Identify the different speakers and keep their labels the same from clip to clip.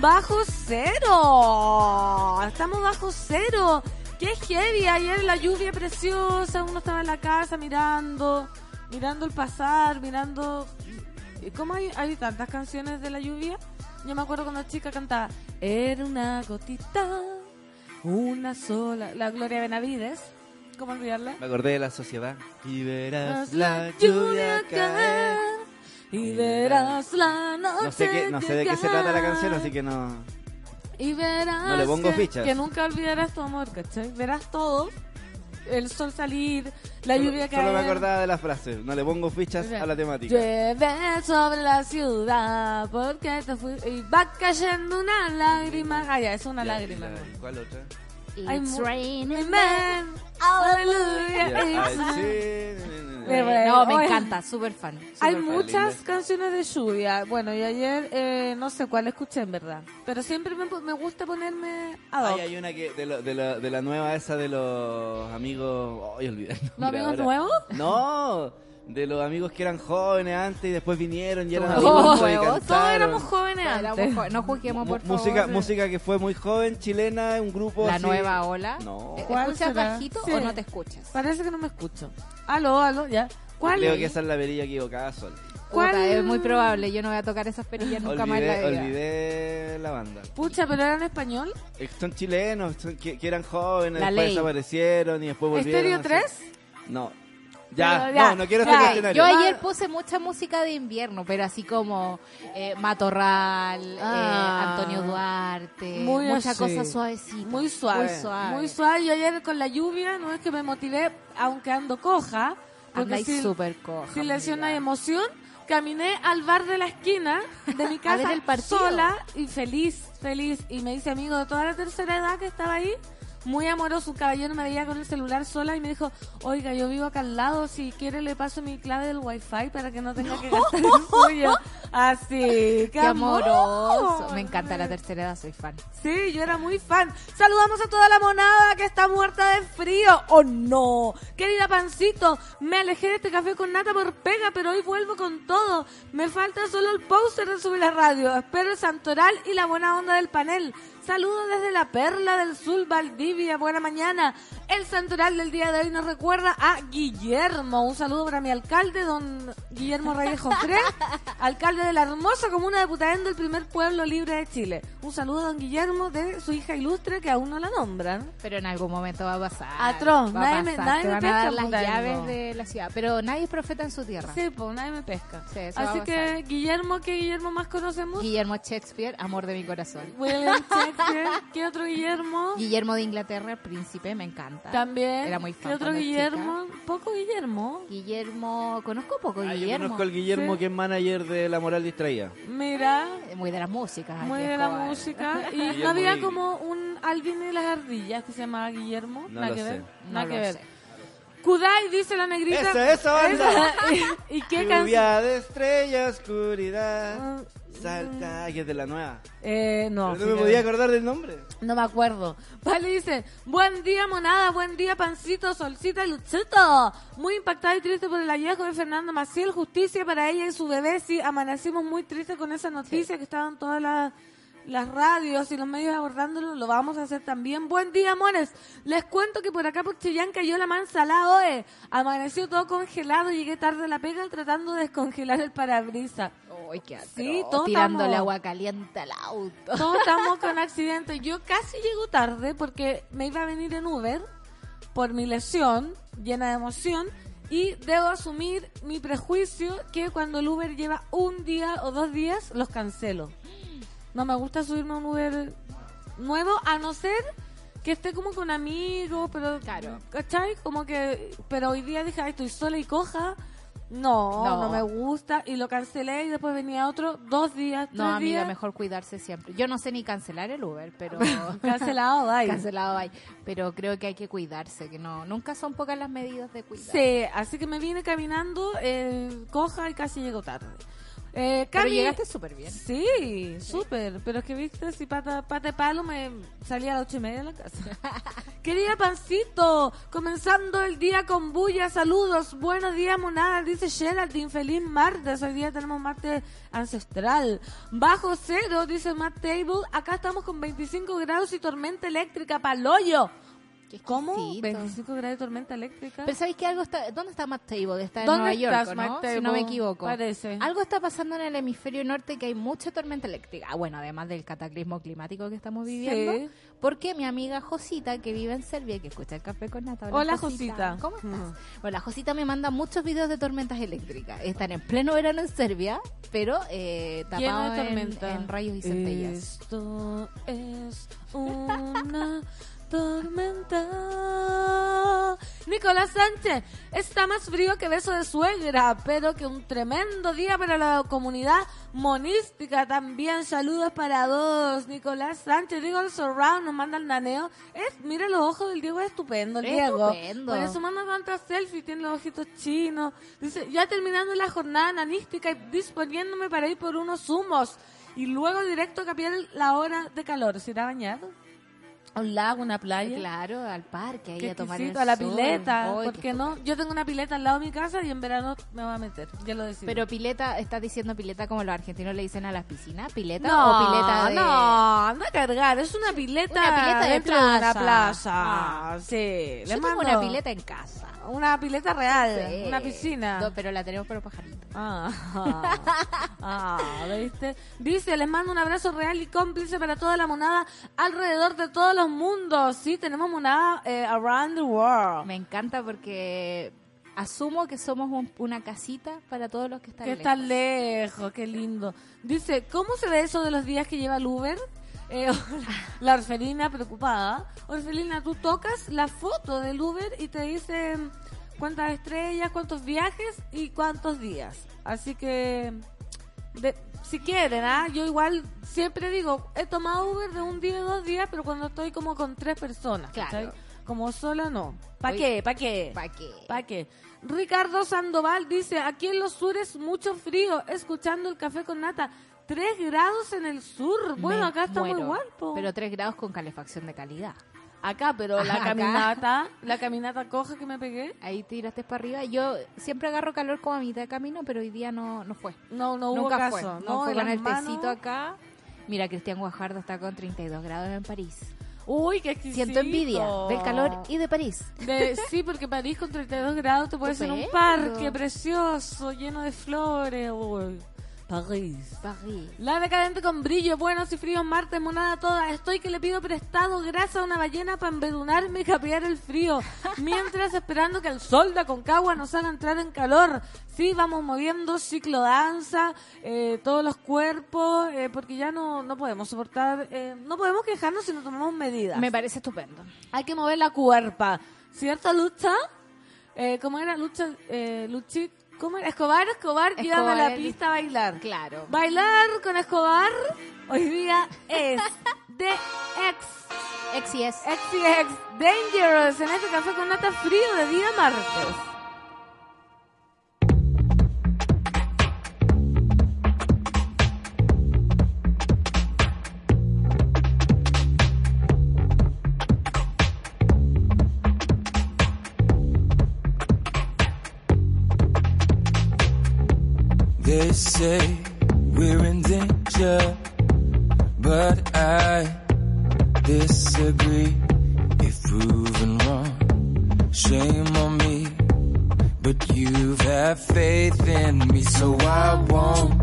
Speaker 1: bajo cero? Estamos bajo cero. ¡Qué heavy! Ayer la lluvia preciosa, uno estaba en la casa mirando, mirando el pasar, mirando... ¿Cómo hay, hay tantas canciones de la lluvia? Yo me acuerdo cuando la chica cantaba Era una gotita, una sola. La Gloria Benavides. ¿Cómo olvidarla?
Speaker 2: Me acordé de la sociedad. Y verás
Speaker 1: Verás
Speaker 2: la lluvia caer.
Speaker 1: Y verás la noche.
Speaker 2: No sé, qué, no sé de qué se trata la canción, así que no.
Speaker 1: Y verás
Speaker 2: No le pongo
Speaker 1: que,
Speaker 2: fichas.
Speaker 1: que nunca olvidarás tu amor, ¿cachai? Verás todo, el sol salir, la
Speaker 2: solo,
Speaker 1: lluvia caer.
Speaker 2: solo me acordaba de la frase. No le pongo fichas a la temática.
Speaker 1: Llueve sobre la ciudad porque te fui y va cayendo una lágrima. Ah, ya, es una
Speaker 2: Ya,
Speaker 1: lágrima.
Speaker 2: y la- ¿Cuál otra?
Speaker 3: It's
Speaker 1: mu-
Speaker 3: raining
Speaker 1: Amen. Hallelujah.
Speaker 4: No, me
Speaker 1: oye,
Speaker 4: encanta, súper fan.
Speaker 1: Hay
Speaker 4: fan.
Speaker 1: muchas
Speaker 2: linda.
Speaker 1: canciones de lluvia. Bueno, y ayer eh, no sé cuál escuché en verdad. Pero siempre me, me gusta ponerme hoc.
Speaker 2: Ay, hay una que de, lo- de, la- de la nueva esa de los amigos. Ay, olvidé
Speaker 1: ¿Los amigos
Speaker 2: ahora.
Speaker 1: nuevos?
Speaker 2: No, de los amigos que eran jóvenes antes y después vinieron y eran
Speaker 4: Todos
Speaker 2: amigos y
Speaker 4: nuevos,
Speaker 1: Todos éramos jóvenes
Speaker 4: Éramos
Speaker 1: antes.
Speaker 4: no juzguemos, por favor.
Speaker 2: música, música que fue muy joven, chilena, un grupo
Speaker 4: La
Speaker 2: así.
Speaker 4: nueva ola.
Speaker 2: No.
Speaker 1: ¿Cuál
Speaker 4: ¿Escuchas
Speaker 1: será?
Speaker 4: bajito
Speaker 1: Sí.
Speaker 4: o no te escuchas?
Speaker 1: Parece que no me escucho. Aló, aló, ya. ¿Cuál?
Speaker 2: Creo que esa es la verilla equivocada, Sol.
Speaker 1: ¿Cuál?
Speaker 4: Puta, es muy probable. Yo no voy a tocar esas perillas nunca más en la vida.
Speaker 2: olvidé la banda.
Speaker 1: Pucha, pero era en español.
Speaker 2: Eh, Son chilenos, son- que, que eran jóvenes,
Speaker 4: La
Speaker 2: después
Speaker 4: ley.
Speaker 2: desaparecieron y después volvieron.
Speaker 1: ¿Estéreo
Speaker 2: así.
Speaker 1: 3?
Speaker 2: No. Ya, no, no quiero
Speaker 1: ya.
Speaker 2: este
Speaker 4: Yo ayer puse mucha música de invierno, pero así como eh, Matorral,
Speaker 1: Ah.
Speaker 4: eh, Antonio Duarte,
Speaker 1: Muy
Speaker 4: mucha
Speaker 1: así.
Speaker 4: cosa suavecita.
Speaker 1: Muy suave.
Speaker 4: Muy suave.
Speaker 1: Muy suave. Yo ayer con la lluvia, no es que me motivé, aunque ando coja. Porque
Speaker 4: Andáis
Speaker 1: sin,
Speaker 4: súper coja.
Speaker 1: sin lesión
Speaker 4: amiga.
Speaker 1: hay emoción. Caminé al bar de la esquina de mi casa
Speaker 4: el
Speaker 1: sola y feliz, feliz. Y me dice amigo de toda la tercera edad que estaba ahí, muy amoroso, un caballero me veía con el celular sola y me dijo, oiga, yo vivo acá al lado, si quiere le paso mi clave del wifi para que no tenga que gastar el suyo. Así, qué,
Speaker 4: Qué amoroso.
Speaker 1: amor.
Speaker 4: Me encanta la tercera edad, soy fan.
Speaker 1: Sí, yo era muy fan. Saludamos a toda la monada que está muerta de frío. ¡Oh, no! Querida Pancito, me alejé de este café con nata por pega, pero hoy vuelvo con todo. Me falta solo el poster de subir la radio. Espero el santoral y la buena onda del panel. Saludos desde la Perla del Sur, Valdivia. Buena mañana. El santoral del día de hoy nos recuerda a Guillermo. Un saludo para mi alcalde, don Guillermo Reyes Jofré, alcalde de la hermosa comuna de Putaendo, el primer pueblo libre de Chile. Un saludo a don Guillermo de su hija ilustre, que aún no la nombran.
Speaker 4: Pero en algún momento va a pasar.
Speaker 1: Atroz,
Speaker 4: Va a
Speaker 1: nadie me-
Speaker 4: pasar.
Speaker 1: nadie me pesca
Speaker 4: dar las
Speaker 1: Putaendo.
Speaker 4: llaves de la ciudad. Pero nadie es profeta en su tierra.
Speaker 1: Sí, pues nadie me pesca.
Speaker 4: Sí,
Speaker 1: Así que. Guillermo, ¿qué Guillermo más conocemos?
Speaker 4: Guillermo Shakespeare, amor de mi corazón.
Speaker 1: William Shakespeare. ¿Qué otro Guillermo?
Speaker 4: Guillermo de Inglaterra, príncipe, me encanta.
Speaker 1: También.
Speaker 4: Era muy fan
Speaker 1: ¿Qué otro Guillermo? Poco Guillermo.
Speaker 4: Guillermo, conozco poco
Speaker 2: Ah, yo
Speaker 4: Guillermo.
Speaker 2: conozco al Guillermo
Speaker 1: Sí.
Speaker 2: que es manager de La Moral Distraída.
Speaker 1: Mira,
Speaker 4: Muy de las músicas.
Speaker 1: muy de la
Speaker 4: Escobar.
Speaker 1: música. Y
Speaker 2: Guillermo
Speaker 1: no había como un Alvin y las ardillas que se llamaba Guillermo.
Speaker 2: No
Speaker 1: Nada
Speaker 2: lo
Speaker 1: que
Speaker 2: sé.
Speaker 1: ver.
Speaker 4: No
Speaker 1: Nada
Speaker 4: lo
Speaker 1: que ver.
Speaker 4: sé.
Speaker 1: Kudai dice la negrita.
Speaker 2: Esa, esa banda.
Speaker 1: Esa. ¿Y, y qué canción?
Speaker 2: Lluvia de estrella, oscuridad.
Speaker 1: Ah,
Speaker 2: Salta, que es de la nueva.
Speaker 1: Eh, no.
Speaker 2: Pero no me podía acordar del nombre.
Speaker 1: No me acuerdo. Vale, dice, buen día monada, buen día pancito, solcita y luchito. Muy impactada y triste por el hallazgo de Fernando Maciel, justicia para ella y su bebé. Sí, amanecimos muy tristes con esa noticia que estaban todas las las radios y los medios abordándolo, lo vamos a hacer también. Buen día, amores. Les cuento que por acá por Chillán cayó la mansalada hoy. Amaneció todo congelado, llegué tarde a la pega tratando de descongelar el parabrisas.
Speaker 4: Uy, qué
Speaker 1: Sí,
Speaker 4: atroz,
Speaker 1: todos
Speaker 4: tirándole
Speaker 1: estamos-
Speaker 4: agua caliente al auto.
Speaker 1: Todos estamos con accidentes. Yo casi llego tarde porque me iba a venir en Uber por mi lesión, llena de emoción. Y debo asumir mi prejuicio que cuando el Uber lleva un día o dos días, los cancelo. No me gusta subirme a un Uber nuevo, a no ser que esté como con amigos, pero...
Speaker 4: Claro.
Speaker 1: ¿Cachai? Como que... Pero hoy día dije, ay, estoy sola y coja. No, no,
Speaker 4: No.
Speaker 1: me gusta. Y lo cancelé y después venía otro, dos días, tres
Speaker 4: No, amiga,
Speaker 1: días.
Speaker 4: mejor cuidarse siempre. Yo no sé ni cancelar el Uber, pero
Speaker 1: Cancelado, bye.
Speaker 4: cancelado hay. Pero creo que hay que cuidarse, que no, nunca son pocas las medidas de cuidado.
Speaker 1: Sí, así que me vine caminando, eh, coja y casi llego tarde. Eh,
Speaker 4: Pero
Speaker 1: Cami-
Speaker 4: llegaste súper bien.
Speaker 1: Sí, súper. Pero es que viste, si pata, pata de palo me salía a las ocho y media de la casa. Querida Pancito, comenzando el día con bulla, saludos. Buenos días, monada, dice Geraldine. Feliz martes. Hoy día tenemos martes ancestral. Bajo cero, dice Matt Table. Acá estamos con 25 grados y tormenta eléctrica, paloyo. ¿Cómo?
Speaker 4: exquisito.
Speaker 1: 25 grados de tormenta eléctrica.
Speaker 4: Pero ¿sabéis que algo está... ¿Dónde está Matt Table? Está en
Speaker 1: ¿Dónde
Speaker 4: Nueva York,
Speaker 1: estás,
Speaker 4: ¿no?
Speaker 1: Matt
Speaker 4: Si no me equivoco.
Speaker 1: Parece.
Speaker 4: Algo está pasando en el hemisferio norte que hay mucha tormenta eléctrica. Ah, bueno, además del cataclismo climático que estamos viviendo.
Speaker 1: Sí.
Speaker 4: Porque mi amiga Josita, que vive en Serbia, que escucha el café con nata.
Speaker 1: Hola, Josita.
Speaker 4: ¿Cómo estás?
Speaker 1: Mm.
Speaker 4: Bueno, la Josita me manda muchos videos de tormentas eléctricas. Están en pleno verano en Serbia, pero eh, tapados
Speaker 1: de
Speaker 4: en,
Speaker 1: tormenta.
Speaker 4: en rayos y centellas.
Speaker 1: Esto es una tormenta. Nicolás Sánchez, está más frío que beso de suegra, pero que un tremendo día para la comunidad monística. También saludos para dos. Nicolás Sánchez, Diego el Surround, nos manda el naneo. Es, mira los ojos del Diego, es estupendo el Diego.
Speaker 4: Estupendo.
Speaker 1: Por eso manda tantas selfies, tiene los ojitos chinos. Dice, ya terminando la jornada nanística y disponiéndome para ir por unos humos. Y luego directo a cambiar la hora de calor. ¿Se irá a bañar? ¿A un lago, una playa?
Speaker 4: Claro, al parque, ahí
Speaker 1: Qué
Speaker 4: a tomar el
Speaker 1: a la
Speaker 4: sol.
Speaker 1: pileta.
Speaker 4: Ay,
Speaker 1: ¿Por
Speaker 4: qué
Speaker 1: qué no? Yo tengo una pileta al lado de mi casa y en verano me voy a meter. Ya lo decido.
Speaker 4: Pero pileta, ¿estás diciendo pileta como los argentinos le dicen a las piscinas? ¿Pileta
Speaker 1: no,
Speaker 4: o pileta de...?
Speaker 1: no, anda a cargar. Es una pileta,
Speaker 4: Una pileta de
Speaker 1: dentro de una
Speaker 4: plaza.
Speaker 1: plaza.
Speaker 4: Ah.
Speaker 1: Sí, le
Speaker 4: Yo tengo
Speaker 1: mando
Speaker 4: una pileta en casa.
Speaker 1: Una pileta real,
Speaker 4: Sí.
Speaker 1: una piscina.
Speaker 4: No, pero la tenemos para pajaritos.
Speaker 1: Ah, ah, ¿viste? Dice, les mando un abrazo real y cómplice para toda la monada alrededor de todos los mundos. Sí, tenemos monada eh, around the world.
Speaker 4: Me encanta porque asumo que somos un- una casita para todos los que están
Speaker 1: Que
Speaker 4: lejos.
Speaker 1: está lejos, qué lindo. Dice, ¿cómo se ve eso de los días que lleva el Uber? Eh, la orfelina preocupada. Orfelina, tú tocas la foto del Uber y te dice cuántas estrellas, cuántos viajes y cuántos días. Así que, de- si quieren, ¿ah? yo igual siempre digo, he tomado Uber de un día, dos días, pero cuando estoy como con tres personas. Como sola, no. ¿Para qué? ¿Para qué?
Speaker 4: ¿Pa' qué?
Speaker 1: ¿Para qué? Ricardo Sandoval dice, aquí en los sures mucho frío, escuchando el café con nata. Tres grados en el sur. Bueno,
Speaker 4: Me
Speaker 1: acá está muy
Speaker 4: muero.
Speaker 1: igual, po.
Speaker 4: Pero 3 grados con calefacción de calidad.
Speaker 1: Acá, pero la
Speaker 4: acá.
Speaker 1: caminata, la caminata coja que me pegué,
Speaker 4: Ahí tiraste para arriba. Yo siempre agarro calor como a mitad de camino, pero hoy día no, no fue.
Speaker 1: no, no hubo
Speaker 4: Nunca
Speaker 1: caso.
Speaker 4: fue.
Speaker 1: No,
Speaker 4: No, fue con el
Speaker 1: manos-
Speaker 4: tecito acá. Mira, Cristian Guajardo está con 32 grados en París.
Speaker 1: Uy, qué exquisito.
Speaker 4: Siento envidia del calor y de París.
Speaker 1: De- sí, porque París con 32 grados te puede ser un parque precioso, lleno de flores. Uy, París.
Speaker 4: París.
Speaker 1: La decadente con brillo, buenos y fríos martes, monada toda. Estoy que le pido prestado grasa a una ballena para embedunarme y capear el frío. Mientras esperando que el sol de Aconcagua nos haga entrar en calor. Sí, vamos moviendo ciclo danza, eh, todos los cuerpos, eh, porque ya no, no podemos soportar, eh, no podemos quejarnos si no tomamos medidas.
Speaker 4: Me parece estupendo.
Speaker 1: Hay que mover la cuerpa. ¿Cierto, Lucha? Eh, ¿Cómo era Lucha? Eh, Luchi, ¿Cómo era? Escobar, Escobar, llévame a la
Speaker 4: Escobar.
Speaker 1: pista a bailar.
Speaker 4: Claro.
Speaker 1: Bailar con Escobar hoy día es de ex,
Speaker 4: Ex y es.
Speaker 1: ex y ex, Dangerous en este café con nata frío de día martes.
Speaker 5: They say we're in danger, but I disagree. If proven wrong, shame on me. But you've had faith in me, so I won't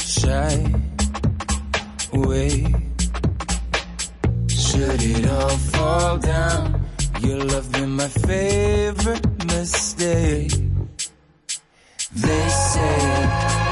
Speaker 5: shy away. Should it all fall down, your love been my favorite mistake. They say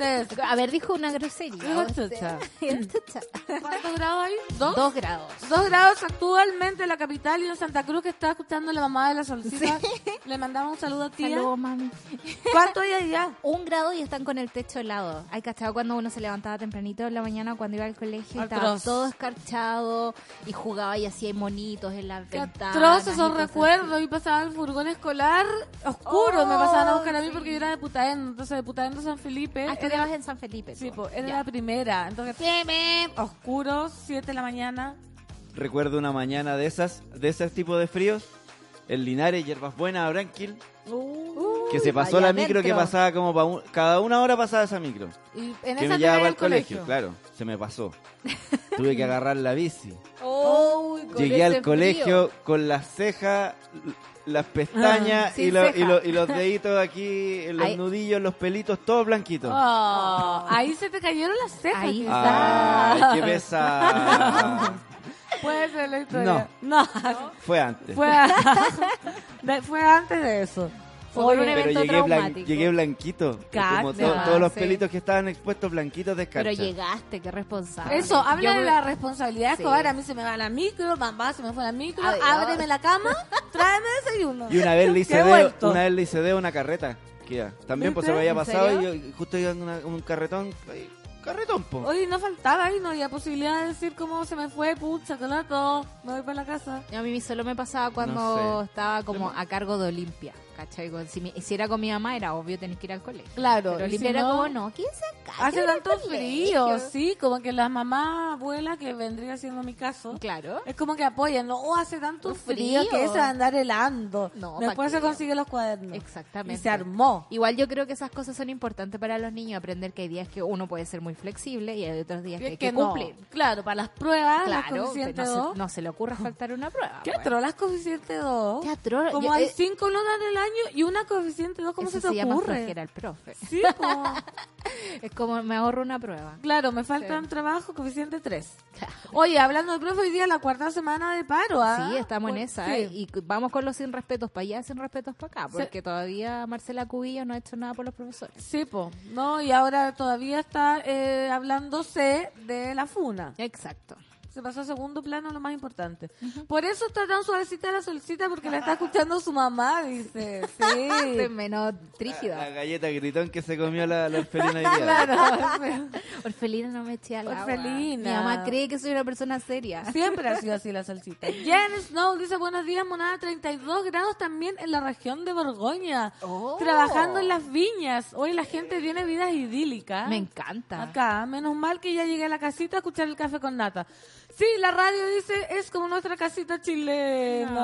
Speaker 4: A ver, dijo una grosería.
Speaker 1: Chucha. ¿Cuántos grados hay? ¿Dos?
Speaker 4: Dos grados.
Speaker 1: Dos grados actualmente en la capital y en Santa Cruz que está escuchando la mamá de la solcita. Le mandamos un saludo a tía.
Speaker 4: Saludos, mami.
Speaker 1: ¿Cuánto hay allá?
Speaker 4: Un grado y están con el techo helado. Hay cachado cuando uno se levantaba tempranito en la mañana cuando iba al colegio, estaba todo escarchado y jugaba y hacía monitos en
Speaker 1: Qué
Speaker 4: ventanas.
Speaker 1: atroz esos recuerdos. Y pasaba el furgón escolar oscuro. me pasaban a buscar a mí
Speaker 4: sí.
Speaker 1: porque yo era de Putaén. Entonces, de Putaén de San Felipe.
Speaker 4: Ah,
Speaker 1: era-
Speaker 4: en San Felipe.
Speaker 1: Sí, pues, era
Speaker 4: Ya.
Speaker 1: la primera. Entonces, oscuro, 7 de la mañana.
Speaker 2: Recuerdo una mañana de esas, de ese tipo de fríos, en Linares, Hierbas Buenas, Branquil, que se pasó la micro que pasaba como pa un- cada una hora pasaba esa micro.
Speaker 1: Y en
Speaker 2: que
Speaker 1: esa
Speaker 2: me llevaba al colegio. claro, se me pasó. Tuve que agarrar la bici. Llegué al colegio
Speaker 4: frío.
Speaker 2: con las cejas, las pestañas
Speaker 4: Ah,
Speaker 2: y, lo- y
Speaker 4: ceja.
Speaker 2: lo- y los deditos aquí, los
Speaker 4: Ahí-
Speaker 2: nudillos, los pelitos, todos blanquitos.
Speaker 1: Oh, ahí se te cayeron las cejas.
Speaker 4: Ahí
Speaker 1: quizás.
Speaker 2: Ay, qué pesa.
Speaker 1: Puede ser la historia. No.
Speaker 2: Fue antes.
Speaker 1: Fue, a- de- fue antes de eso.
Speaker 4: Fue por un
Speaker 1: Oye,
Speaker 2: pero
Speaker 4: evento
Speaker 2: llegué, blan-
Speaker 4: traumático.
Speaker 2: llegué blanquito. Como to- todos los pelitos que estaban expuestos blanquitos de
Speaker 4: Pero llegaste, qué responsable.
Speaker 1: Eso, habla de la responsabilidad
Speaker 4: Sí.
Speaker 1: escobar. A mí se me va la micro, mamá se me fue la micro,
Speaker 4: Adiós.
Speaker 1: ábreme la cama, tráeme desayuno.
Speaker 2: Y una vez le
Speaker 1: Que
Speaker 2: hice de, una vez le hice de una carreta. Que también pues se me había
Speaker 4: ¿En
Speaker 2: pasado y yo justo iba en una- un carretón. ahí, Carretón, po.
Speaker 1: Oye, no faltaba ahí, no había posibilidad de decir cómo se me fue, pucha, todo, me voy para la casa.
Speaker 4: A mí solo me pasaba cuando
Speaker 2: No sé.
Speaker 4: estaba como a cargo de Olimpia, Si, mi- si era con mi mamá, era obvio tenés que ir al colegio.
Speaker 1: Claro,
Speaker 4: Pero Olimpia
Speaker 1: si
Speaker 4: era
Speaker 1: no,
Speaker 4: como, no, ¿quién se?
Speaker 1: Hace tanto frío, sí, como que las mamás, abuelas, que vendría siendo mi caso,
Speaker 4: Claro.
Speaker 1: es como que apoyan, no, oh, hace tanto
Speaker 4: Frío.
Speaker 1: frío, que a andar helando.
Speaker 4: No,
Speaker 1: Después
Speaker 4: ¿pa'
Speaker 1: se consigue los cuadernos.
Speaker 4: Exactamente.
Speaker 1: Y se armó.
Speaker 4: Igual yo creo que esas cosas son importantes para los niños, aprender que hay días que uno puede ser muy flexible y hay otros días que hay
Speaker 1: Es
Speaker 4: que,
Speaker 1: que no.
Speaker 4: cumplir.
Speaker 1: Claro, para las pruebas, las
Speaker 4: Claro,
Speaker 1: coeficientes
Speaker 4: no
Speaker 1: 2.
Speaker 4: se, no se le ocurra faltar una prueba.
Speaker 1: ¿Qué
Speaker 4: pues.
Speaker 1: otro? Las coeficientes 2.
Speaker 4: Qué atro-
Speaker 1: Como
Speaker 4: yo-
Speaker 1: hay
Speaker 4: eh,
Speaker 1: cinco notas del año y una coeficiente 2, ¿cómo
Speaker 4: Eso
Speaker 1: se te
Speaker 4: llama
Speaker 1: ocurre?
Speaker 4: flojera al profe.
Speaker 1: Sí, como...
Speaker 4: Es como me ahorro una prueba.
Speaker 1: Claro, me faltan trabajo, coeficiente 3. Oye, hablando de profe, hoy día la cuarta semana de paro, ¿ah?
Speaker 4: Sí, estamos en esa.
Speaker 1: sí.
Speaker 4: ¿eh? Y vamos con los sin respetos para allá, sin respetos para acá. Porque todavía Marcela Cubillo no ha hecho nada por los profesores.
Speaker 1: Sí, po. No, y ahora todavía está eh, hablándose de la funa.
Speaker 4: Exacto.
Speaker 1: Se pasó a segundo plano lo más importante. Por eso está tan suavecita la solcita porque la está escuchando su mamá, dice. Sí.
Speaker 4: menos
Speaker 2: La
Speaker 4: trígida.
Speaker 2: galleta gritón que se comió la, la orfelina día.
Speaker 1: Claro.
Speaker 4: Orfelina no me eché al agua.
Speaker 1: Orfelina.
Speaker 4: Mi mamá cree que soy una persona seria.
Speaker 1: Siempre ha sido así la salsita. Jen Snow dice buenos días, monada, 32 grados también en la región de Borgoña.
Speaker 4: Oh.
Speaker 1: Trabajando en las viñas. Hoy la gente tiene vidas idílicas.
Speaker 4: Me encanta.
Speaker 1: Acá, menos mal que ya llegué a la casita a escuchar el café con nata. Sí, la radio dice es como nuestra casita chilena.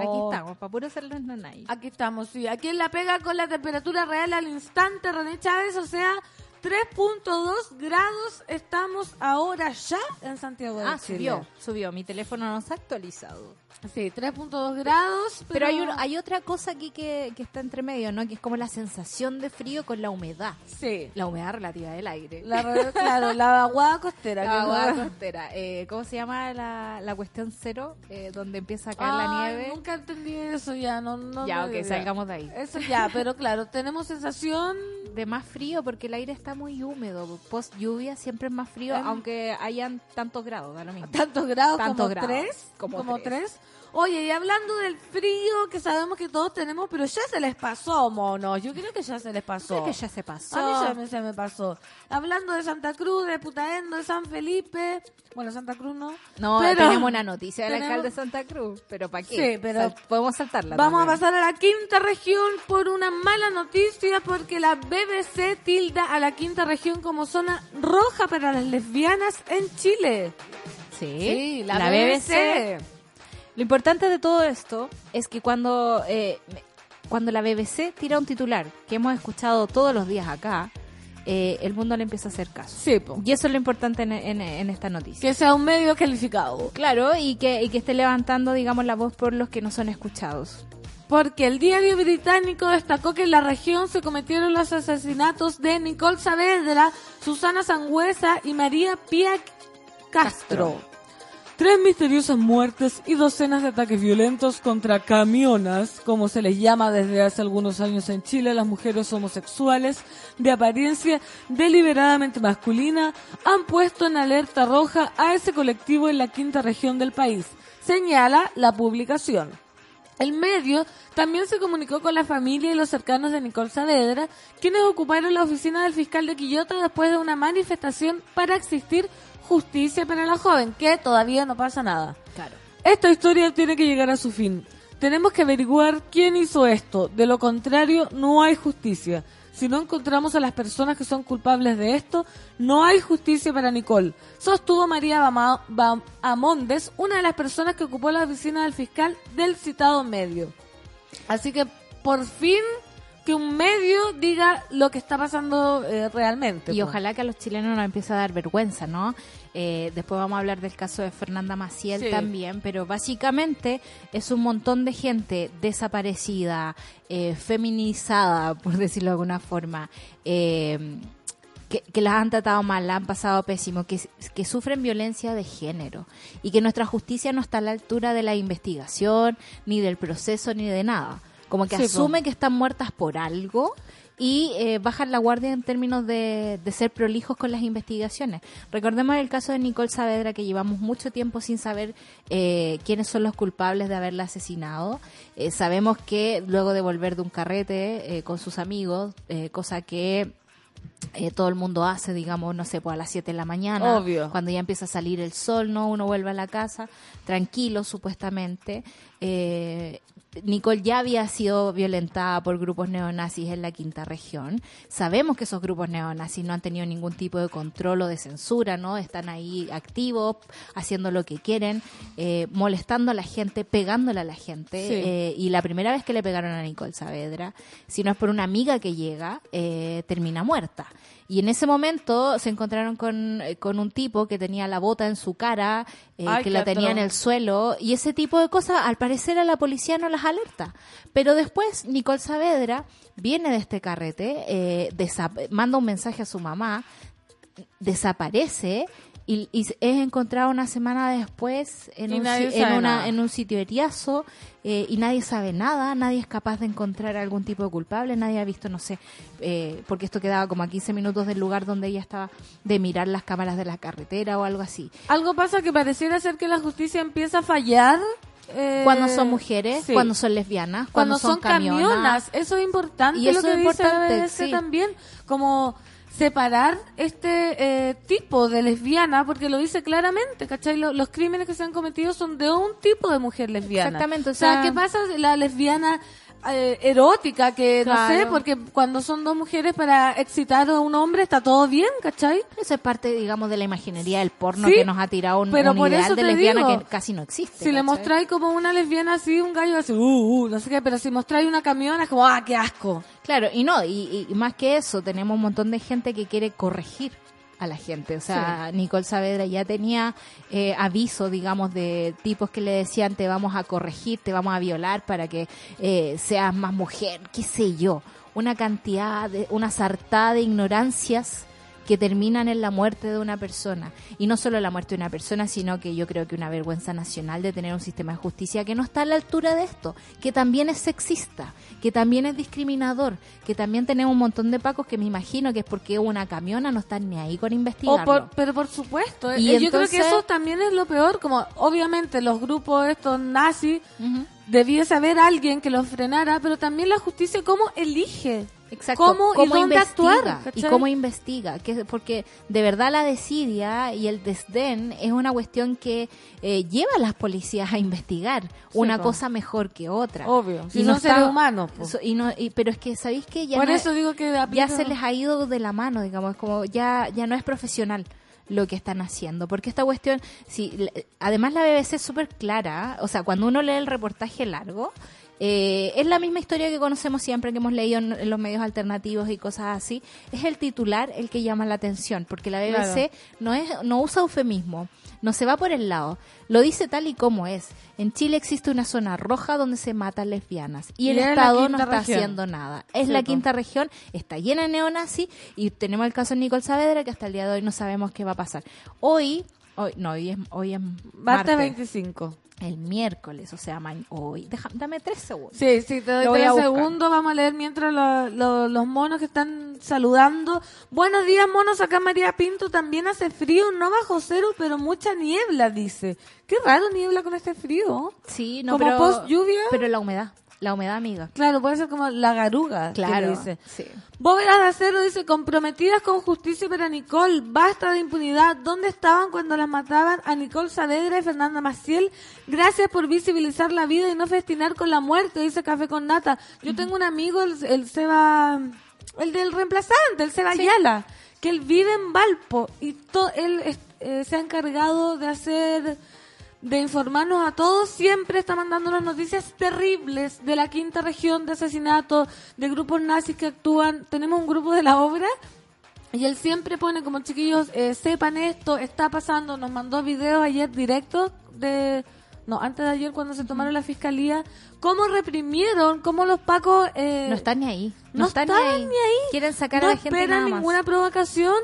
Speaker 4: Aquí estamos, para puro hacerlo en Nonay.
Speaker 1: Aquí estamos, sí. Aquí en la pega con la temperatura real al instante, René Chávez, o sea, 3.2 grados estamos ahora ya en Santiago de
Speaker 4: Ah,
Speaker 1: Chile.
Speaker 4: subió, subió. Mi teléfono no se ha actualizado.
Speaker 1: Sí, 3.2 grados. Pero,
Speaker 4: Pero hay, un- hay otra cosa aquí que, que está entre medio, ¿no? Que es como la sensación de frío con la humedad.
Speaker 1: Sí.
Speaker 4: La humedad relativa del aire.
Speaker 1: La, re- claro, la aguada costera.
Speaker 4: La
Speaker 1: que
Speaker 4: aguada
Speaker 1: no-
Speaker 4: costera. Eh, ¿Cómo se llama la, la cuestión cero? Eh, donde empieza a caer la nieve.
Speaker 1: Nunca entendí eso ya. No, no,
Speaker 4: Ya, ok, salgamos de ahí.
Speaker 1: Eso ya, pero claro, tenemos sensación.
Speaker 4: De más frío porque el aire está muy húmedo. Post lluvia siempre es más frío,
Speaker 1: Em.
Speaker 4: aunque hayan tantos grados, da lo mismo.
Speaker 1: Tantos grados
Speaker 4: Tantos
Speaker 1: como
Speaker 4: grados,
Speaker 1: tres.
Speaker 4: Como
Speaker 1: Como,
Speaker 4: tres.
Speaker 1: tres. Oye, y hablando del frío que sabemos que todos tenemos, pero ya se les pasó, monos. Yo creo que ya se les pasó.
Speaker 4: Creo que ya se pasó.
Speaker 1: A mí ya me, se me pasó. Hablando de Santa Cruz, de Putaendo, de San Felipe. Bueno, Santa Cruz no.
Speaker 4: No,
Speaker 1: Pero
Speaker 4: tenemos una noticia del
Speaker 1: tenemos-
Speaker 4: alcalde de Santa Cruz, pero ¿para qué?
Speaker 1: Sí, pero-
Speaker 4: Sal- podemos saltarla.
Speaker 1: Vamos a pasar a la quinta región por una mala noticia porque la BBC tilda a la quinta región como zona roja para las lesbianas en Chile.
Speaker 4: Sí,
Speaker 1: la, BBC.
Speaker 4: Lo importante de todo esto es que cuando, eh, cuando la BBC tira un titular que hemos escuchado todos los días acá, eh, el mundo le empieza a hacer caso.
Speaker 1: Sí, po.
Speaker 4: Y eso es lo importante en, en- en esta noticia.
Speaker 1: Que sea un medio calificado.
Speaker 4: Claro, y que, y que esté levantando, digamos, la voz por los que no son escuchados.
Speaker 1: Porque el diario británico destacó que en la región se cometieron los asesinatos de Nicole Saavedra, Susana Sangüesa y María Pía Castro. Tres misteriosas muertes y docenas de ataques violentos contra camionas, como se les llama desde hace algunos años en Chile las mujeres homosexuales de apariencia deliberadamente masculina, han puesto en alerta roja a ese colectivo en la quinta región del país, señala la publicación. El medio también se comunicó con la familia y los cercanos de Nicole Saavedra, quienes ocuparon la oficina del fiscal de Quillota después de una manifestación para existir justicia para la joven, que todavía no pasa nada.
Speaker 4: Claro.
Speaker 1: Esta historia tiene que llegar a su fin. Tenemos que averiguar quién hizo esto. De lo contrario, no hay justicia. Si no encontramos a las personas que son culpables de esto, no hay justicia para Nicole. Sostuvo María Bama- Bam- Amondes, una de las personas que ocupó la oficina del fiscal del citado medio. Así que, por fin, que un medio diga lo que está pasando eh, realmente.
Speaker 4: Y ojalá que a los chilenos nos empiece a dar vergüenza, ¿no? Eh, después vamos a hablar del caso de Fernanda Maciel
Speaker 1: Sí.
Speaker 4: también, pero básicamente es un montón de gente desaparecida, eh, feminizada, por decirlo de alguna forma, eh, que, que las han tratado mal, la han pasado pésimo, que, que sufren violencia de género y que nuestra justicia no está a la altura de la investigación, ni del proceso, ni de nada. Como que
Speaker 1: Sí, po.
Speaker 4: asume que están muertas por algo y eh, bajan la guardia en términos de, de ser prolijos con las investigaciones. Recordemos el caso de Nicole Saavedra, que llevamos mucho tiempo sin saber eh, quiénes son los culpables de haberla asesinado. Eh, sabemos que luego de volver de un carrete eh, con sus amigos, eh, cosa que eh, todo el mundo hace, digamos, no sé, pues a las 7 de la mañana,
Speaker 1: Obvio.
Speaker 4: cuando ya empieza a salir el sol, ¿no? Uno vuelve a la casa, tranquilo, supuestamente. Eh, Nicole ya había sido violentada por grupos neonazis en la quinta región. Sabemos que esos grupos neonazis no han tenido ningún tipo de control o de censura, ¿no? Están ahí activos, haciendo lo que quieren, eh, molestando a la gente, pegándole a la gente.
Speaker 1: Sí.
Speaker 4: Eh, y la primera vez que le pegaron a Nicole Saavedra, si no es por una amiga que llega, eh, termina muerta. Y en ese momento se encontraron con, eh, con un tipo que tenía la bota en su cara, eh,
Speaker 1: Ay,
Speaker 4: que la tenía en el suelo, y ese tipo de cosas, al parecer a la policía no las alerta. Pero después Nicole Saavedra viene de este carrete, eh, manda un mensaje a su mamá, desaparece y, y es encontrado una semana después en, un, en, una-
Speaker 1: nada.
Speaker 4: en un sitio eriazo eh, y nadie sabe nada, nadie es capaz de encontrar algún tipo de culpable, nadie ha visto, no sé, eh, porque esto quedaba como a 15 minutos del lugar donde ella estaba, de mirar las cámaras de la carretera o algo así.
Speaker 1: Algo pasa que pareciera ser que la justicia empieza a fallar. eh,
Speaker 4: Cuando son mujeres,
Speaker 1: sí.
Speaker 4: cuando son lesbianas,
Speaker 1: cuando,
Speaker 4: cuando,
Speaker 1: son, camionas. Eso es importante
Speaker 4: Y eso
Speaker 1: lo que
Speaker 4: es
Speaker 1: dice la
Speaker 4: importante,
Speaker 1: BBC
Speaker 4: sí.
Speaker 1: también. Como separar este eh, tipo de lesbiana, porque lo dice claramente, ¿cachai? Lo- los crímenes que se han cometido son de un tipo de mujer lesbiana.
Speaker 4: Exactamente, o
Speaker 1: O sea,
Speaker 4: sea-
Speaker 1: ¿qué pasa? La lesbiana eh, erótica, que no sé, porque cuando son dos mujeres para excitar a un hombre está todo bien, ¿cachai?
Speaker 4: Eso es parte, digamos, de la imaginería del porno
Speaker 1: Sí,
Speaker 4: que nos ha tirado un,
Speaker 1: pero
Speaker 4: un
Speaker 1: por
Speaker 4: ideal
Speaker 1: eso
Speaker 4: de lesbiana
Speaker 1: digo,
Speaker 4: que casi no existe.
Speaker 1: Si le mostráis como una lesbiana así, un gallo así, uh, uh, no sé qué, pero si mostráis una camiona es como, ah, qué asco.
Speaker 4: Claro, y no, y, y más que eso, tenemos un montón de gente que quiere corregir a la gente. O sea, Nicole Saavedra ya tenía eh, aviso, digamos, de tipos que le decían te vamos a corregir, te vamos a violar para que eh, seas más mujer, qué sé yo. Una cantidad, de, una sartada de ignorancias que terminan en la muerte de una persona. Y no solo la muerte de una persona, sino que yo creo que una vergüenza nacional de tener un sistema de justicia que no está a la altura de esto, que también es sexista, que también es discriminador, que también tenemos un montón de pacos que me imagino que es porque una camiona no están ni ahí con
Speaker 1: por- pero por supuesto,
Speaker 4: Y
Speaker 1: eh, yo creo que
Speaker 4: entonces-
Speaker 1: eso también es lo peor, como obviamente los grupos estos nazis,
Speaker 4: Ujú.
Speaker 1: debiese haber alguien que los frenara, pero también la justicia cómo elige.
Speaker 4: Exacto.
Speaker 1: ¿Cómo, y dónde
Speaker 4: investiga?
Speaker 1: actuar?
Speaker 4: y cómo investiga. Que, porque de verdad la desidia y el desdén es una cuestión que eh, lleva a las policías a investigar una
Speaker 1: po.
Speaker 4: cosa mejor que otra.
Speaker 1: Obvio, si
Speaker 4: Y no está-
Speaker 1: seres humanos, po.
Speaker 4: so- y no, y- pero es que, ¿sabéis que ya
Speaker 1: Por
Speaker 4: no-
Speaker 1: eso digo que
Speaker 4: ya se les ha ido de la mano, digamos, es como ya, ya no es profesional lo que están haciendo, porque esta cuestión, si, además la BBC es súper clara, o sea, cuando uno lee el reportaje largo, eh, es la misma historia que conocemos siempre, que hemos leído en, en los medios alternativos y cosas así, es el titular el que llama la atención, porque la BBC no, es, no usa eufemismo, no se va por el lado, lo dice tal y como es. En Chile existe una zona roja donde se matan lesbianas y el
Speaker 1: Y
Speaker 4: Estado no está
Speaker 1: región.
Speaker 4: haciendo nada. Es
Speaker 1: Sí,
Speaker 4: la quinta región, está llena de neonazis y tenemos el caso de Nicole Saavedra que hasta el día de hoy no sabemos qué va a pasar. Hoy, hoy no, hoy es, hoy es martes,
Speaker 1: 25.
Speaker 4: El miércoles, o sea, hoy. Deja- dame tres segundos.
Speaker 1: Sí, sí, te doy tres segundos. Vamos a leer mientras lo- lo- los monos que están saludando. Buenos días, monos. Acá María Pinto también hace frío, no bajo cero, pero mucha niebla, dice. Qué raro niebla con este frío.
Speaker 4: Sí, no,
Speaker 1: ¿Como
Speaker 4: pero,
Speaker 1: post lluvia?
Speaker 4: Pero la humedad, la humedad, amiga.
Speaker 1: Claro, puede ser como la garuga. que
Speaker 4: Claro.
Speaker 1: dice.
Speaker 4: Sí.
Speaker 1: Bóvedas de acero dice, comprometidas con justicia para Nicole, basta de impunidad. ¿Dónde estaban cuando las mataban a Nicole Saavedra y Fernanda Maciel? Gracias por visibilizar la vida y no festinar con la muerte, dice Café con Nata. Yo tengo un amigo, el, el Seba, el del reemplazante, el Seba Ayala, que él vive en Valpo y to- él eh, se ha encargado de hacer de informarnos a todos, siempre está mandándonos noticias terribles de la quinta región de asesinatos, de grupos nazis que actúan. Tenemos un grupo de la obra y él siempre pone como chiquillos, eh, sepan esto, está pasando, nos mandó videos ayer directos de no, antes de ayer cuando se tomaron la fiscalía, cómo reprimieron, cómo los pacos... Eh,
Speaker 4: no están ni ahí.
Speaker 1: no
Speaker 4: No, están ni ahí. Quieren sacar
Speaker 1: no
Speaker 4: a la gente
Speaker 1: esperan
Speaker 4: nada más.
Speaker 1: ninguna provocación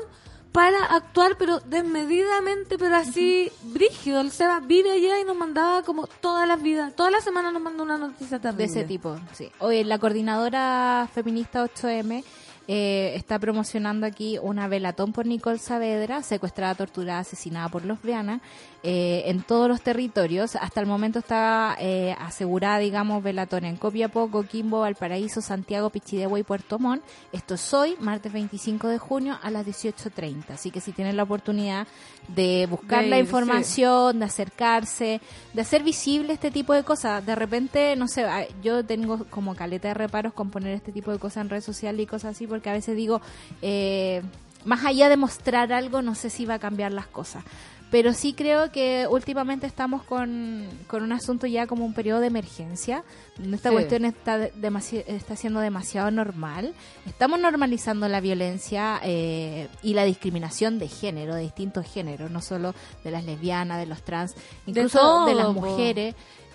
Speaker 1: para actuar, pero desmedidamente, pero así brígido. El Seba vive allá y nos mandaba como todas las vidas, todas las semanas nos manda una noticia terrible.
Speaker 4: De ese tipo, sí. Oye, la coordinadora feminista 8M eh, está promocionando aquí una velatón por Nicole Saavedra, secuestrada, torturada, asesinada por los Viana, eh, en todos los territorios. Hasta el momento está eh, asegurada, digamos, velatón en Copiapó, Coquimbo, Valparaíso, Santiago, Pichidegua y Puerto Montt. Esto es hoy, martes 25 de junio, a las 18.30. Así que si tienen la oportunidad de buscar
Speaker 1: De
Speaker 4: la
Speaker 1: ir,
Speaker 4: información, de acercarse, de hacer visible este tipo de cosas. De repente, no sé, ah, yo tengo como caleta de reparos con poner este tipo de cosas en redes sociales y cosas así, porque a veces digo, eh, más allá de mostrar algo, no sé si va a cambiar las cosas. Pero sí creo que últimamente estamos con, con un asunto ya como un periodo de emergencia, donde esta
Speaker 1: Sí.
Speaker 4: cuestión está, de- demasi- está siendo demasiado normal. Estamos normalizando la violencia eh, y la discriminación de género, de distintos géneros, no solo de las lesbianas, de los trans, incluso
Speaker 1: todo,
Speaker 4: de las
Speaker 1: po.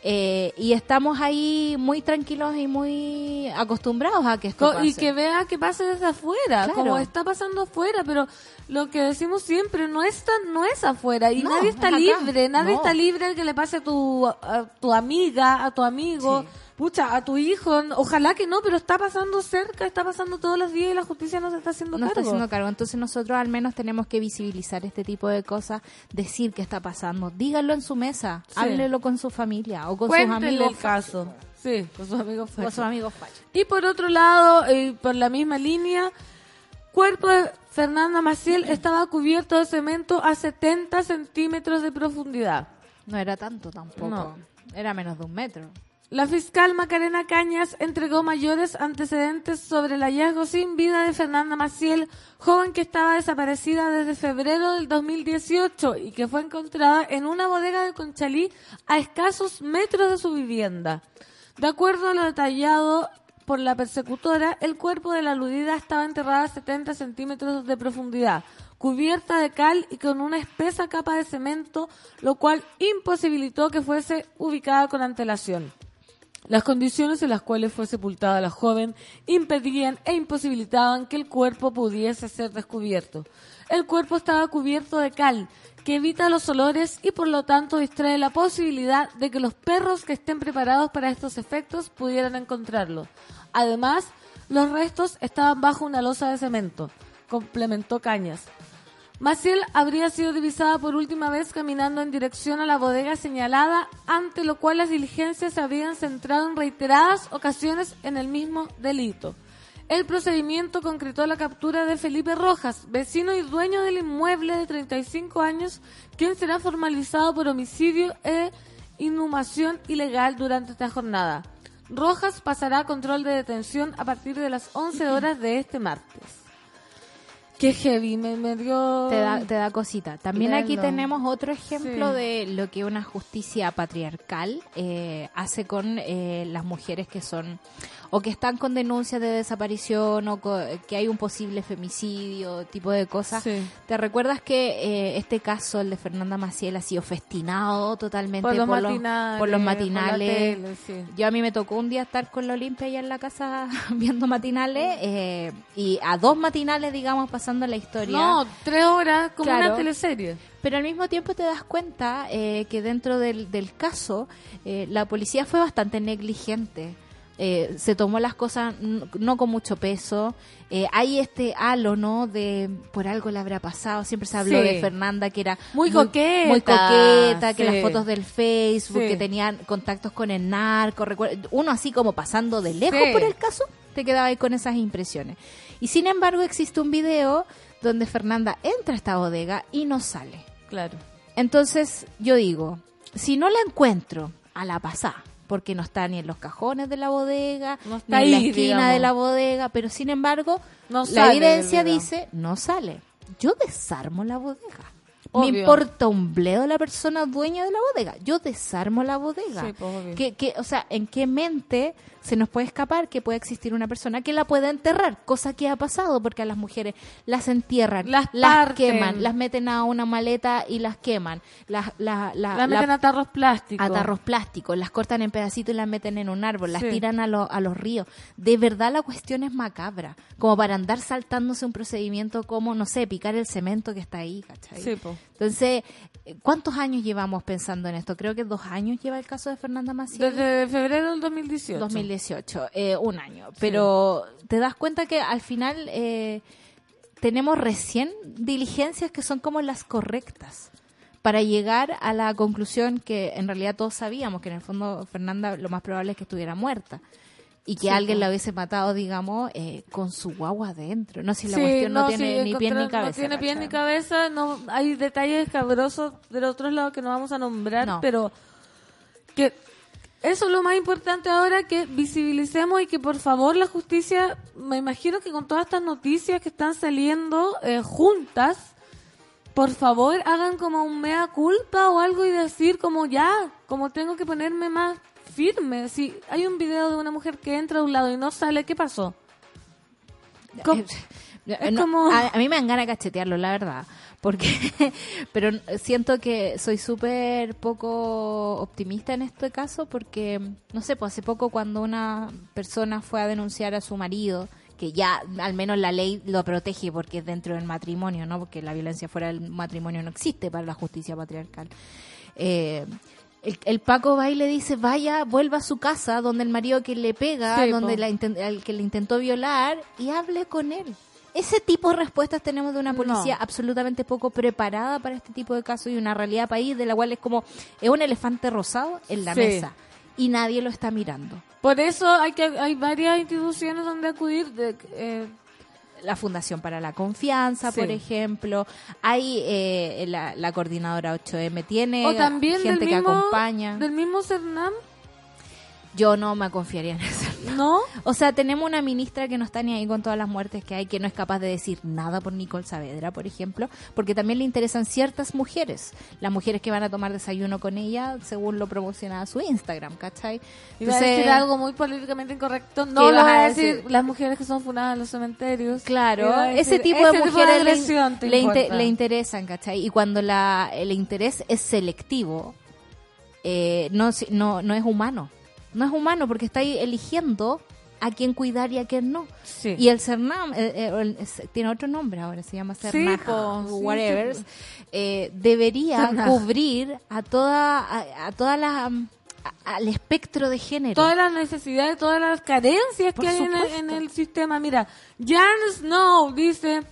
Speaker 4: Eh, y estamos ahí muy tranquilos y muy acostumbrados a que esto
Speaker 1: y que vea que pase desde afuera,
Speaker 4: Claro.
Speaker 1: como está pasando afuera, pero lo que decimos siempre no es tan, no es afuera y
Speaker 4: No,
Speaker 1: nadie está
Speaker 4: es
Speaker 1: libre, nadie
Speaker 4: No.
Speaker 1: está libre de que le pase a tu a tu amiga, a tu amigo,
Speaker 4: Sí.
Speaker 1: Pucha, a tu hijo, ojalá que no, pero está pasando cerca, está pasando todos los días y la justicia no se está haciendo
Speaker 4: no está
Speaker 1: cargo.
Speaker 4: haciendo cargo. Entonces nosotros al menos tenemos que visibilizar este tipo de cosas, decir qué está pasando, díganlo en su mesa,
Speaker 1: Sí.
Speaker 4: háblelo con su familia o con sus amigos,
Speaker 1: el caso. Sí, con sus amigos
Speaker 4: con
Speaker 1: fachos.
Speaker 4: sus amigos fachos.
Speaker 1: Y por otro lado, eh, por la misma línea, cuerpo de Fernanda Maciel estaba cubierto de cemento a 70 centímetros de profundidad.
Speaker 4: No era tanto tampoco.
Speaker 1: No.
Speaker 4: Era menos de un metro.
Speaker 1: La fiscal Macarena Cañas entregó mayores antecedentes sobre el hallazgo sin vida de Fernanda Maciel, joven que estaba desaparecida desde febrero del 2018 y que fue encontrada en una bodega de Conchalí a escasos metros de su vivienda. De acuerdo a lo detallado por la persecutora, el cuerpo de la aludida estaba enterrada a 70 centímetros de profundidad, cubierta de cal y con una espesa capa de cemento, lo cual imposibilitó que fuese ubicada con antelación. Las condiciones en las cuales fue sepultada la joven impedían e imposibilitaban que el cuerpo pudiese ser descubierto. El cuerpo estaba cubierto de cal, que evita los olores y por lo tanto distrae la posibilidad de que los perros que estén preparados para estos efectos pudieran encontrarlo. Además, los restos estaban bajo una losa de cemento, complementó Cañas. Maciel habría sido divisada por última vez caminando en dirección a la bodega señalada, ante lo cual las diligencias se habrían centrado en reiteradas ocasiones en el mismo delito. El procedimiento concretó la captura de Felipe Rojas, vecino y dueño del inmueble de 35 años, quien será formalizado por homicidio e inhumación ilegal durante esta jornada. Rojas pasará a control de detención a partir de las 11 horas de este martes. Qué heavy, me, me dio...
Speaker 4: Te da, te da cosita. También aquí tenemos otro ejemplo
Speaker 1: Sí.
Speaker 4: de lo que una justicia patriarcal eh, hace con eh, las mujeres que son o que están con denuncias de desaparición o que hay un posible femicidio, tipo de cosas.
Speaker 1: Sí.
Speaker 4: ¿Te recuerdas que eh, este caso, el de Fernanda Maciel, ha sido festinado totalmente
Speaker 1: Por los
Speaker 4: por
Speaker 1: matinales.
Speaker 4: por los
Speaker 1: por
Speaker 4: matinales?
Speaker 1: tele, sí.
Speaker 4: Yo a mí me tocó un día estar con la Olimpia allá en la casa viendo matinales eh, y a dos matinales, digamos, pasando la historia.
Speaker 1: No, tres horas como
Speaker 4: Claro.
Speaker 1: una teleserie.
Speaker 4: Pero al mismo tiempo te das cuenta eh, que dentro del, del caso eh, la policía fue bastante negligente. Eh, se tomó las cosas no con mucho peso. Eh, hay este halo, ¿no? De por algo le habrá pasado. Siempre se habló
Speaker 1: Sí.
Speaker 4: de Fernanda que era
Speaker 1: Muy coqueta,
Speaker 4: muy coqueta, que las fotos del Facebook,
Speaker 1: Sí.
Speaker 4: que tenían contactos con el narco. Uno así como pasando de lejos por el caso, te quedaba ahí con esas impresiones. Y sin embargo existe un video donde Fernanda entra a esta bodega y no sale.
Speaker 1: Claro.
Speaker 4: Entonces yo digo, si no la encuentro a la pasada, porque no está ni en los cajones de la bodega,
Speaker 1: No
Speaker 4: ni
Speaker 1: está
Speaker 4: en la esquina
Speaker 1: digamos.
Speaker 4: de la bodega, pero sin embargo,
Speaker 1: No
Speaker 4: la evidencia dice, no sale. Yo desarmo la bodega.
Speaker 1: Obvio.
Speaker 4: Me importa un bledo la persona dueña de la bodega. Yo desarmo la bodega.
Speaker 1: Sí, pues,
Speaker 4: que, que, o sea, ¿en qué mente se nos puede escapar que puede existir una persona que la pueda enterrar? Cosa que ha pasado porque a las mujeres las entierran,
Speaker 1: Las
Speaker 4: queman, las meten a una maleta y las queman, las, la, la,
Speaker 1: La meten a tarros plásticos.
Speaker 4: a tarros plásticos, las cortan en pedacitos y las meten en un árbol, las
Speaker 1: Sí.
Speaker 4: tiran a, lo- a los ríos. De verdad la cuestión es macabra, como para andar saltándose un procedimiento como, no sé, picar el cemento que está ahí, ¿cachai?
Speaker 1: Sí, po.
Speaker 4: Entonces, ¿cuántos años llevamos pensando en esto? Creo que dos años lleva el caso de Fernanda Maciel.
Speaker 1: Desde febrero del 2018.
Speaker 4: 2018, eh, un año. Pero te das cuenta que al final eh, tenemos recién diligencias que son como las correctas para llegar a la conclusión que en realidad todos sabíamos que en el fondo Fernanda lo más probable es que estuviera muerta y que
Speaker 1: Sí,
Speaker 4: alguien la hubiese matado, digamos, eh, con su guagua adentro. No sé si la
Speaker 1: Sí,
Speaker 4: cuestión no, tiene
Speaker 1: sí,
Speaker 4: ni pie ni cabeza.
Speaker 1: No tiene pie ni cabeza, no, hay detalles cabrosos del otro lado que no vamos a nombrar,
Speaker 4: No.
Speaker 1: pero que eso es lo más importante ahora, que visibilicemos y que por favor la justicia, me imagino que con todas estas noticias que están saliendo eh, juntas, por favor hagan como un mea culpa o algo y decir como ya, como tengo que ponerme más firme. Si hay un video de una mujer que entra a un lado y no sale, ¿qué pasó? ¿Cómo?
Speaker 4: Eh,
Speaker 1: Es como-
Speaker 4: a, a mí me dan ganas de cachetearlo, la verdad. Porque, pero siento que soy súper poco optimista en este caso porque, no sé, pues hace poco cuando una persona fue a denunciar a su marido, que ya al menos la ley lo protege porque es dentro del matrimonio, ¿no? Porque la violencia fuera del matrimonio no existe para la justicia patriarcal. Eh, el, el Paco va y le dice, vaya, vuelva a su casa, donde el marido que le pega,
Speaker 1: Sí,
Speaker 4: donde la al que le intentó violar, y hable con él. Ese tipo de respuestas tenemos de una
Speaker 1: No.
Speaker 4: policía absolutamente poco preparada para este tipo de casos y una realidad país de la cual es como, es un elefante rosado en la
Speaker 1: Sí.
Speaker 4: mesa y nadie lo está mirando.
Speaker 1: Por eso hay que hay varias instituciones donde acudir. De, eh,
Speaker 4: La Fundación para la Confianza,
Speaker 1: Sí.
Speaker 4: por ejemplo, hay eh, la, la coordinadora 8M, tiene
Speaker 1: o también
Speaker 4: gente
Speaker 1: del
Speaker 4: que acompaña.
Speaker 1: del mismo Cernam,
Speaker 4: Yo no me confiaría en eso.
Speaker 1: ¿No?
Speaker 4: O sea, tenemos una ministra que no está ni ahí con todas las muertes que hay, que no es capaz de decir nada por Nicole Saavedra, por ejemplo, porque también le interesan ciertas mujeres, las mujeres que van a tomar desayuno con ella, según lo promociona su Instagram, ¿cachai?
Speaker 1: A decir algo muy políticamente incorrecto. No
Speaker 4: ¿Qué
Speaker 1: lo
Speaker 4: ibas
Speaker 1: voy
Speaker 4: a
Speaker 1: decir,
Speaker 4: decir?
Speaker 1: las mujeres que son funadas en los cementerios.
Speaker 4: Claro, ese tipo de
Speaker 1: ese
Speaker 4: mujeres le- interesan, ¿cachai? Y cuando la, el interés es selectivo, eh, no, si- no, no es humano. No es humano porque está ahí eligiendo a quién cuidar y a quién no.
Speaker 1: Sí.
Speaker 4: Y el CERNAM eh, eh, el- tiene otro nombre ahora, se llama CERNAM,
Speaker 1: sí,
Speaker 4: whatever.
Speaker 1: sí,
Speaker 4: eh, debería cubrir a toda a, a toda la mm, a- al espectro de género.
Speaker 1: todas las necesidades, todas las carencias
Speaker 4: Por
Speaker 1: que hay en el, en el sistema. Mira, Jan Snow dice,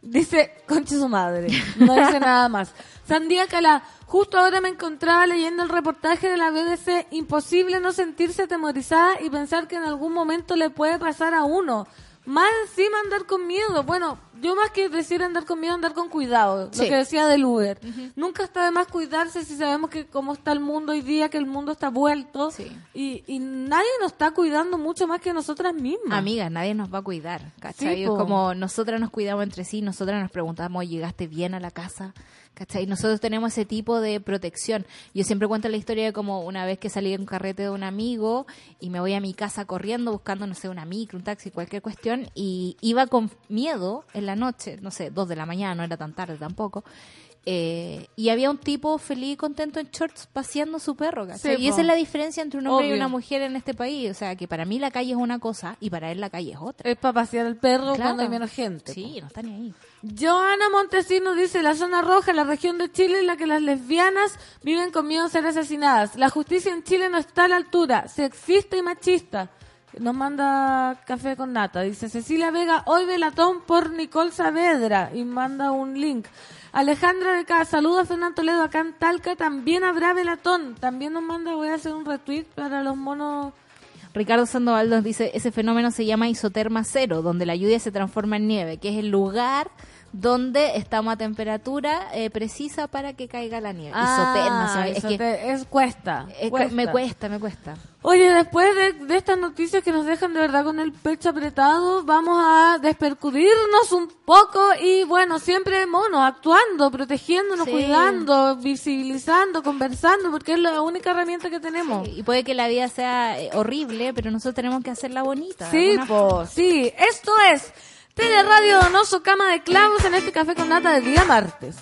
Speaker 1: dice, concha su madre, no dice nada más. Sandía Calá, justo ahora me encontraba leyendo el reportaje de la BBC, imposible no sentirse atemorizada y pensar que en algún momento le puede pasar a uno. Más encima andar con miedo. Bueno, yo más que decir andar con miedo, andar con cuidado.
Speaker 4: Sí.
Speaker 1: Lo que decía del Uber. Nunca está de más cuidarse si sabemos que cómo está el mundo hoy día, que el mundo está vuelto.
Speaker 4: Sí.
Speaker 1: Y, y nadie nos está cuidando mucho más que nosotras mismas.
Speaker 4: Amiga, nadie nos va a cuidar, ¿cachai?
Speaker 1: Sí,
Speaker 4: como nosotras nos cuidamos entre sí, nosotras nos preguntamos, ¿llegaste bien a la casa? ¿Cachai? Nosotros tenemos ese tipo de protección. Yo siempre cuento la historia de como una vez que salí en un carrete de un amigo y me voy a mi casa corriendo buscando, no sé, una micro, un taxi, cualquier cuestión, y iba con miedo en la noche, no sé, dos de la mañana, no era tan tarde tampoco. eh, y había un tipo feliz y contento en shorts paseando su perro, y esa es la diferencia entre un hombre y una mujer en este país. O sea, que para mí la calle es una cosa y para él la calle es otra.
Speaker 1: Es para pasear el perro
Speaker 4: Claro.
Speaker 1: cuando hay menos gente.
Speaker 4: Sí, no está ni ahí.
Speaker 1: Joana Montesino dice, la zona roja, la región de Chile en la que las lesbianas viven con miedo a ser asesinadas. La justicia en Chile no está a la altura, sexista y machista. Nos manda café con nata. Dice Cecilia Vega, hoy velatón por Nicole Saavedra. Y manda un link. Alejandra de acá, saludos a Fernando Toledo. Acá en Talca también habrá velatón. También nos manda, voy a hacer un retweet para los monos.
Speaker 4: Ricardo Sandoval nos dice, ese fenómeno se llama isoterma cero, donde la lluvia se transforma en nieve, que es el lugar donde estamos a temperatura eh, precisa para que caiga la nieve.
Speaker 6: Ah,
Speaker 4: es que
Speaker 6: es cuesta,
Speaker 4: es
Speaker 6: cuesta.
Speaker 4: me cuesta, me cuesta.
Speaker 6: Oye, después de, de estas noticias que nos dejan de verdad con el pecho apretado, vamos a despercudirnos un poco y bueno, siempre mono, actuando, protegiéndonos,
Speaker 4: Sí.
Speaker 6: cuidando, visibilizando, conversando, porque es la única herramienta que tenemos.
Speaker 4: Y puede que la vida sea eh, horrible, pero nosotros tenemos que hacerla bonita.
Speaker 6: Sí, po, sí. Esto es Teleradio Donoso Cama de Clavos en este café con nata del día martes.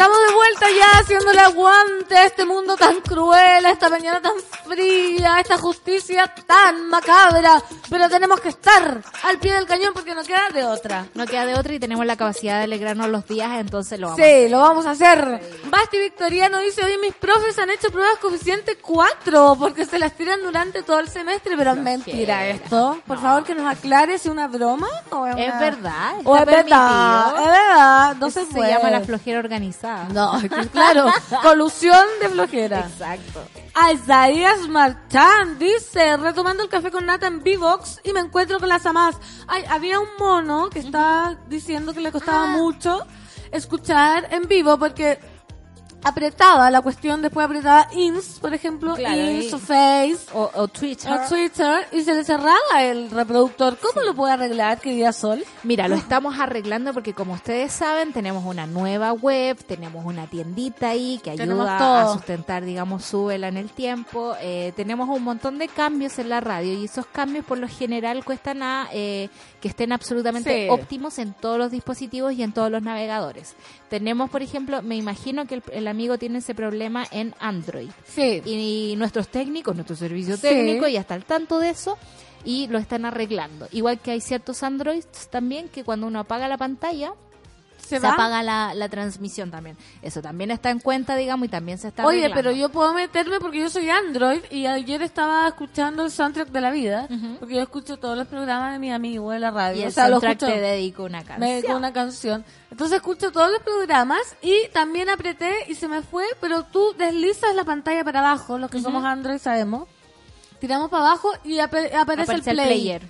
Speaker 7: Estamos de vuelta ya
Speaker 1: haciéndole aguante a este mundo tan cruel, a esta mañana tan fría, a esta justicia tan macabra. Pero tenemos que estar al pie del cañón porque no queda de otra.
Speaker 4: No queda de otra y tenemos la capacidad de alegrarnos los días, entonces lo vamos a
Speaker 1: Sí,
Speaker 4: hacer.
Speaker 1: lo vamos a hacer. Basti Victoriano dice, hoy mis profes han hecho pruebas coeficiente 4 porque se las tiran durante todo el semestre, pero es mentira esto. Por favor, que nos aclare si es una broma o es
Speaker 4: Es
Speaker 1: una-
Speaker 4: verdad,
Speaker 1: O es verdad, es verdad, no se,
Speaker 4: se llama la flojera organizada.
Speaker 1: No, claro, colusión de flojera.
Speaker 4: Exacto.
Speaker 1: Isaías Marchán dice, retomando el café con nata en V-Box y me encuentro con las amas. Ay, había un mono que estaba diciendo que le costaba
Speaker 4: Ah.
Speaker 1: mucho escuchar en vivo porque apretaba la cuestión, después apretaba ins, por ejemplo,
Speaker 4: Claro,
Speaker 1: ins o face
Speaker 4: O, o Twitter.
Speaker 1: o Twitter y se le cerraba el reproductor. ¿Cómo lo puede arreglar, querida Sol?
Speaker 4: Mira, lo estamos arreglando porque como ustedes saben, tenemos una nueva web, tenemos una tiendita ahí que ayuda a sustentar, digamos, su vela en el tiempo. Eh, tenemos un montón de cambios en la radio y esos cambios por lo general cuestan a eh, que estén absolutamente
Speaker 1: Sí.
Speaker 4: óptimos en todos los dispositivos y en todos los navegadores. Tenemos, por ejemplo, me imagino que el, el amigo tiene ese problema en Android
Speaker 1: Sí.
Speaker 4: y nuestros técnicos, nuestro servicio
Speaker 1: Sí.
Speaker 4: técnico ya está al tanto de eso y lo están arreglando. Igual que hay ciertos Androids también que cuando uno apaga la pantalla
Speaker 1: ¿Se,
Speaker 4: se,
Speaker 1: va?
Speaker 4: apaga la, la transmisión también. Eso también está en cuenta, digamos, y también se está
Speaker 1: Oye,
Speaker 4: arreglando.
Speaker 1: pero yo puedo meterme porque yo soy Android y ayer estaba escuchando el soundtrack de la vida,
Speaker 4: Ujú.
Speaker 1: porque yo escucho todos los programas de mi amigo de la radio.
Speaker 4: y el
Speaker 1: o sea, lo
Speaker 4: soundtrack
Speaker 1: escucho
Speaker 4: te dedico una canción.
Speaker 1: me con una canción. Entonces escucho todos los programas y también apreté y se me fue, pero tú deslizas la pantalla para abajo, los que somos Android sabemos. Tiramos para abajo y ape- aparece,
Speaker 4: Aparece
Speaker 1: el
Speaker 4: el
Speaker 1: play.
Speaker 4: player.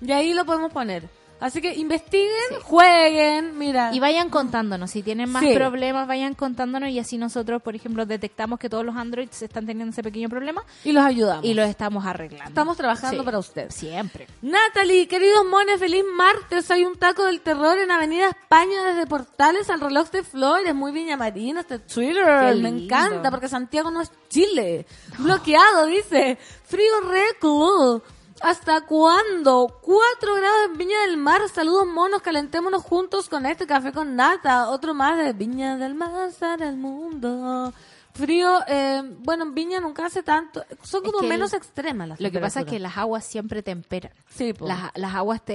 Speaker 1: Y ahí lo podemos poner. Así que investiguen, jueguen, mira.
Speaker 4: Y vayan contándonos, si tienen más
Speaker 1: Sí.
Speaker 4: problemas, vayan contándonos y así nosotros, por ejemplo, detectamos que todos los Androids están teniendo ese pequeño problema
Speaker 1: Y los ayudamos.
Speaker 4: y los estamos arreglando.
Speaker 1: Estamos trabajando
Speaker 4: Sí.
Speaker 1: para ustedes.
Speaker 4: Siempre.
Speaker 1: Natalie, queridos mones, feliz martes. Hay un taco del terror en Avenida España desde Portales al reloj de Flores. Muy Viña Marina, este Twitter. Me encanta porque Santiago no es Chile. Bloqueado, dice. Frío récord. ¿Hasta cuándo? Cuatro grados en Viña del Mar. Saludos monos, calentémonos juntos con este café con nata. Otro más de Viña del Mar para el mundo. Frío, eh, bueno, en Viña nunca hace tanto. Son como
Speaker 4: el-
Speaker 1: menos extremas las
Speaker 4: Lo que pasa es que las aguas siempre temperan.
Speaker 1: Sí, po.
Speaker 4: Las, las aguas te,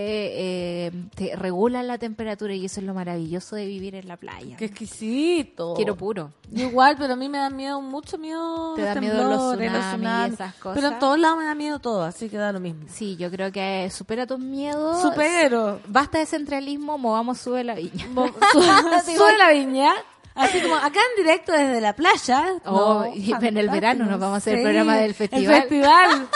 Speaker 4: eh, te regulan la temperatura y eso es lo maravilloso de vivir en la playa.
Speaker 1: Qué exquisito.
Speaker 4: Quiero puro.
Speaker 1: Igual, pero a mí me da miedo, mucho miedo.
Speaker 4: Te da miedo los tsunamis y esas cosas.
Speaker 1: Pero en todos lados me da miedo todo, así que da lo mismo.
Speaker 4: Sí, yo creo que supera tus miedos.
Speaker 1: Supero.
Speaker 4: Basta de centralismo, movamos, sube la viña.
Speaker 1: Mo- Sube la viña. Así como acá en directo desde la playa.
Speaker 4: Oh,
Speaker 1: No,
Speaker 4: y en el verano nos vamos a hacer el programa del festival.
Speaker 1: El festival.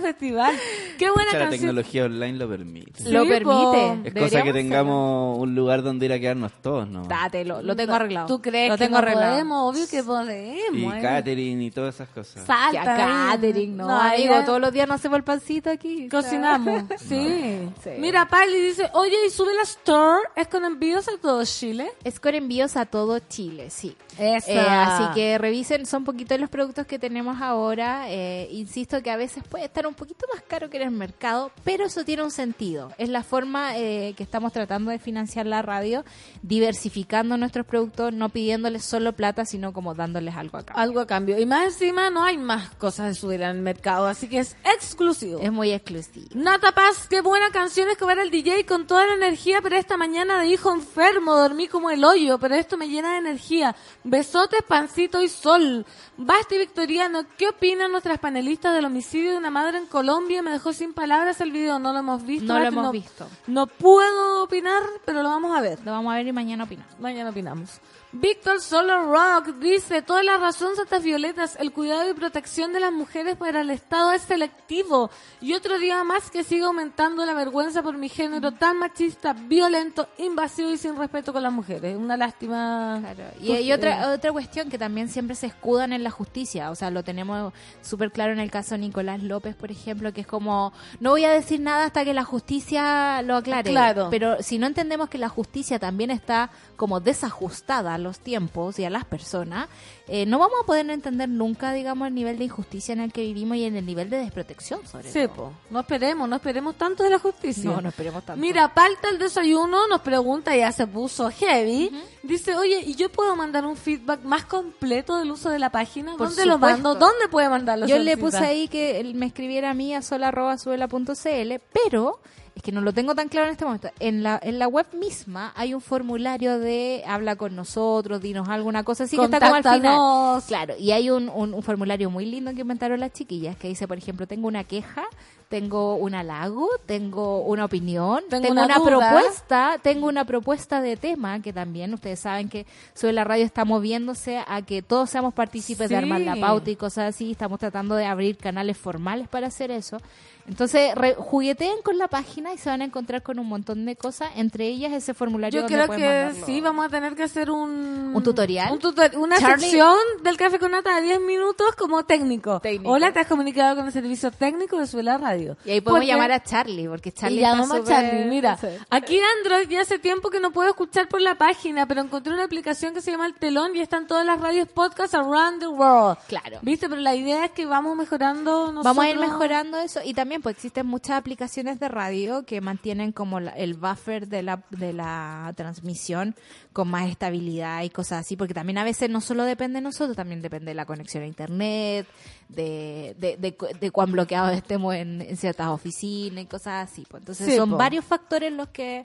Speaker 1: Festival. Qué buena
Speaker 2: la tecnología online lo permite.
Speaker 1: Sí,
Speaker 4: lo permite.
Speaker 2: Es cosa que tengamos un lugar donde ir a quedarnos todos, ¿no?
Speaker 4: Date, lo, lo tengo arreglado.
Speaker 1: ¿Tú crees
Speaker 4: lo
Speaker 1: que
Speaker 4: tengo
Speaker 1: no
Speaker 4: arreglado.
Speaker 1: podemos? Obvio que podemos.
Speaker 2: Y
Speaker 1: eh.
Speaker 2: catering y todas esas cosas.
Speaker 1: Salta.
Speaker 4: Catering, no,
Speaker 1: No,
Speaker 4: amigo,
Speaker 1: ya-
Speaker 4: todos los días nos hacemos el pancito aquí.
Speaker 1: Cocinamos, sí.
Speaker 4: Sí.
Speaker 1: Mira, Pali dice, oye, y sube la store, es con envíos a todo Chile.
Speaker 4: Es con envíos a todo Chile, sí.
Speaker 1: Esa.
Speaker 4: Eh, así que revisen, son poquitos los productos que tenemos ahora. Eh, insisto que a veces puede estar un poquito más caro que en el mercado, pero eso tiene un sentido. Es la forma eh, que estamos tratando de financiar la radio, diversificando nuestros productos, no pidiéndoles solo plata, sino como dándoles algo acá.
Speaker 1: Algo a cambio. Y más encima no hay más cosas de subir al mercado, así que es exclusivo.
Speaker 4: Es muy exclusivo.
Speaker 1: Nata Paz, qué buena canción escoger el DJ con toda la energía, pero esta mañana de hijo enfermo, dormí como el hoyo, pero esto me llena de energía. Besotes, pancito y sol. Basti Victoriano, ¿qué opinan nuestras panelistas del homicidio de una madre en Colombia? Me dejó sin palabras el video, no lo hemos visto.
Speaker 4: No lo hemos visto.
Speaker 1: No puedo opinar, pero lo vamos a ver.
Speaker 4: Lo vamos a ver y mañana opinamos.
Speaker 1: Mañana opinamos. Víctor Solo Rock dice, toda la razón, Santas Violetas, el cuidado y protección de las mujeres para el Estado es selectivo. Y otro día más que sigue aumentando la vergüenza por mi género tan machista, violento, invasivo y sin respeto con las mujeres. Una lástima.
Speaker 4: Claro. Y hay otra, otra cuestión que también siempre se escudan en la justicia, o sea, lo tenemos súper claro en el caso de Nicolás López, por ejemplo, que es como, no voy a decir nada hasta que la justicia lo aclare.
Speaker 1: Claro.
Speaker 4: Pero si no entendemos que la justicia también está como desajustada a los tiempos y a las personas, eh, no vamos a poder entender nunca, digamos, el nivel de injusticia en el que vivimos y en el nivel de desprotección, sobre
Speaker 1: Sí,
Speaker 4: todo.
Speaker 1: po. No esperemos, no esperemos tanto de la justicia.
Speaker 4: No, no esperemos tanto.
Speaker 1: Mira, Palta el desayuno nos pregunta, ya se puso heavy. Dice, oye, ¿y yo puedo mandar un feedback más completo del uso de la página?
Speaker 4: Por
Speaker 1: ¿Dónde lo
Speaker 4: supuesto.
Speaker 1: mando? ¿Dónde puede mandarlo?
Speaker 4: Yo le puse ahí que me escribiera a mí a sola.suela.cl, pero es que no lo tengo tan claro en este momento. En la, en la web misma hay un formulario de habla con nosotros, dinos alguna cosa así que está como al final. Claro, y hay un, un, un formulario muy lindo que inventaron las chiquillas que dice, por ejemplo, tengo una queja, tengo un halago, tengo una opinión,
Speaker 1: Tengo
Speaker 4: tengo,
Speaker 1: una
Speaker 4: propuesta, tengo una propuesta de tema que también ustedes saben que sobre la radio está moviéndose a que todos seamos partícipes de armar la pauta y cosas así. Estamos tratando de abrir canales formales para hacer eso. Entonces, re- jugueteen con la página y se van a encontrar con un montón de cosas, entre ellas ese formulario
Speaker 1: Yo creo que
Speaker 4: mandarlo.
Speaker 1: sí, vamos a tener que hacer un...
Speaker 4: ¿Un tutorial?
Speaker 1: un tutor- una
Speaker 4: Charlie-
Speaker 1: sección del Café con Nata de 10 minutos como técnico.
Speaker 4: Técnico.
Speaker 1: Hola, te has comunicado con el servicio técnico de Suela Radio.
Speaker 4: Y ahí podemos
Speaker 1: Porque-
Speaker 4: llamar a Charlie, porque Charlie
Speaker 1: y llamamos
Speaker 4: está
Speaker 1: a Charlie, mira, aquí Android ya hace tiempo que no puedo escuchar por la página, pero encontré una aplicación que se llama El Telón y están todas las radios podcast around the world.
Speaker 4: Claro.
Speaker 1: ¿Viste? Pero la idea es que vamos mejorando nosotros.
Speaker 4: Vamos a ir mejorando eso y también pues existen muchas aplicaciones de radio que mantienen como la- el buffer de la, de la transmisión con más estabilidad y cosas así, porque también a veces no solo depende de nosotros, también depende de la conexión a internet, de, de, de, de cuán bloqueados estemos en, en ciertas oficinas y cosas así. Pues. Entonces
Speaker 1: Sí,
Speaker 4: son
Speaker 1: po.
Speaker 4: varios factores los que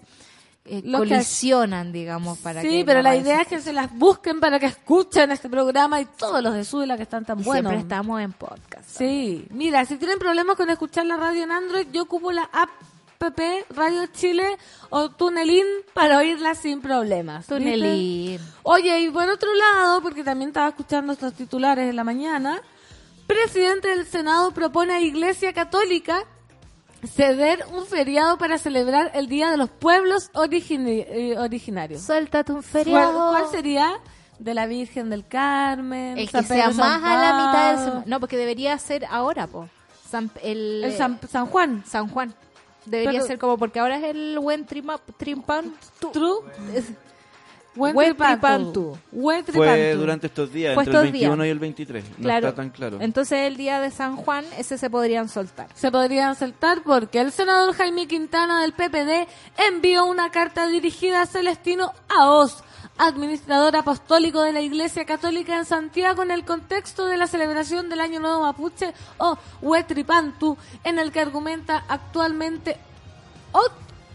Speaker 4: eh, colisionan, digamos, para que
Speaker 1: Sí, pero la idea es que se las busquen para que escuchen este programa y todos los de Sudela que están tan
Speaker 4: Y
Speaker 1: buenos.
Speaker 4: Siempre estamos en podcast.
Speaker 1: Sí, mira, si tienen problemas con escuchar la radio en Android, yo ocupo la app Radio Chile o Tunelin para oírla sin problemas. ¿viste?
Speaker 4: Tunelín.
Speaker 1: Oye, y por otro lado, porque también estaba escuchando estos titulares en la mañana, presidente del Senado propone a Iglesia Católica ceder un feriado para celebrar el Día de los Pueblos origini- eh, Originarios.
Speaker 4: Suéltate un
Speaker 1: ¿Cuál,
Speaker 4: feriado.
Speaker 1: cuál sería? De la Virgen del Carmen.
Speaker 4: El
Speaker 1: San
Speaker 4: que sea
Speaker 1: Pedro, San
Speaker 4: más a la mitad del
Speaker 1: Pablo,
Speaker 4: sema- No, porque debería ser ahora, po. San, el,
Speaker 1: El San, San Juan.
Speaker 4: San Juan. Debería
Speaker 1: Pero-
Speaker 4: ser como porque ahora es el buen trimpan.
Speaker 1: True. Buen
Speaker 4: Buen
Speaker 1: tripantu.
Speaker 4: tripantu.
Speaker 1: Buen
Speaker 2: Fue durante estos días,
Speaker 4: Fue
Speaker 2: entre
Speaker 4: estos
Speaker 2: el 21
Speaker 4: días.
Speaker 2: y el 23. No
Speaker 4: Claro.
Speaker 2: está tan claro.
Speaker 4: Entonces el día de San Juan, ese se podrían soltar.
Speaker 1: Se podrían saltar porque el senador Jaime Quintana del PPD envió una carta dirigida a Celestino Aos, administrador apostólico de la Iglesia Católica en Santiago en el contexto de la celebración del Año Nuevo Mapuche o Huetripantu, en el que argumenta actualmente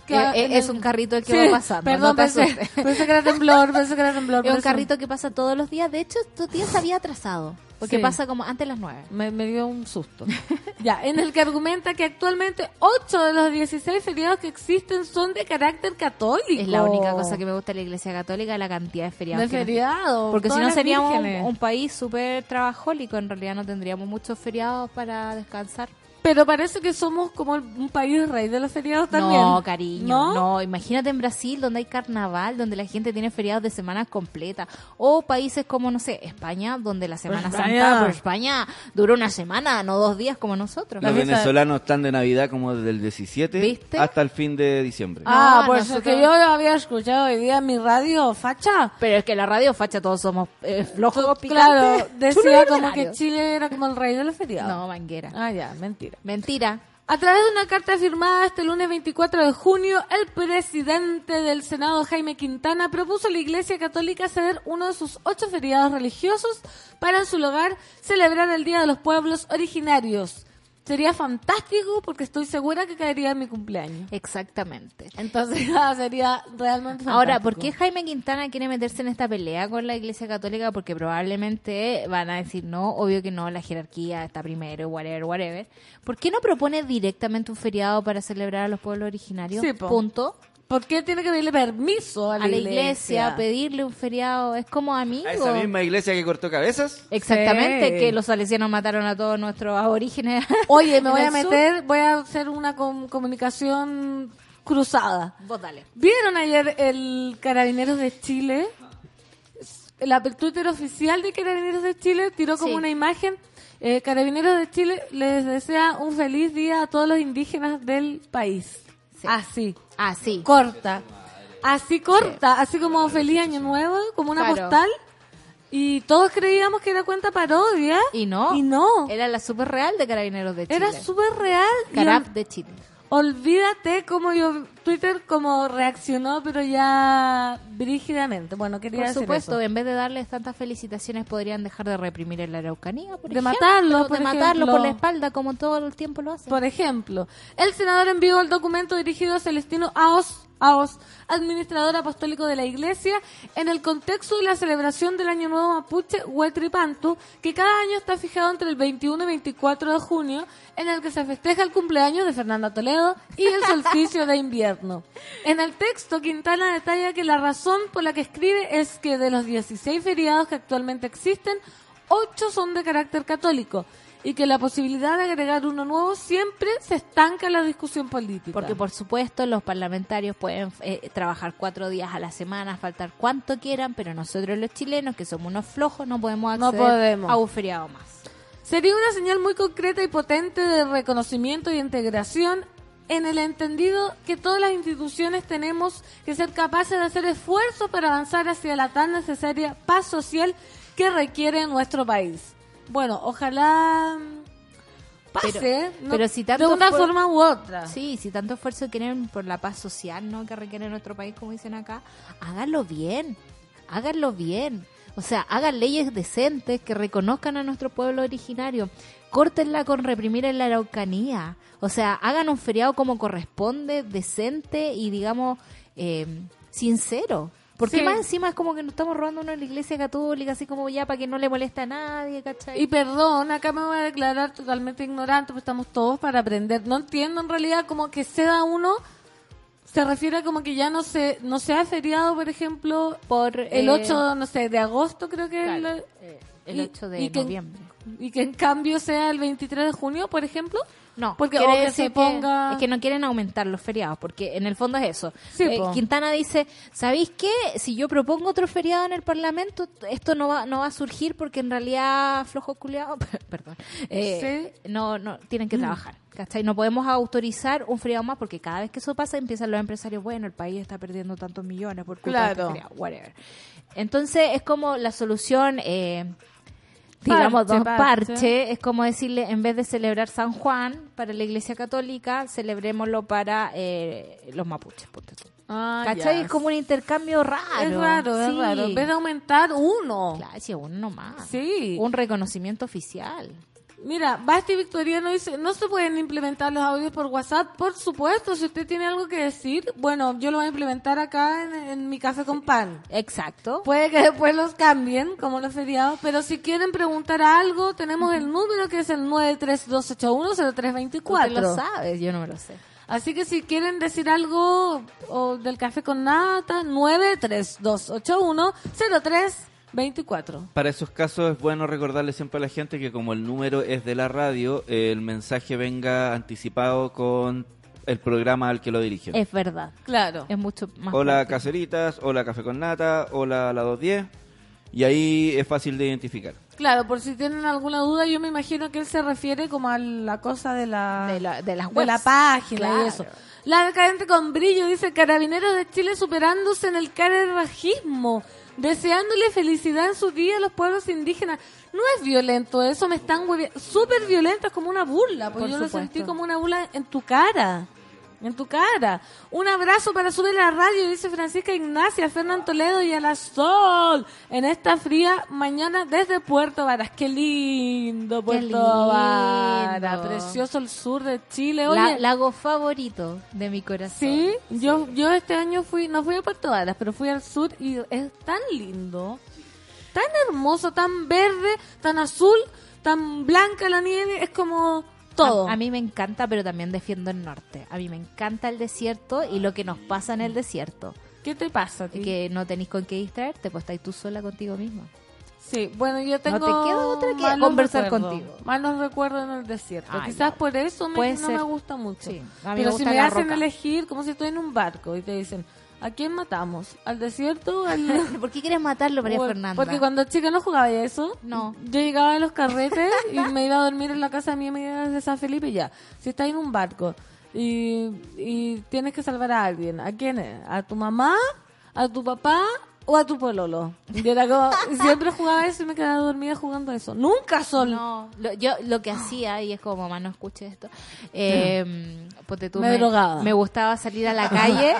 Speaker 1: que-
Speaker 4: Eh, eh,
Speaker 1: en
Speaker 4: es
Speaker 1: el-
Speaker 4: un carrito el que
Speaker 1: Sí,
Speaker 4: va pasando.
Speaker 1: Perdón,
Speaker 4: no
Speaker 1: pensé, pensé que era temblor, pensé que era temblor.
Speaker 4: Es un
Speaker 1: eso
Speaker 4: carrito que pasa todos los días. De hecho, estos días se había atrasado. Porque
Speaker 1: Sí.
Speaker 4: pasa como antes de las 9.
Speaker 1: Me, me dio un susto. ya, en el que argumenta que actualmente 8 de los 16 feriados que existen son de carácter católico.
Speaker 4: Es la única cosa que me gusta de la Iglesia Católica, la cantidad de feriados.
Speaker 1: De feriados.
Speaker 4: Porque si no seríamos un, un país súper trabajólico, en realidad no tendríamos muchos feriados para descansar.
Speaker 1: Pero parece que somos como el- un país rey de los feriados también.
Speaker 4: No, cariño,
Speaker 1: ¿No?
Speaker 4: ¿No? Imagínate en Brasil, donde hay carnaval, donde la gente tiene feriados de semanas completas. O países como, no sé, España, donde la Semana. Santa por España dura una semana, no dos días como nosotros.
Speaker 2: Los venezolanos están de Navidad como desde el 17
Speaker 4: ¿Viste?
Speaker 2: hasta el fin de diciembre.
Speaker 1: Ah,
Speaker 4: No,
Speaker 1: pues
Speaker 4: nosotros-
Speaker 1: que yo había escuchado hoy día en mi radio, facha.
Speaker 4: Pero es que la radio facha todos somos eh, flojos,
Speaker 1: Claro, decía como que. Chile era como el rey de los feriados.
Speaker 4: No, manguera.
Speaker 1: Ah, ya, mentira.
Speaker 4: Mentira.
Speaker 1: A través de una carta firmada este lunes 24 de junio, el presidente del Senado, Jaime Quintana, propuso a la Iglesia Católica ceder uno de sus ocho feriados religiosos para en su lugar celebrar el Día de los Pueblos Originarios. Sería fantástico porque estoy segura que caería en mi cumpleaños.
Speaker 4: Exactamente.
Speaker 1: Entonces ah, sería realmente fantástico.
Speaker 4: Ahora, ¿por qué Jaime Quintana quiere meterse en esta pelea con la Iglesia Católica? Porque probablemente van a decir no, obvio que no, la jerarquía está primero, whatever, whatever. ¿Por qué no propone directamente un feriado para celebrar a los pueblos originarios?
Speaker 1: Sí, po.
Speaker 4: Punto.
Speaker 1: ¿Por qué tiene que pedirle permiso a
Speaker 4: A
Speaker 1: la,
Speaker 4: la iglesia, pedirle un feriado, es como amigo.
Speaker 2: ¿A esa misma iglesia que cortó cabezas?
Speaker 4: Exactamente,
Speaker 1: Sí.
Speaker 4: que los salesianos mataron a todos nuestros aborígenes.
Speaker 1: Oye, me voy a
Speaker 4: sur.
Speaker 1: meter, voy a hacer una com- comunicación cruzada.
Speaker 4: Vos dale.
Speaker 1: ¿Vieron ayer el Carabineros de Chile? La el Twitter oficial de Carabineros de Chile tiró como
Speaker 4: Sí.
Speaker 1: una imagen. Eh, Carabineros de Chile les desea un feliz día a todos los indígenas del país.
Speaker 4: Sí.
Speaker 1: Así,
Speaker 4: Ah, sí.
Speaker 1: corta. así corta, así como Feliz Año Nuevo, como una
Speaker 4: Claro.
Speaker 1: postal. Y todos creíamos que era cuenta parodia.
Speaker 4: Y no.
Speaker 1: Y no.
Speaker 4: Era la super real de Carabineros de Chile.
Speaker 1: Era súper real. Y
Speaker 4: Carab de Chile.
Speaker 1: Olvídate cómo yo, Twitter como reaccionó, pero ya brígidamente. Bueno, quería
Speaker 4: Por
Speaker 1: decir
Speaker 4: supuesto,
Speaker 1: eso.
Speaker 4: en vez de darles tantas felicitaciones, podrían dejar de reprimir en la Araucanía, por
Speaker 1: De
Speaker 4: ejemplo,
Speaker 1: matarlos, por
Speaker 4: de
Speaker 1: ejemplo.
Speaker 4: por la espalda, como todo el tiempo lo hacen.
Speaker 1: Por ejemplo, el senador envió el documento dirigido a Celestino Aos, Aos, administrador apostólico de la Iglesia, en el contexto de la celebración del Año Nuevo Mapuche Huetripantu, que cada año está fijado entre el 21 y 24 de junio, en el que se festeja el cumpleaños de Fernanda Toledo y el solsticio de invierno. En el texto, Quintana detalla que la razón por la que escribe es que de los 16 feriados que actualmente existen, 8 son de carácter católico y que la posibilidad de agregar uno nuevo siempre se estanca en la discusión política.
Speaker 4: Porque, por supuesto, los parlamentarios pueden eh, trabajar cuatro días a la semana, faltar cuanto quieran, pero nosotros los chilenos, que somos unos flojos, no podemos
Speaker 1: No
Speaker 4: acceder
Speaker 1: podemos.
Speaker 4: a un feriado más.
Speaker 1: Sería una señal muy concreta y potente de reconocimiento y integración en el entendido que todas las instituciones tenemos que ser capaces de hacer esfuerzos para avanzar hacia la tan necesaria paz social que requiere nuestro país. Bueno, ojalá pase,
Speaker 4: Pero-
Speaker 1: ¿no?
Speaker 4: pero si tanto
Speaker 1: de una forma u otra.
Speaker 4: Sí, si tanto esfuerzo quieren por la paz social, ¿no? Que requiere nuestro país, como dicen acá, háganlo bien, háganlo bien. O sea, hagan leyes decentes que reconozcan a nuestro pueblo originario. Córtenla con reprimir en la Araucanía. O sea, hagan un feriado como corresponde, decente y, digamos, eh, sincero. Porque
Speaker 1: Sí.
Speaker 4: más encima es como que nos estamos robando uno en la iglesia católica, así como ya para que no le moleste a nadie, ¿cachai?
Speaker 1: Y perdón, acá me voy a declarar totalmente ignorante, pues estamos todos para aprender. No entiendo en realidad como que se da uno, se refiere a como que ya no se, no se ha feriado, por ejemplo,
Speaker 4: por
Speaker 1: el
Speaker 4: eh,
Speaker 1: 8, no sé, de agosto creo que es
Speaker 4: claro,
Speaker 1: el-
Speaker 4: eh, el
Speaker 1: y-
Speaker 4: 8 de
Speaker 1: y que-
Speaker 4: noviembre.
Speaker 1: Y que en cambio sea el 23 de junio, por ejemplo.
Speaker 4: No,
Speaker 1: Porque o que se ponga-
Speaker 4: es que no quieren aumentar los feriados, porque en el fondo es eso.
Speaker 1: Sí,
Speaker 4: Eh. Quintana dice, ¿sabéis qué? Si yo propongo otro feriado en el Parlamento, esto no va no va a surgir porque en realidad flojo culiado, perdón, eh, no no tienen que trabajar. ¿Cachai? No podemos autorizar un feriado más porque cada vez que eso pasa empiezan los empresarios, bueno, el país está perdiendo tantos millones por culpa de este
Speaker 1: Claro.
Speaker 4: feriado, whatever. Entonces es como la solución... Eh, digamos,
Speaker 1: Parche,
Speaker 4: dos
Speaker 1: parche.
Speaker 4: parches, es como decirle, en vez de celebrar San Juan para la iglesia católica, celebrémoslo para eh, los mapuches.
Speaker 1: Ah,
Speaker 4: ¿Cachai? Es como un intercambio raro.
Speaker 1: Es raro, es raro. En vez de aumentar uno.
Speaker 4: Claro, sí, uno más.
Speaker 1: Sí.
Speaker 4: Un reconocimiento oficial.
Speaker 1: Mira, Basti Victoriano dice, ¿no se pueden implementar los audios por WhatsApp? Por supuesto, si usted tiene algo que decir, bueno, yo lo voy a implementar acá en, en mi café con pan.
Speaker 4: Exacto.
Speaker 1: Puede que después los cambien, como los feriados, pero si quieren preguntar algo, tenemos el número que es el
Speaker 4: Tú te
Speaker 1: 932810324.
Speaker 4: lo sabes, yo no me lo sé.
Speaker 1: Así que si quieren decir algo o del café con nata, 932810324.
Speaker 2: Para esos casos es bueno recordarle siempre a la gente que como el número es de la radio, el mensaje venga anticipado con el programa al que lo dirigen.
Speaker 4: Es verdad.
Speaker 1: Claro.
Speaker 4: Es mucho más.
Speaker 2: Hola
Speaker 4: práctico.
Speaker 2: Caseritas, hola Café con Nata, hola la 210. Y ahí es fácil de identificar.
Speaker 1: Claro, por si tienen alguna duda, yo me imagino que él se refiere como a la cosa de la,
Speaker 4: De la- de las
Speaker 1: de la
Speaker 4: webs.
Speaker 1: página
Speaker 4: Claro.
Speaker 1: y eso. La decadente con brillo, dice Carabineros de Chile superándose en el carerrajismo, deseándole felicidad en su día a los pueblos indígenas. No es violento eso, me están súper violento, es como una burla, porque
Speaker 4: Por
Speaker 1: yo lo sentí como una burla en tu cara. En tu cara. Un abrazo para subir a la radio, dice Francisca Ignacia, Fernán Toledo y a la Sol. En esta fría mañana desde Puerto Varas. Qué lindo Puerto
Speaker 4: lindo.
Speaker 1: Varas. Precioso el sur de Chile. Oye,
Speaker 4: La- lago favorito de mi corazón.
Speaker 1: sí, yo, yo este año fui, no fui a Puerto Varas, pero fui al sur y es tan lindo, tan hermoso, tan verde, tan azul, tan blanca la nieve, es como todo.
Speaker 4: A, a mí me encanta, pero también defiendo el norte. A mí me encanta el desierto y lo que nos pasa en el desierto.
Speaker 1: ¿Qué te pasa?
Speaker 4: Que no tenéis con qué distraerte, pues estáis tú sola contigo misma.
Speaker 1: Sí, bueno, yo tengo
Speaker 4: te queda otra que conversar contigo.
Speaker 1: Malos recuerdos en el desierto.
Speaker 4: Ay,
Speaker 1: Quizás
Speaker 4: no.
Speaker 1: por eso me, no
Speaker 4: ser.
Speaker 1: me gusta mucho.
Speaker 4: Sí, a mí me
Speaker 1: Pero si
Speaker 4: gusta
Speaker 1: me hacen
Speaker 4: roca.
Speaker 1: elegir, como si estoy en un barco y te dicen, ¿a quién matamos? ¿Al desierto al...?
Speaker 4: ¿Por qué quieres matarlo, María
Speaker 1: Por-
Speaker 4: Fernanda?
Speaker 1: Porque cuando chica no jugaba eso.
Speaker 4: No.
Speaker 1: Yo llegaba a los carretes y me iba a dormir en la casa de mi amiga de San Felipe y ya. Si estáis en un barco y, y tienes que salvar a alguien. ¿A quién es? ¿A tu mamá? ¿A tu papá? ¿O a tu pololo? Y era como, siempre jugaba eso y me quedaba dormida jugando eso. Nunca sol.
Speaker 4: No, lo- yo lo que hacía, y es como mamá no escuche esto, eh, ponte tú,
Speaker 1: Me drogaba.
Speaker 4: me gustaba salir a la calle,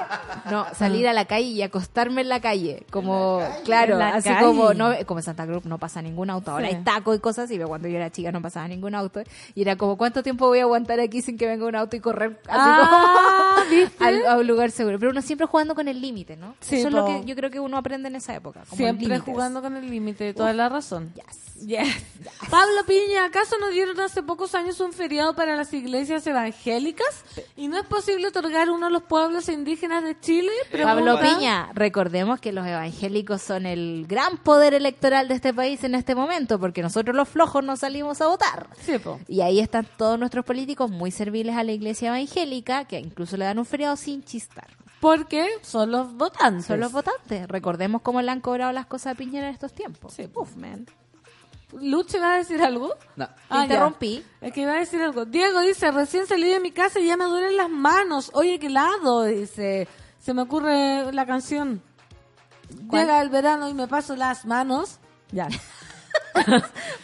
Speaker 4: no, salir a la calle y acostarme en la calle, como, claro,
Speaker 1: En
Speaker 4: así
Speaker 1: calle.
Speaker 4: como, no, como en Santa Cruz no pasa ningún auto, ahora
Speaker 1: Sí.
Speaker 4: hay tacos y cosas pero cuando yo era chica no pasaba ningún auto, y era como, ¿cuánto tiempo voy a aguantar aquí sin que venga un auto y correr así
Speaker 1: Ah,
Speaker 4: a un lugar seguro? Pero uno siempre jugando con el límite, ¿no?
Speaker 1: Sí,
Speaker 4: Eso es lo que yo creo que uno aprende en esa época. como
Speaker 1: Siempre jugando con el límite, toda la razón.
Speaker 4: Yes.
Speaker 1: Yes. Pablo Piña, ¿acaso nos dieron hace pocos años un feriado para las iglesias evangélicas? ¿Y no es posible otorgar uno a los pueblos indígenas de Chile?
Speaker 4: Pablo. Piña, recordemos que los evangélicos son el gran poder electoral de este país en este momento, porque nosotros los flojos no salimos a votar.
Speaker 1: Sí.
Speaker 4: Y ahí están todos nuestros políticos muy serviles a la iglesia evangélica, que incluso le dan un feriado sin chistar.
Speaker 1: Porque son los votantes.
Speaker 4: Son los votantes. Recordemos cómo le han cobrado las cosas a Piñera en estos tiempos.
Speaker 1: Sí.
Speaker 4: Uf, man.
Speaker 1: ¿Luche va a decir algo?
Speaker 2: No.
Speaker 1: Ah, ya.
Speaker 4: Interrumpí.
Speaker 1: Es que iba a decir algo. Diego dice, recién salí de mi casa y ya me duelen las manos. Oye, qué helado, dice. Se me ocurre la canción.
Speaker 4: ¿Cuál?
Speaker 1: Llega el verano y me paso las manos. Ya.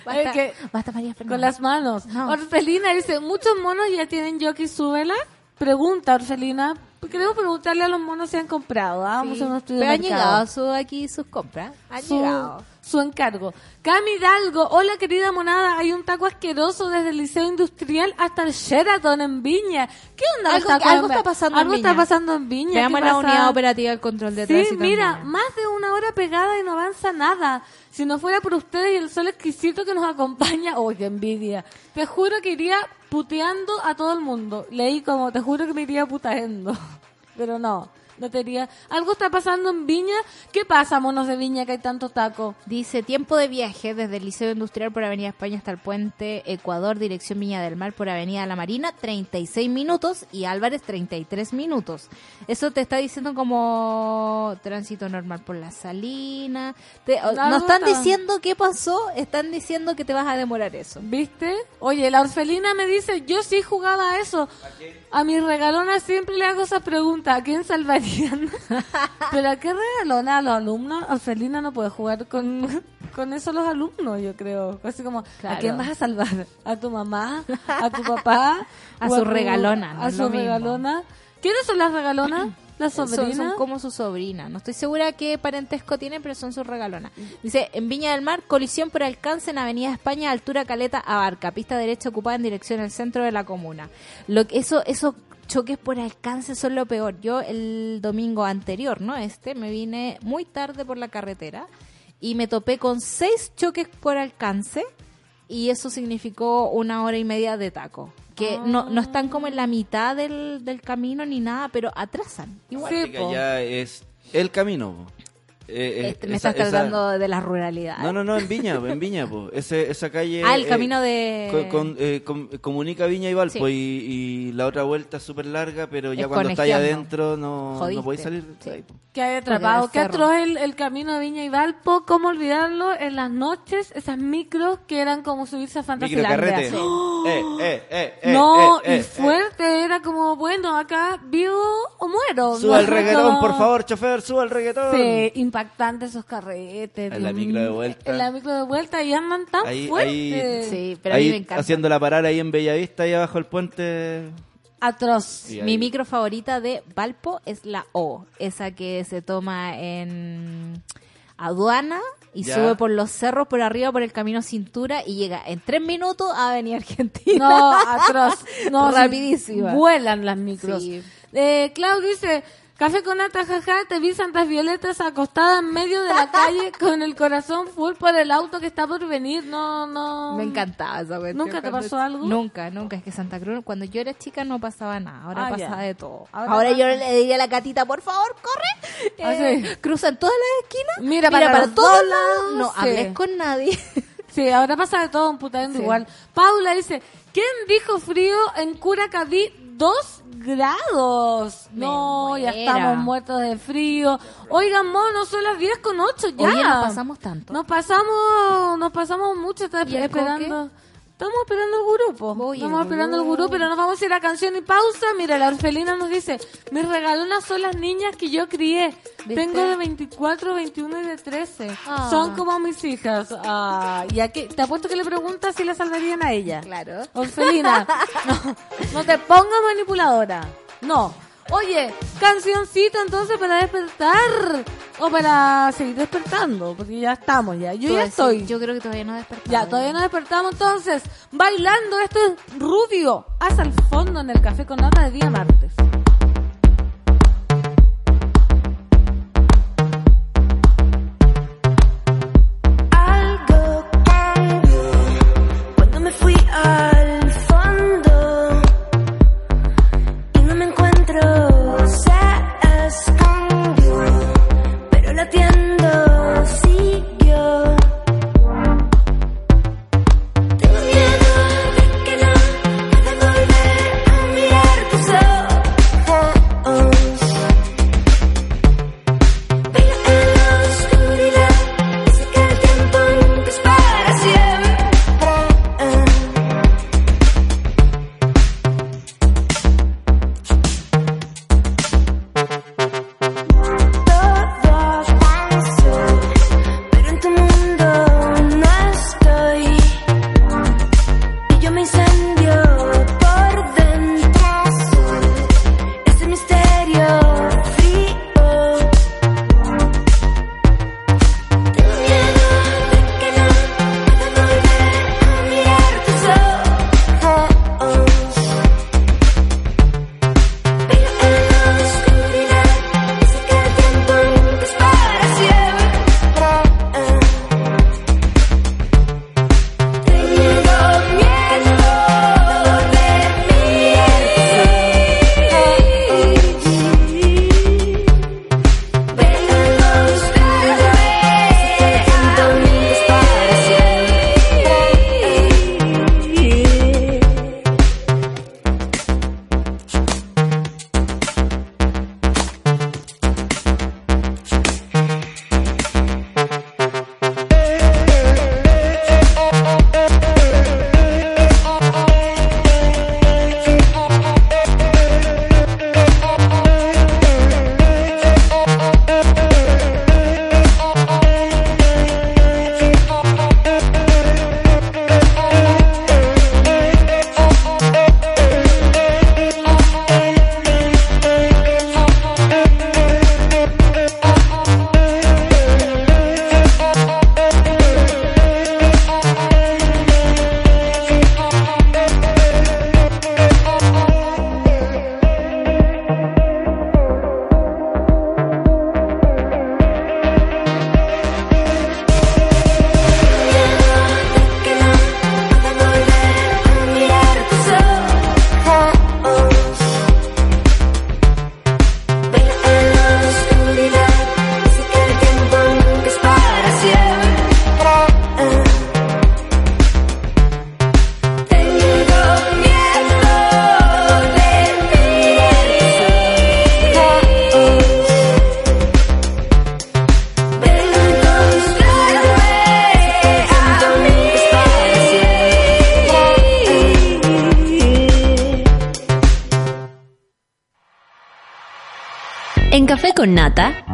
Speaker 4: Basta,
Speaker 1: que-
Speaker 4: basta María Fernanda.
Speaker 1: Con las manos.
Speaker 4: No.
Speaker 1: Orfelina dice, ¿muchos monos ya tienen Yoki Súbela? Pregunta, Orfelina. Queremos preguntarle a los monos si han comprado. ¿ah? Vamos
Speaker 4: Sí.
Speaker 1: a un estudio
Speaker 4: Pero
Speaker 1: de
Speaker 4: han
Speaker 1: mercado.
Speaker 4: llegado su, aquí sus compras. Han
Speaker 1: su,
Speaker 4: llegado.
Speaker 1: su encargo. Cami Hidalgo, hola querida monada, hay un taco asqueroso desde el Liceo Industrial hasta el Sheraton en Viña. ¿Qué onda
Speaker 4: Algo-
Speaker 1: los tacos
Speaker 4: algo
Speaker 1: en-
Speaker 4: está pasando en
Speaker 1: Algo está
Speaker 4: Viña.
Speaker 1: pasando en Viña.
Speaker 4: Veamos
Speaker 1: ¿qué
Speaker 4: la unidad operativa del control de
Speaker 1: Sí,
Speaker 4: tránsito. en
Speaker 1: mira,
Speaker 4: Viña.
Speaker 1: más de una hora pegada y no avanza nada. Si no fuera por ustedes y el sol exquisito que nos acompaña, ¡oh, qué envidia! Te juro que iría puteando a todo el mundo. Leí como, te juro que me iría puteando. Pero no, no te iría. Algo está pasando en Viña. ¿Qué pasa, monos de Viña, que hay tanto taco?
Speaker 4: Dice, tiempo de viaje desde el Liceo Industrial por Avenida España hasta el puente Ecuador, dirección Viña del Mar por Avenida La Marina, 36 minutos y Álvarez 33 minutos. Eso te está diciendo como tránsito normal por la salina. Te- no están
Speaker 1: está-
Speaker 4: diciendo qué pasó, están diciendo que te vas a demorar eso.
Speaker 1: ¿Viste? Oye, la orfelina me dice, yo sí jugaba a eso. ¿A, mi regalona siempre le hago esa pregunta, ¿a quién salvarían? ¿Pero a qué regalona? ¿A los alumnos? Orfelina no puede jugar con, con eso los alumnos, yo creo. Así como, ¿a quién vas a salvar? ¿A tu mamá? ¿A tu papá?
Speaker 4: A
Speaker 1: ¿O
Speaker 4: su
Speaker 1: tu-
Speaker 4: regalona, no
Speaker 1: ¿A su regalona? ¿Quiénes son las regalonas? ¿Las
Speaker 4: Son,
Speaker 1: sobrinas?
Speaker 4: son como su sobrina. No estoy segura qué parentesco tienen, pero son sus regalonas. Dice, en Viña del Mar, colisión por alcance en Avenida España, altura Caleta, Abarca, pista derecha ocupada en dirección al centro de la comuna. Lo que eso, esos choques por alcance son lo peor. Yo el domingo anterior, no este, me vine muy tarde por la carretera y me topé con seis choques por alcance y eso significó una hora y media de taco. Que no, no están como en la mitad del, del camino ni nada, pero atrasan. Igual.
Speaker 1: Sí,
Speaker 2: Que
Speaker 1: po.
Speaker 2: ya es el camino. Eh, eh,
Speaker 4: Este, me
Speaker 2: esa-
Speaker 4: estás
Speaker 2: esa-
Speaker 4: tratando de la ruralidad.
Speaker 2: No, no, no, en Viña, en Viña, po. Ese, esa calle...
Speaker 4: Ah, el
Speaker 2: eh,
Speaker 4: camino de...
Speaker 2: con- con- eh, com- comunica Viña y Valpo
Speaker 4: Sí.
Speaker 2: y, y la otra vuelta es súper larga, pero ya
Speaker 4: Es
Speaker 2: cuando está ahí
Speaker 4: conejeando.
Speaker 2: adentro no,
Speaker 4: Jodiste.
Speaker 2: no podéis salir.
Speaker 4: Sí.
Speaker 2: ahí.
Speaker 1: Que hay atrapado. Qué atroz el, el camino de Viña y Valpo. ¿Cómo olvidarlo? En las noches, esas micros que eran como subirse a.
Speaker 2: Eh, eh, eh, eh,
Speaker 1: no,
Speaker 2: eh, eh,
Speaker 1: y
Speaker 2: eh.
Speaker 1: fuerte, era como, bueno, acá vivo o muero.
Speaker 2: Suba
Speaker 1: No,
Speaker 2: el reggaetón,
Speaker 1: no.
Speaker 2: por favor, chofer, suba el reggaetón.
Speaker 1: Sí, impactante esos carretes.
Speaker 2: En la
Speaker 1: Dios
Speaker 2: micro de vuelta.
Speaker 1: En la micro de vuelta y andan tan
Speaker 2: Ahí-
Speaker 1: fuertes.
Speaker 4: Sí, pero a mí me encanta.
Speaker 2: haciendo la parada ahí en Bellavista, ahí abajo el puente.
Speaker 1: Atroz.
Speaker 4: Mi micro favorita de Valpo es la O, esa que se toma en aduana y
Speaker 2: Ya.
Speaker 4: sube por los cerros por arriba por el camino cintura y llega en tres minutos a Avenida Argentina.
Speaker 1: No, atroz. No, sí,
Speaker 4: Rapidísima.
Speaker 1: vuelan las micros.
Speaker 4: Sí.
Speaker 1: Eh, Clau dice, café con nata, jaja, te vi Santas Violetas acostada en medio de la calle con el corazón full por el auto que está por venir. No, no.
Speaker 4: Me encantaba esa cuestión.
Speaker 1: ¿Nunca te pasó algo?
Speaker 4: Nunca, nunca. Es que Santa Cruz, cuando yo era chica no pasaba nada. Ahora
Speaker 1: Ah,
Speaker 4: pasa
Speaker 1: ya.
Speaker 4: de todo.
Speaker 1: Ahora
Speaker 4: yo le diría a la catita, por favor, corre.
Speaker 1: Ah,
Speaker 4: Eh,
Speaker 1: sí.
Speaker 4: Cruzan todas las esquinas.
Speaker 1: Mira para los
Speaker 4: todos
Speaker 1: dos
Speaker 4: lados. No
Speaker 1: sí.
Speaker 4: hables con nadie.
Speaker 1: Sí, ahora pasa de todo un putando
Speaker 4: Sí.
Speaker 1: igual. Paula dice, ¿quién dijo frío en Curacaví? Dos grados.
Speaker 4: Me
Speaker 1: no, ya estamos muertos de frío. Oigan, mono, son las 10 con 8 ya.
Speaker 4: Oye, nos pasamos tanto.
Speaker 1: Nos pasamos, nos pasamos mucho, estaba
Speaker 4: ¿Y el
Speaker 1: esperando.
Speaker 8: Estamos esperando el grupo.
Speaker 4: Voy,
Speaker 8: Estamos esperando el grupo, pero nos vamos a ir a canción y pausa. Mira, la orfelina nos dice, mis regalonas son las niñas que yo crié.
Speaker 4: ¿Viste?
Speaker 8: Tengo de 24, 21 y de 13.
Speaker 4: Ah.
Speaker 8: Son como mis hijas. Ah, y aquí, te apuesto que le preguntas si le salvarían a ella.
Speaker 4: Claro.
Speaker 8: Orfelina, no, no te pongas manipuladora. No. Oye, cancioncita entonces para despertar o para seguir despertando, porque ya estamos ya. Yo ya estoy.
Speaker 4: Yo creo que todavía no despertamos.
Speaker 8: Ya, todavía no despertamos entonces. Bailando, esto es rubio. Hasta el fondo en el café con nata de día martes.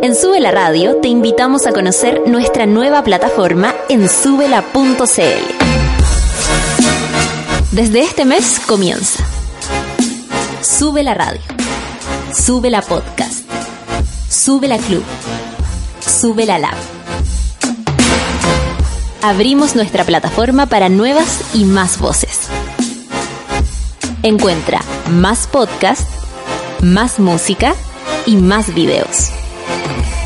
Speaker 3: En Sube la Radio te invitamos a conocer nuestra nueva plataforma en subela.cl. Desde este mes comienza. Sube la Radio. Sube la Podcast. Sube la Club. Sube la Lab. Abrimos nuestra plataforma para nuevas y más voces. Encuentra más podcast, más música y más videos.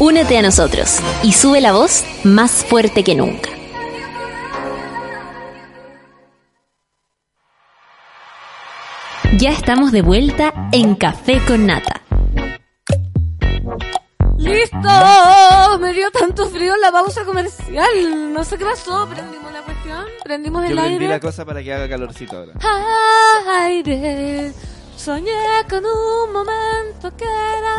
Speaker 3: Únete a nosotros y sube la voz más fuerte que nunca. Ya estamos de vuelta en Café con Nata.
Speaker 1: ¡Listo! Me dio tanto frío la pausa comercial. No sé qué pasó. Prendimos la cuestión. Prendimos el
Speaker 2: Yo prendí
Speaker 1: aire.
Speaker 2: la cosa para que haga calorcito ahora.
Speaker 1: Aire. Soñé con un momento que era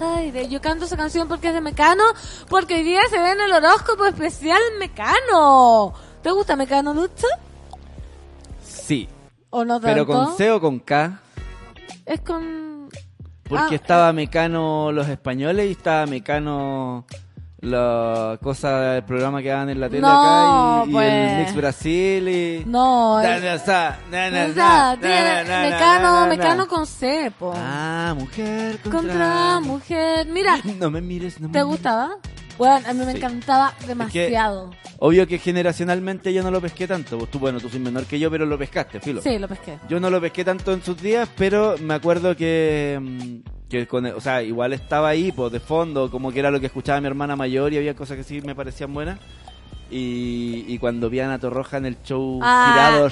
Speaker 1: aire. Yo canto esa canción porque es de Mecano. Porque hoy día se ve en el horóscopo especial Mecano. ¿Te gusta Mecano, Lucho?
Speaker 2: Sí,
Speaker 1: ¿O no tanto?
Speaker 2: pero con C o con K.
Speaker 1: Es con...
Speaker 2: Porque
Speaker 1: Ah,
Speaker 2: estaba Mecano los españoles y estaba Mecano la cosa del programa que daban en la tele
Speaker 1: No,
Speaker 2: acá y, y
Speaker 1: pues.
Speaker 2: el Mix Brasil y...
Speaker 1: No, Mecano, Mecano con C, po.
Speaker 2: Ah, mujer contra...
Speaker 1: Contra mujer. Mira,
Speaker 2: No me mires, no me
Speaker 1: ¿te
Speaker 2: mires.
Speaker 1: gustaba? Bueno, a mí me
Speaker 2: Sí.
Speaker 1: encantaba demasiado.
Speaker 2: Obvio que generacionalmente yo no lo pesqué tanto. Tú, bueno, tú soy menor que yo, pero lo pescaste, filo.
Speaker 1: Sí, lo pesqué.
Speaker 2: Yo no lo pesqué tanto en sus días, pero me acuerdo que, mm, que con, o sea, igual estaba ahí, pues de fondo, como que era lo que escuchaba mi hermana mayor y había cosas que sí me parecían buenas. Y, y cuando vi a Ana Torroja en el show
Speaker 1: Ah.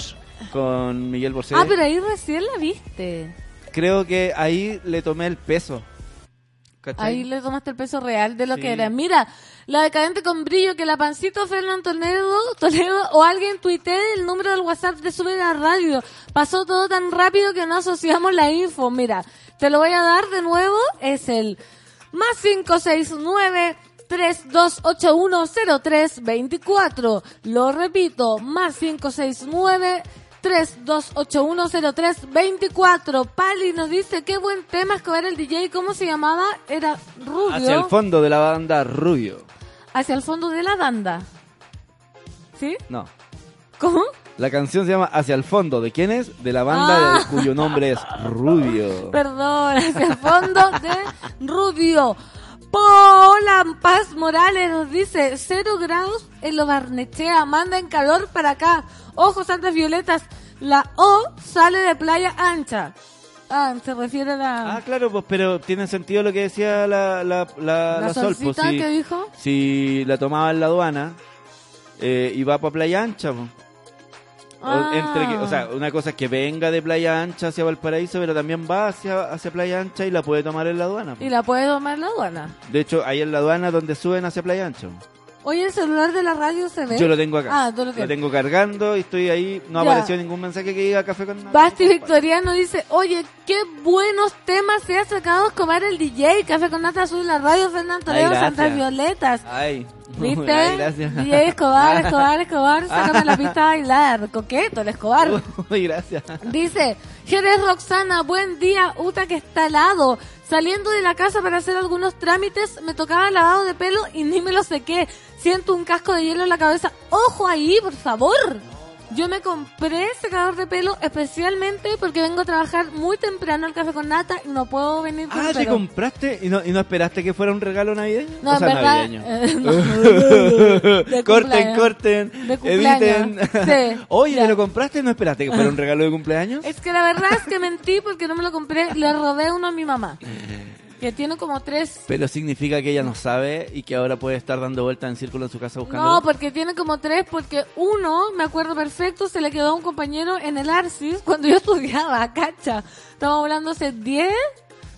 Speaker 2: Con Miguel Bosé,
Speaker 1: Ah, pero ahí recién la viste.
Speaker 2: creo que ahí le tomé el peso. ¿Cachai?
Speaker 1: Ahí le tomaste el peso real de lo
Speaker 2: Sí.
Speaker 1: que era. Mira, la decadente con brillo que la pancito Fernando Toledo, Toledo o alguien tuitee el número del WhatsApp de Sube la Radio. Pasó todo tan rápido que no asociamos la info. Mira, te lo voy a dar de nuevo. Es el más 569 32810324. Lo repito, más 569 32810324. Pali nos dice, qué buen tema escoger el DJ, ¿cómo se llamaba? Era Rubio.
Speaker 2: Hacia el fondo de la banda Rubio.
Speaker 1: Hacia el fondo de la banda. ¿Sí?
Speaker 2: No.
Speaker 1: ¿Cómo?
Speaker 2: La canción se llama Hacia el fondo. ¿De quién es? De la banda
Speaker 1: Ah.
Speaker 2: de- cuyo nombre es Rubio.
Speaker 1: Perdón, hacia el fondo de Rubio. Paola Paz Morales nos dice, cero grados en lo Barnechea, manda en calor para acá. Ojos santas violetas, la O sale de playa ancha. Ah, se refiere a la,
Speaker 2: Ah, claro, pues, pero tiene sentido lo que decía la, la, la, Sol. Pues, si,
Speaker 1: que dijo.
Speaker 2: si la tomaba en la aduana eh, y va para Playa Ancha. pues. O,
Speaker 1: Ah.
Speaker 2: entre que- o sea, una cosa es que venga de Playa Ancha hacia Valparaíso, pero también va hacia, hacia Playa Ancha y la puede tomar en la aduana. pues.
Speaker 1: Y la puede tomar la aduana.
Speaker 2: De hecho, ahí en la aduana donde suben hacia Playa Ancha.
Speaker 1: Oye, el celular de la radio se ve.
Speaker 2: Yo lo tengo acá.
Speaker 1: Ah, tú lo
Speaker 2: lo tengo cargando y estoy ahí. No
Speaker 1: Ya.
Speaker 2: apareció ningún mensaje que diga café con nada.
Speaker 1: Basti Victoriano dice, oye, qué buenos temas se ha sacado Escobar el DJ, Café con Nata Azul, la radio Fernando Toledo, Santas. Violetas.
Speaker 2: Ay.
Speaker 1: ¿Viste?
Speaker 2: Ay, gracias.
Speaker 1: DJ Escobar, Escobar, Escobar, sácame la pista a bailar. Coqueto, el Escobar.
Speaker 2: Uy, gracias.
Speaker 1: Dice, Jerez Roxana, buen día, Uta que está helado. Saliendo de la casa para hacer algunos trámites, me tocaba lavado de pelo y ni me lo sequé. Siento un casco de hielo en la cabeza. ¡Ojo ahí, por favor! Yo me compré secador de pelo especialmente porque vengo a trabajar muy temprano al café con nata y no puedo venir con
Speaker 2: Ah, ¿te
Speaker 1: pelo.
Speaker 2: compraste y no, y no esperaste que fuera un regalo navideño?
Speaker 1: No,
Speaker 2: o
Speaker 1: en
Speaker 2: sea,
Speaker 1: verdad.
Speaker 2: navideño.
Speaker 1: eh, no. De
Speaker 2: corten,
Speaker 1: cumpleaños.
Speaker 2: corten,
Speaker 1: De cumpleaños.
Speaker 2: editen.
Speaker 1: Sí,
Speaker 2: Oye,
Speaker 1: ya.
Speaker 2: ¿te lo compraste y no esperaste que fuera un regalo de cumpleaños?
Speaker 1: Es que la verdad es que mentí porque no me lo compré, le robé uno a mi mamá.
Speaker 9: Que tiene como tres
Speaker 2: Pero significa que ella no sabe y que ahora puede estar dando vueltas en círculo en su casa buscando.
Speaker 9: No, porque tiene como tres, porque uno, me acuerdo perfecto, se le quedó a un compañero en el Arcis cuando yo estudiaba, cacha. Estamos hablando hace 10,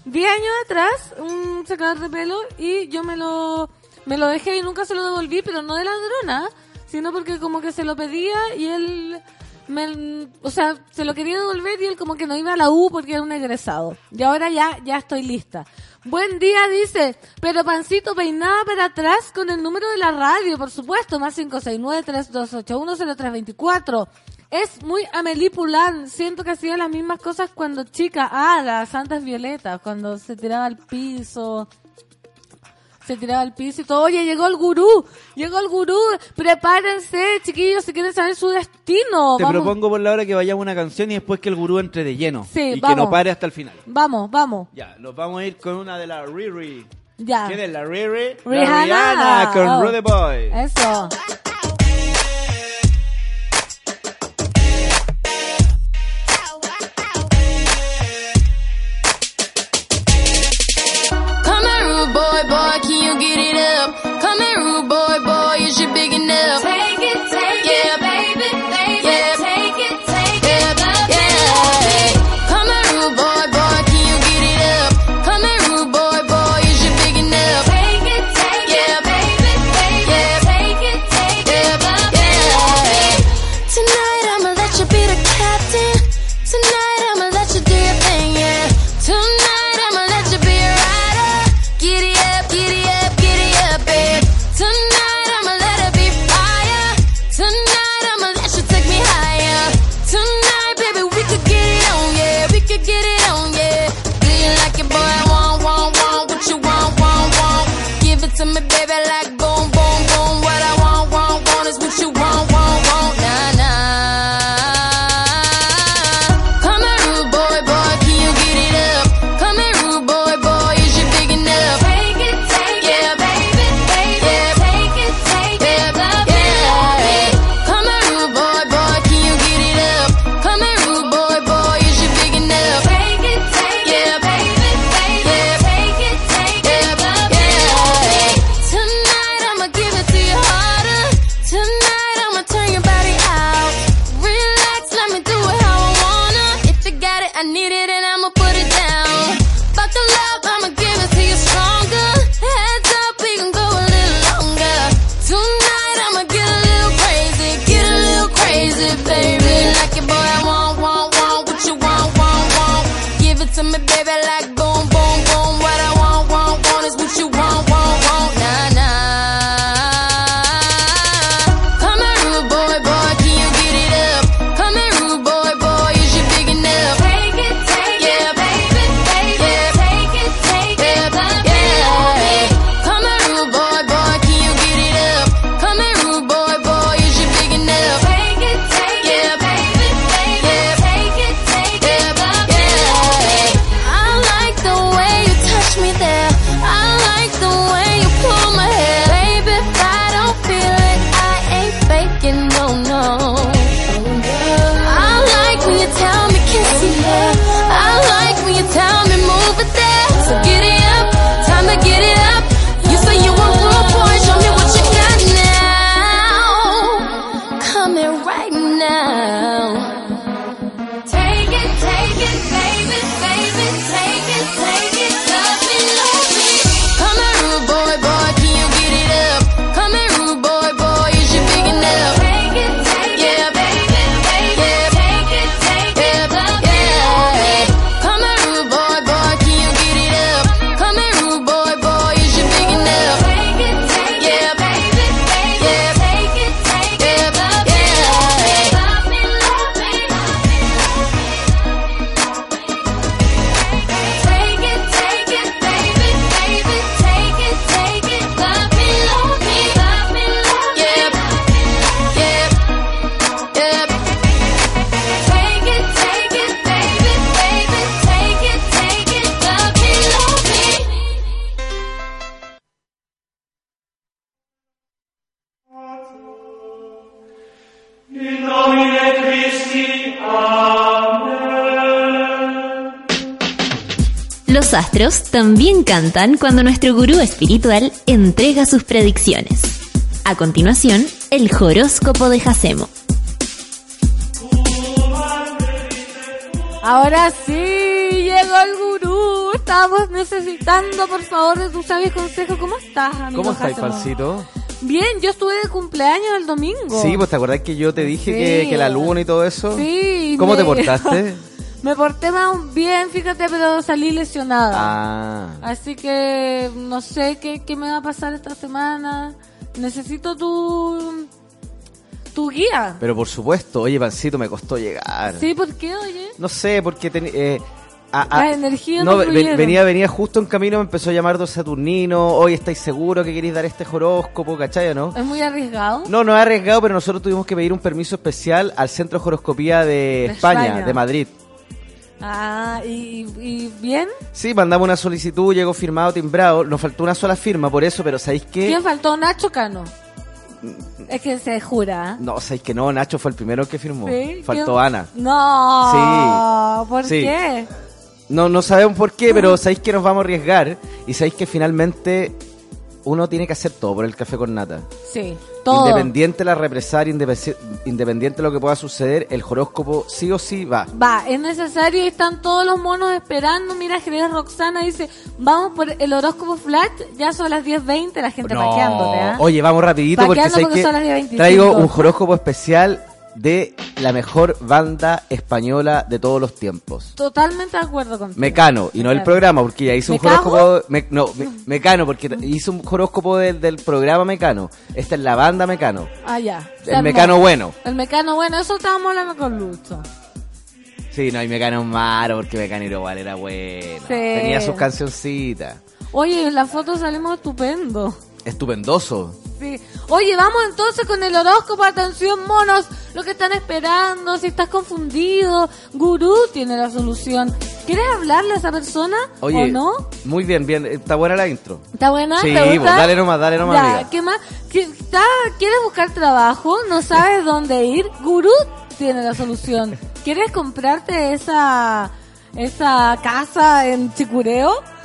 Speaker 9: 10 años atrás, un secador de pelo, y yo me lo, me lo dejé y nunca se lo devolví, pero no de ladrona, sino porque como que se lo pedía y él, me, o sea, se lo quería devolver y él como que no iba a la U porque era un egresado. Y ahora ya, ya estoy lista. Buen día, dice, pero Pancito peinaba para atrás con el número de la radio, por supuesto, más 569-3281-0324. Es muy Amelie siento que hacía las mismas cosas cuando chica. Ah, las Santas Violetas, cuando se tiraba al piso, se tiraba al piso y todo. Oye, llegó el gurú, llegó el gurú. Prepárense, chiquillos, si quieren saber su destino.
Speaker 2: Te
Speaker 9: Vamos,
Speaker 2: propongo por la hora que vayamos a una canción y después que el gurú entre de lleno.
Speaker 9: Sí,
Speaker 2: y que
Speaker 9: vamos.
Speaker 2: no pare hasta el final.
Speaker 9: vamos, vamos.
Speaker 2: Ya, nos vamos a ir con una de la Riri.
Speaker 9: Ya.
Speaker 2: ¿Quién es la Riri? La
Speaker 9: Rihanna.
Speaker 2: Rihanna con
Speaker 9: Oh.
Speaker 2: Rude Boy.
Speaker 9: Eso.
Speaker 3: También cantan cuando nuestro gurú espiritual entrega sus predicciones. A continuación, el horóscopo de Jacemo.
Speaker 1: Ahora sí, llegó el gurú. Estamos necesitando, por favor, de tus sabios consejos. ¿Cómo estás, amigo
Speaker 10: ¿Cómo
Speaker 1: Jacemo?
Speaker 10: Pancito?
Speaker 1: Bien, yo estuve de cumpleaños el domingo.
Speaker 10: Sí, pues te acordás que yo te dije
Speaker 1: Sí.
Speaker 10: que, que la luna y todo eso.
Speaker 1: Sí.
Speaker 10: ¿Cómo
Speaker 1: me-
Speaker 10: te portaste?
Speaker 1: me porté más bien, fíjate, pero salí lesionada.
Speaker 10: ah.
Speaker 1: Así que no sé qué, qué me va a pasar esta semana. Necesito tu tu guía.
Speaker 10: Pero por supuesto, oye, Pancito, me costó llegar.
Speaker 1: Sí, ¿por qué, oye?
Speaker 10: No sé, porque ten- eh, a- a-
Speaker 1: Las energías
Speaker 10: no, venía, venía justo en camino, me empezó a llamar dos Saturnino, hoy estáis seguros que queréis dar este horóscopo, ¿cachai no?
Speaker 1: Es muy arriesgado.
Speaker 10: No, no es arriesgado, pero nosotros tuvimos que pedir un permiso especial al Centro de Horoscopía de,
Speaker 1: De
Speaker 10: España,
Speaker 1: España.
Speaker 10: de Madrid.
Speaker 1: Ah, ¿y, y bien?
Speaker 10: Sí, mandamos una solicitud, llegó firmado, timbrado, nos faltó una sola firma por eso, pero ¿sabéis qué?
Speaker 1: ¿Quién faltó? Nacho Cano. Es que se jura.
Speaker 10: No, ¿sabéis que no? Nacho fue el primero que firmó.
Speaker 1: ¿Sí?
Speaker 10: Faltó
Speaker 1: ¿Quién?
Speaker 10: Ana.
Speaker 1: No.
Speaker 10: Sí.
Speaker 1: ¿Por
Speaker 10: Sí.
Speaker 1: qué?
Speaker 10: No, no sabemos por qué, pero sabéis que nos vamos a arriesgar y sabéis que finalmente uno tiene que hacer todo por el café con nata.
Speaker 1: Sí, todo.
Speaker 10: Independiente de la represalia, independiente de lo que pueda suceder, el horóscopo sí o sí va.
Speaker 1: Va, es necesario y están todos los monos esperando. Mira, Jerez Roxana dice, vamos por el horóscopo flash, ya son las 10.20, la gente
Speaker 10: No.
Speaker 1: paqueándote, ¿ah?
Speaker 10: Oye, vamos rapidito porque, que
Speaker 1: son las 10:25.
Speaker 10: traigo un horóscopo especial de la mejor banda española de todos los tiempos.
Speaker 1: Totalmente de acuerdo contigo.
Speaker 10: Mecano, y no el programa, porque ya hice un horóscopo. me- no, me- Mecano, porque hice un horóscopo del, del programa Mecano. Esta es la banda Mecano.
Speaker 1: Ah, ya. Se
Speaker 10: El
Speaker 1: armó.
Speaker 10: Mecano bueno.
Speaker 1: El mecano bueno, eso estábamos hablando con Lucho.
Speaker 10: Sí, no hay Mecano malo, porque Mecano igual era bueno.
Speaker 1: Sí.
Speaker 10: Tenía sus cancioncitas.
Speaker 1: Oye, en la foto salimos estupendo.
Speaker 10: Estupendoso.
Speaker 1: Sí. Oye, vamos entonces con el horóscopo. Atención, monos, lo que están esperando. Si estás confundido, Gurú tiene la solución. ¿Quieres hablarle a esa persona
Speaker 10: Oye,
Speaker 1: o no?
Speaker 10: muy bien, bien. Está buena la intro.
Speaker 1: ¿Está buena?
Speaker 10: Sí,
Speaker 1: ¿Te gusta?
Speaker 10: dale nomás, dale nomás,
Speaker 1: Ya,
Speaker 10: amiga.
Speaker 1: ¿qué más? ¿Qué- está- ¿Quieres buscar trabajo? ¿No sabes dónde ir? Gurú tiene la solución. ¿Quieres comprarte esa esa casa en Chicureo?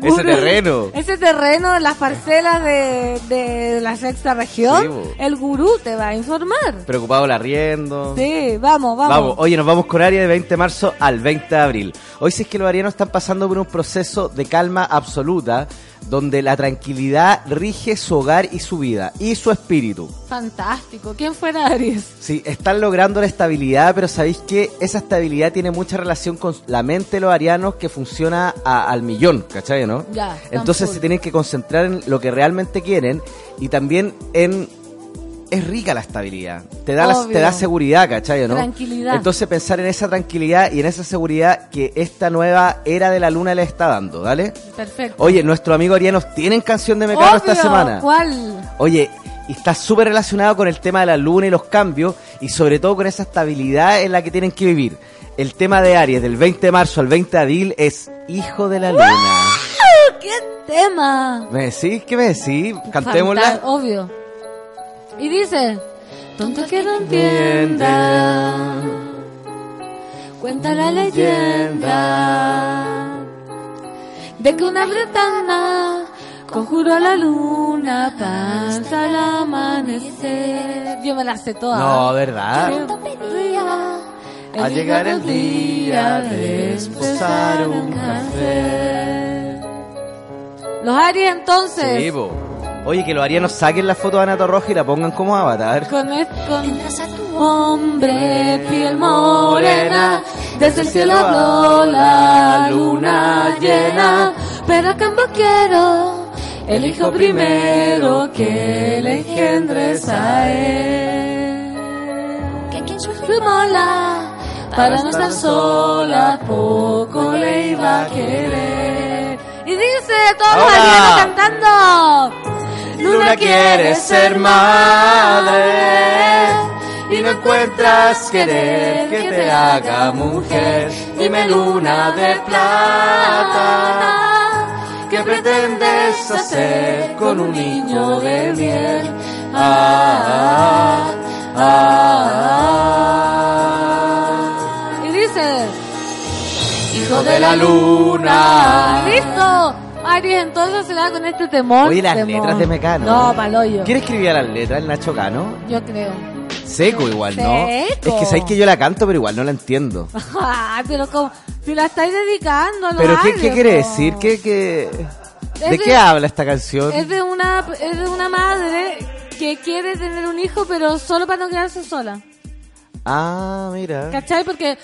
Speaker 10: Ese terreno.
Speaker 1: Ese terreno en las parcelas de, de la sexta región.
Speaker 10: Sí,
Speaker 1: el gurú te va a informar.
Speaker 10: Preocupado la riendo.
Speaker 1: Sí, vamos, vamos.
Speaker 10: Vamos, oye, nos vamos con área de 20 de marzo al 20 de abril. Hoy sí es que los arianos están pasando por un proceso de calma absoluta, donde la tranquilidad rige su hogar y su vida, y su espíritu.
Speaker 1: Fantástico. ¿Quién fuera Aries?
Speaker 10: Sí, están logrando la estabilidad, pero sabéis que esa estabilidad tiene mucha relación con la mente de los arianos que funciona a- al millón, ¿cachai, no?
Speaker 1: Ya,
Speaker 10: Entonces se tienen que concentrar en lo que realmente quieren y también en... Es rica la estabilidad, te da, la- te da seguridad, ¿cachai, no?
Speaker 1: Tranquilidad.
Speaker 10: Entonces pensar en esa tranquilidad y en esa seguridad que esta nueva era de la luna le está dando, ¿vale?
Speaker 1: Perfecto.
Speaker 10: Oye, nuestros amigos arianos tienen canción de Mecano esta semana.
Speaker 1: ¿Cuál?
Speaker 10: Oye, y está súper relacionado con el tema de la luna y los cambios y sobre todo con esa estabilidad en la que tienen que vivir. El tema de Aries del 20 de marzo al 20 de abril es Hijo de la Luna.
Speaker 1: ¡Qué tema!
Speaker 10: ¿Me decís? ¿Qué me decís? Cantémosla.
Speaker 1: Obvio. Y dice, tonto que no entienda, cuenta la leyenda de que una bretana conjuró a la luna hasta el amanecer. Yo me la sé toda.
Speaker 10: No, ¿verdad?
Speaker 1: A
Speaker 10: llegar el día de esposar un
Speaker 1: café. Los Aries entonces.
Speaker 10: Sí. Oye, que los arianos saquen la foto de Anato Roja y la pongan como avatar.
Speaker 1: Con, es- con hombre, piel morena, desde el cielo habló la luna llena, pero a cambio quiero el hijo primero que le engendres a él. Su mola, para no estar sola, poco le iba a querer. Y dice todos los cantando.
Speaker 10: Luna quiere ser madre y no encuentras querer que te haga mujer. Dime luna de plata, ¿qué pretendes hacer con un niño de miel? Ah, ah, ah.
Speaker 1: Y dice,
Speaker 10: hijo de la luna.
Speaker 1: ¡Listo! Aries entonces se da con este temor.
Speaker 10: Oye, las
Speaker 1: temor.
Speaker 10: letras de Mecano.
Speaker 1: No, paloyo.
Speaker 10: ¿Quién escribía las letras? ¿El Nacho Cano?
Speaker 1: Yo creo.
Speaker 10: Seco igual, ¿no?
Speaker 1: Seco.
Speaker 10: Es que sabéis que yo la canto, pero igual no la entiendo.
Speaker 1: Ay, pero como, si la estáis dedicando a los
Speaker 10: ¿Pero qué,
Speaker 1: Aries,
Speaker 10: qué quiere decir? ¿Qué, qué... ¿De
Speaker 1: de-
Speaker 10: qué habla esta canción?
Speaker 1: Es de una, es de una madre que quiere tener un hijo, pero solo para no quedarse sola.
Speaker 10: Ah, mira.
Speaker 1: ¿Cachai? Porque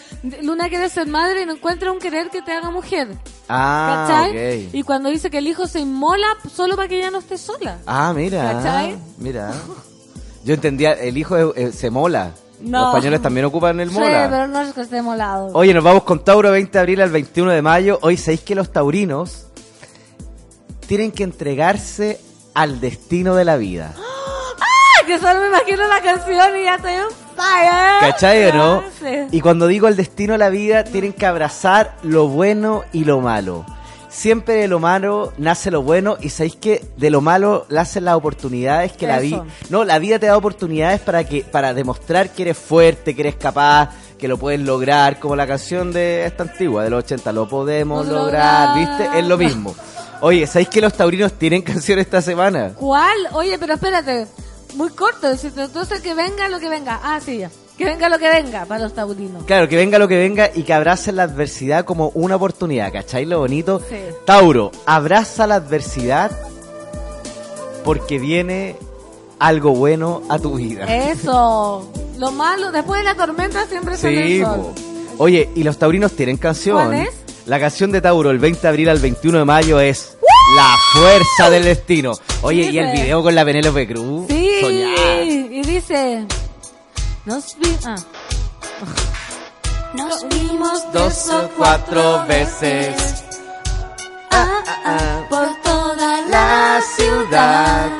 Speaker 1: Luna quiere ser madre y no encuentra un querer que te haga mujer.
Speaker 10: Ah,
Speaker 1: ¿Cachai?
Speaker 10: ok.
Speaker 1: Y cuando dice que el hijo se inmola solo para que ella no esté sola.
Speaker 10: Ah, mira.
Speaker 1: ¿Cachai?
Speaker 10: Mira. Yo entendía, el hijo eh, eh, se mola.
Speaker 1: No.
Speaker 10: Los españoles también ocupan el
Speaker 1: Sí,
Speaker 10: mola.
Speaker 1: pero no es que esté molado.
Speaker 10: Oye, nos vamos con Tauro 20 de abril al 21 de mayo. Hoy sabéis que los taurinos tienen que entregarse al destino de la vida.
Speaker 1: ¡Ah! Que solo me imagino la canción y ya estoy
Speaker 10: ¿Cachai o no? Y cuando digo el destino de la vida, tienen que abrazar lo bueno y lo malo. Siempre de lo malo nace lo bueno y sabéis que de lo malo nacen las oportunidades que la vida... No, la vida te da oportunidades para que para demostrar que eres fuerte, que eres capaz, que lo puedes lograr, como la canción de esta antigua, de los 80, lo podemos
Speaker 1: Lo
Speaker 10: lograr,
Speaker 1: lograr.
Speaker 10: ¿viste? Es lo mismo. Oye, ¿sabéis que los taurinos tienen canción esta semana?
Speaker 1: ¿Cuál? Oye, pero espérate. Muy corto. Entonces que venga lo que venga. Ah, sí, ya. Que venga lo que venga para los taurinos.
Speaker 10: Claro, que venga lo que venga y que abracen la adversidad como una oportunidad, ¿cachai? Lo bonito.
Speaker 1: Sí.
Speaker 10: Tauro, abraza la adversidad porque viene algo bueno a tu vida.
Speaker 1: Eso. Lo malo, después de la tormenta siempre sale
Speaker 10: Sí,
Speaker 1: el sol.
Speaker 10: po. Oye, y los taurinos tienen canción.
Speaker 1: ¿Cuál es?
Speaker 10: La canción de Tauro, el 20 de abril al 21 de mayo, es La Fuerza del Destino. Oye, y el video con la Penélope Cruz.
Speaker 1: Sí.
Speaker 10: Soñar.
Speaker 1: Y dice... Nos vi... Ah.
Speaker 11: Nos vimos
Speaker 10: Dos o cuatro veces
Speaker 1: Ah, ah, ah, por toda la
Speaker 10: ciudad.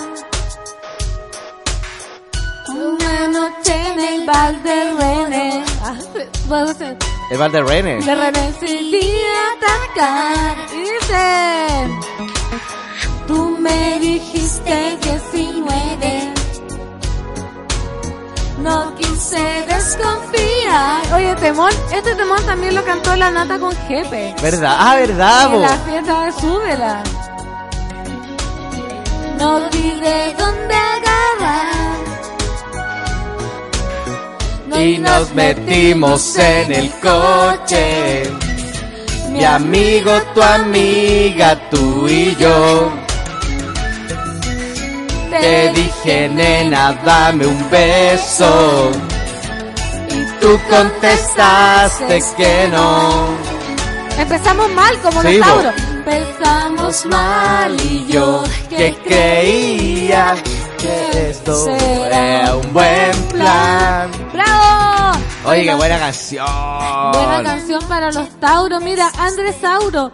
Speaker 1: Una noche en el bar de René. Ah, puedo ser.
Speaker 10: El Val de René.
Speaker 1: De René decidí atacar. Dice. Tú me dijiste 19. No quise desconfiar. Oye, Temón, este Temón también lo cantó la nata con Jepe.
Speaker 10: ¿Verdad? Ah, ¿verdad?
Speaker 1: En la fiesta de Súbela. No olvidé dónde agarrar.
Speaker 10: Y nos metimos en el coche. Mi amigo, tu amiga, tú y yo. Te dije, nena, dame un beso. Y tú contestaste que no.
Speaker 1: Empezamos mal como
Speaker 10: Sí,
Speaker 1: los. Tauros. Empezamos mal y yo
Speaker 10: que creía que esto era un buen plan.
Speaker 1: ¡Bravo!
Speaker 10: Oye, qué buena canción.
Speaker 1: Buena canción para los Tauros. Mira, Andrés Tauro.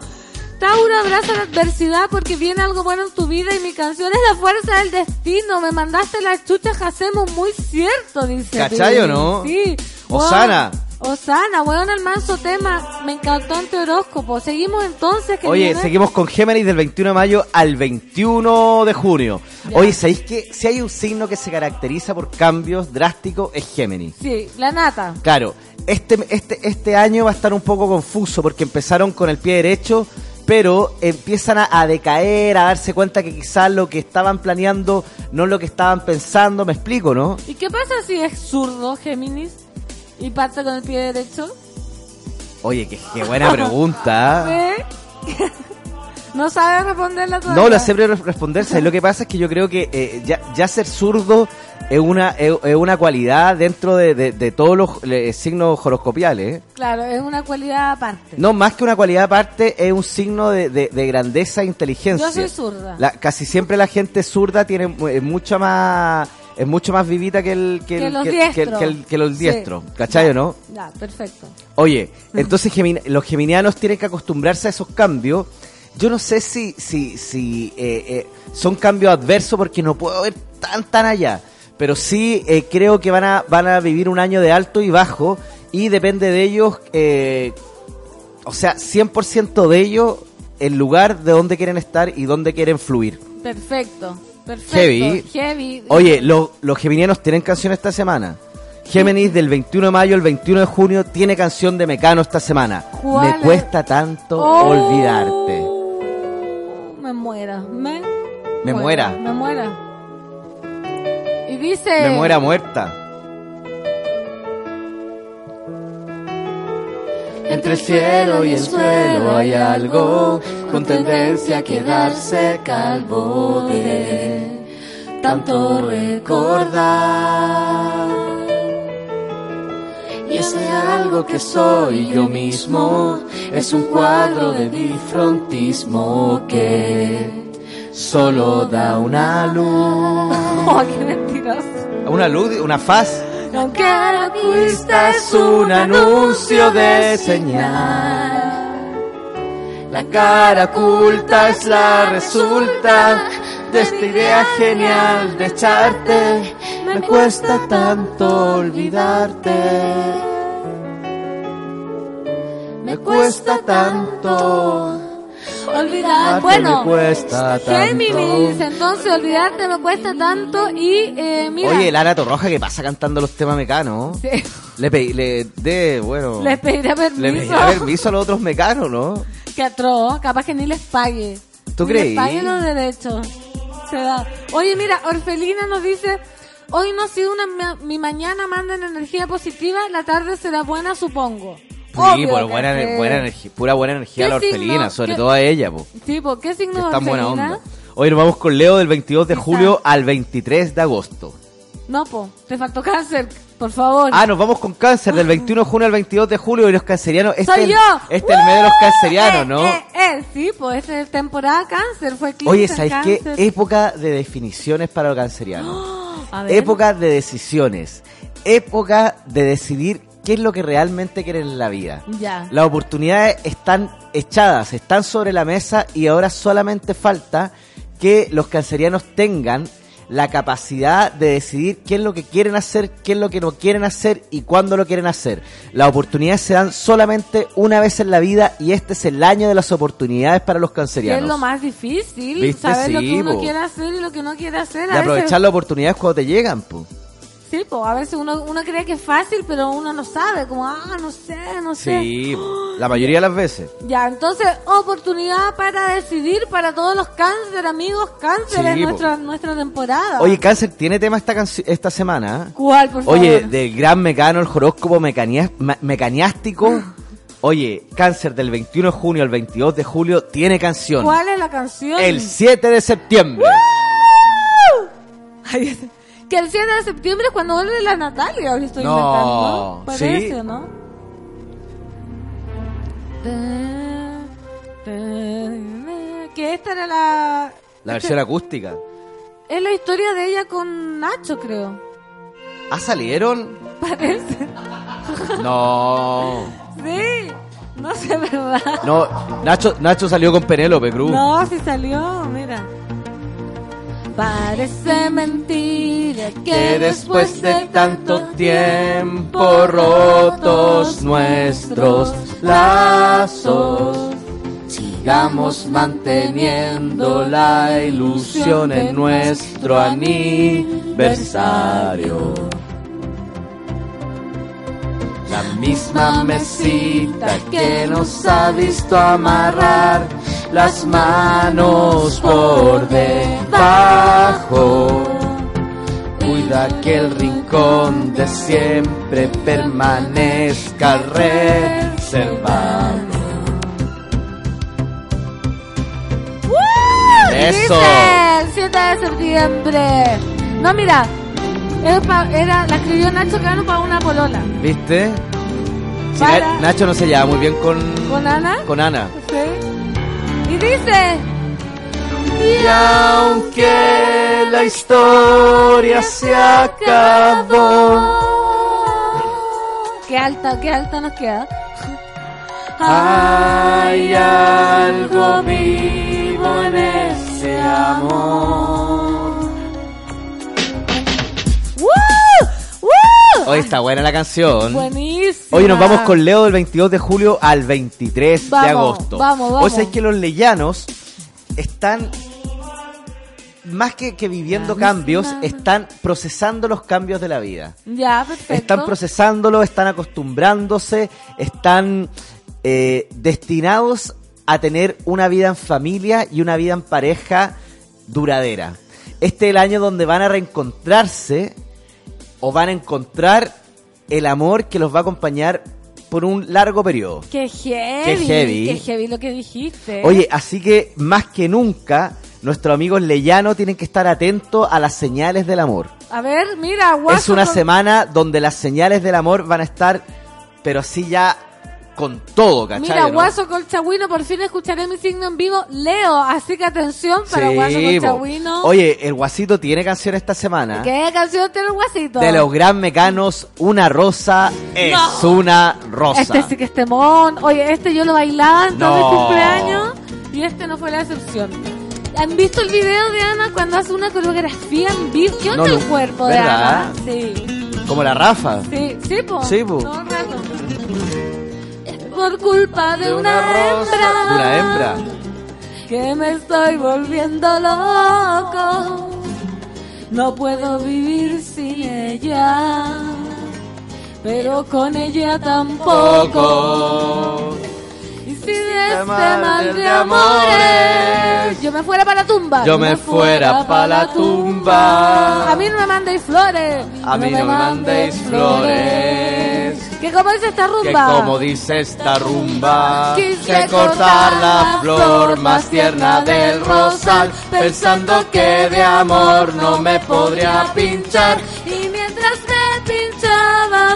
Speaker 1: Tauro abraza la adversidad porque viene algo bueno en tu vida y mi canción es la fuerza del destino. Me mandaste las chuchas, hacemos muy cierto, dice.
Speaker 10: ¿Cachai o no?
Speaker 1: Sí.
Speaker 10: Osana.
Speaker 1: Weón, Osana, bueno, el manso tema. Me encantó ante horóscopo. Seguimos entonces. que
Speaker 10: Oye,
Speaker 1: viene-
Speaker 10: seguimos con Géminis del 21 de mayo al 21 de junio.
Speaker 1: Ya.
Speaker 10: Oye, ¿sabéis que si hay un signo que se caracteriza por cambios drásticos es Géminis?
Speaker 1: Sí, la nata.
Speaker 10: Claro, este, este, este año va a estar un poco confuso porque empezaron con el pie derecho, pero empiezan a, a decaer, a darse cuenta que quizás lo que estaban planeando no es lo que estaban pensando, me explico, ¿no?
Speaker 1: ¿Y qué pasa si es zurdo, Géminis? Y parte con el pie derecho.
Speaker 10: Oye, qué, qué buena pregunta.
Speaker 1: ¿Ve? no sabe responderla todavía.
Speaker 10: No, lo sé re- responder, ¿sabes? Lo que pasa es que yo creo que eh, ya, ya ser zurdo es una, es, es una cualidad dentro de, de- de todos los eh, signos horoscopiales. ¿eh?
Speaker 1: Claro, es una cualidad aparte.
Speaker 10: No, más que una cualidad aparte, es un signo de, de- de grandeza e inteligencia.
Speaker 1: Yo soy zurda.
Speaker 10: La- casi siempre la gente zurda tiene mu- es mucho más es mucho más vivita que el que,
Speaker 1: Que
Speaker 10: el-
Speaker 1: los
Speaker 10: que-
Speaker 1: diestros.
Speaker 10: que el- que los
Speaker 1: Sí.
Speaker 10: ¿cachai o no?
Speaker 1: Ya, perfecto.
Speaker 10: Oye, entonces Gemini- los geminianos tienen que acostumbrarse a esos cambios. Yo no sé si, si, si eh, eh, son cambios adversos porque no puedo ver tan tan allá. Pero sí eh, creo que van a, van a vivir un año de alto y bajo y depende de ellos, eh, o sea, 100% de ellos el lugar de donde quieren estar y dónde quieren fluir.
Speaker 1: Perfecto. Perfecto.
Speaker 10: Heavy.
Speaker 1: Heavy.
Speaker 10: Oye, lo- los geminianos tienen canción esta semana. Géminis del 21 de mayo al 21 de junio tiene canción de Mecano esta semana.
Speaker 1: ¿Cuál
Speaker 10: Me
Speaker 1: es?
Speaker 10: cuesta tanto
Speaker 1: Oh,
Speaker 10: olvidarte.
Speaker 1: Me muera. Me,
Speaker 10: Me muera.
Speaker 1: Me muera. Y dice.
Speaker 10: Me muera muerta.
Speaker 5: Entre el cielo y el suelo hay algo con tendencia a quedarse calvo de tanto recordar. Y ese algo que soy yo mismo es un cuadro de difrontismo que solo da una luz.
Speaker 1: Oh, qué mentiroso.
Speaker 10: Una luz, una faz.
Speaker 1: Aunque la
Speaker 5: Esta es un anuncio de señal. La cara oculta es la resulta de esta idea genial de echarte. Me cuesta tanto olvidarte. Me cuesta tanto.
Speaker 1: Olvidar. Bueno, Géminis, entonces olvidarte me cuesta tanto. Y eh, mira.
Speaker 10: Oye, Lara Torroja que pasa cantando los temas mecanos.
Speaker 1: Sí.
Speaker 10: Le pedí, le de, bueno.
Speaker 1: Les pediré permiso.
Speaker 10: le pedí permiso a los otros mecanos, ¿no?
Speaker 1: Que atroz, capaz que ni les pague.
Speaker 10: ¿Tú
Speaker 1: Ni
Speaker 10: creí?
Speaker 1: Les pague los derechos. Se da. Oye, mira, Orfelina nos dice, hoy no ha sido una, mi mañana manda en energía positiva, la tarde será buena, supongo.
Speaker 10: Sí, por
Speaker 1: que
Speaker 10: buena, energía, pura buena energía a la
Speaker 1: ¿Qué
Speaker 10: orfelina,
Speaker 1: signo?
Speaker 10: sobre
Speaker 1: ¿Qué-
Speaker 10: todo a ella, po,
Speaker 1: Sí, ¿por qué signo
Speaker 10: en buena onda. Hoy nos vamos con Leo del 22 de julio al 23 de agosto.
Speaker 1: No, po, te faltó cáncer, por favor.
Speaker 10: Ah, nos vamos con cáncer del 21 de junio al 22 de julio y los cancerianos. Este
Speaker 1: ¡Soy
Speaker 10: es-
Speaker 1: yo!
Speaker 10: Este es el mes de los cancerianos,
Speaker 1: Eh,
Speaker 10: ¿no?
Speaker 1: Eh, eh, sí, pues es temporada cáncer, fue clínica
Speaker 10: Oye, ¿sabes qué? Época de definiciones para los cancerianos. Época de decisiones. Época de decidir qué es lo que realmente quieren en la vida.
Speaker 1: Ya.
Speaker 10: Las oportunidades están echadas, están sobre la mesa y ahora solamente falta que los cancerianos tengan la capacidad de decidir qué es lo que quieren hacer, qué es lo que no quieren hacer y cuándo lo quieren hacer. Las oportunidades se dan solamente una vez en la vida y este es el año de las oportunidades para los cancerianos.
Speaker 1: es lo más difícil,
Speaker 10: ¿Viste?
Speaker 1: saber lo que uno
Speaker 10: po.
Speaker 1: quiere hacer y lo que no quiere hacer. veces-
Speaker 10: aprovechar las oportunidades cuando te llegan, pues.
Speaker 1: Sí, pues a veces uno, uno cree que es fácil, pero uno no sabe, como, ah, no sé, no sé.
Speaker 10: Sí, la mayoría de las veces.
Speaker 1: Ya, entonces, oportunidad para decidir para todos los cáncer, amigos, cáncer
Speaker 10: Sí, po.
Speaker 1: nuestra, nuestra temporada.
Speaker 10: Oye, Cáncer tiene tema esta, esta semana. ¿eh?
Speaker 1: ¿Cuál, por favor?
Speaker 10: Oye, del gran mecano, el horóscopo mecaniástico. Oye, Cáncer del 21 de junio al 22 de julio tiene canción.
Speaker 1: ¿Cuál es la canción?
Speaker 10: El 7 de septiembre.
Speaker 1: Ay, que el 7 de septiembre es cuando vuelve la Natalia, ahora estoy
Speaker 10: No,
Speaker 1: inventando. Parece,
Speaker 10: ¿sí?
Speaker 1: ¿no? Que esta era la...
Speaker 10: La versión acústica.
Speaker 1: Es la historia de ella con Nacho, creo.
Speaker 10: ¿Ah, salieron?
Speaker 1: Parece.
Speaker 10: No.
Speaker 1: Sí. No sé, ¿verdad?
Speaker 10: No, Nacho, Nacho salió con Penélope Cruz.
Speaker 1: No, sí salió, mira. Parece mentira que
Speaker 10: que después de tanto tiempo rotos nuestros lazos, sigamos manteniendo la ilusión en nuestro aniversario. La misma mesita que nos ha visto amarrar las manos por debajo. Cuida que el rincón de siempre permanezca reservado. Eso.
Speaker 1: Dice el 7 de septiembre. No, mira. Era, pa- era- la escribió Nacho Cano para una polola.
Speaker 10: ¿Viste? Si
Speaker 1: Para-
Speaker 10: Na- Nacho no se lleva muy bien con,
Speaker 1: ¿Con Ana?
Speaker 10: con Ana.
Speaker 1: Sí. Y dice.
Speaker 5: Y aunque la historia se acabó,
Speaker 1: Qué alta, qué alta nos queda.
Speaker 5: hay algo vivo en ese amor.
Speaker 10: Hoy está buena la canción.
Speaker 1: Buenísimo.
Speaker 10: Hoy nos vamos con Leo del 22 de julio al 23 de agosto.
Speaker 1: vamos, vamos.
Speaker 10: Hoy sabéis que los leyanos están más que, que viviendo
Speaker 1: Ya,
Speaker 10: cambios, están procesando los cambios de la vida.
Speaker 1: Ya, perfecto.
Speaker 10: Están procesándolo, están acostumbrándose, están eh, destinados a tener una vida en familia y una vida en pareja duradera. Este es el año donde van a reencontrarse o van a encontrar el amor que los va a acompañar por un largo periodo.
Speaker 1: Qué heavy.
Speaker 10: Qué heavy.
Speaker 1: Qué heavy lo que dijiste.
Speaker 10: Oye, así que más que nunca, nuestros amigos leyanos tienen que estar atentos a las señales del amor.
Speaker 1: A ver, mira, guaso.
Speaker 10: es una
Speaker 1: con-
Speaker 10: semana donde las señales del amor van a estar, pero así ya con todo, ¿cachai?
Speaker 1: Mira,
Speaker 10: no?
Speaker 1: Guaso Colchagüino, por fin escucharé mi signo en vivo. Leo, así que atención para
Speaker 10: Sí,
Speaker 1: Guaso. Colchagüino.
Speaker 10: Oye, el Guasito tiene canción esta semana.
Speaker 1: ¿Qué canción tiene el Guasito?
Speaker 10: De los gran mecanos, una rosa es
Speaker 1: No.
Speaker 10: una rosa.
Speaker 1: Este sí que es temón. Oye, este yo lo bailaba en todo
Speaker 10: No.
Speaker 1: mi cumpleaños y este no fue la excepción. ¿Han visto el video de Ana cuando hace una coreografía en vivo? ¿Qué onda el cuerpo de. Ana? Sí,
Speaker 10: Como la Rafa.
Speaker 1: sí, sí, po.
Speaker 10: Sí, po.
Speaker 1: Todo el rato. Por culpa de,
Speaker 10: De
Speaker 1: una, hembra.
Speaker 10: De una hembra.
Speaker 1: Que me estoy volviendo loco. No puedo vivir sin ella. Pero con ella tampoco. Si de este mal de amores yo me fuera para la tumba.
Speaker 10: Yo me fuera pa' la tumba.
Speaker 1: A mí no me mandéis flores.
Speaker 10: A mí no me mandéis flores.
Speaker 1: Que como dice esta
Speaker 10: Que
Speaker 1: rumba.
Speaker 10: como dice esta rumba,
Speaker 1: Quise
Speaker 10: que cortar la flor más tierna del rosal, pensando que de amor no me podría pinchar.
Speaker 1: Y mientras me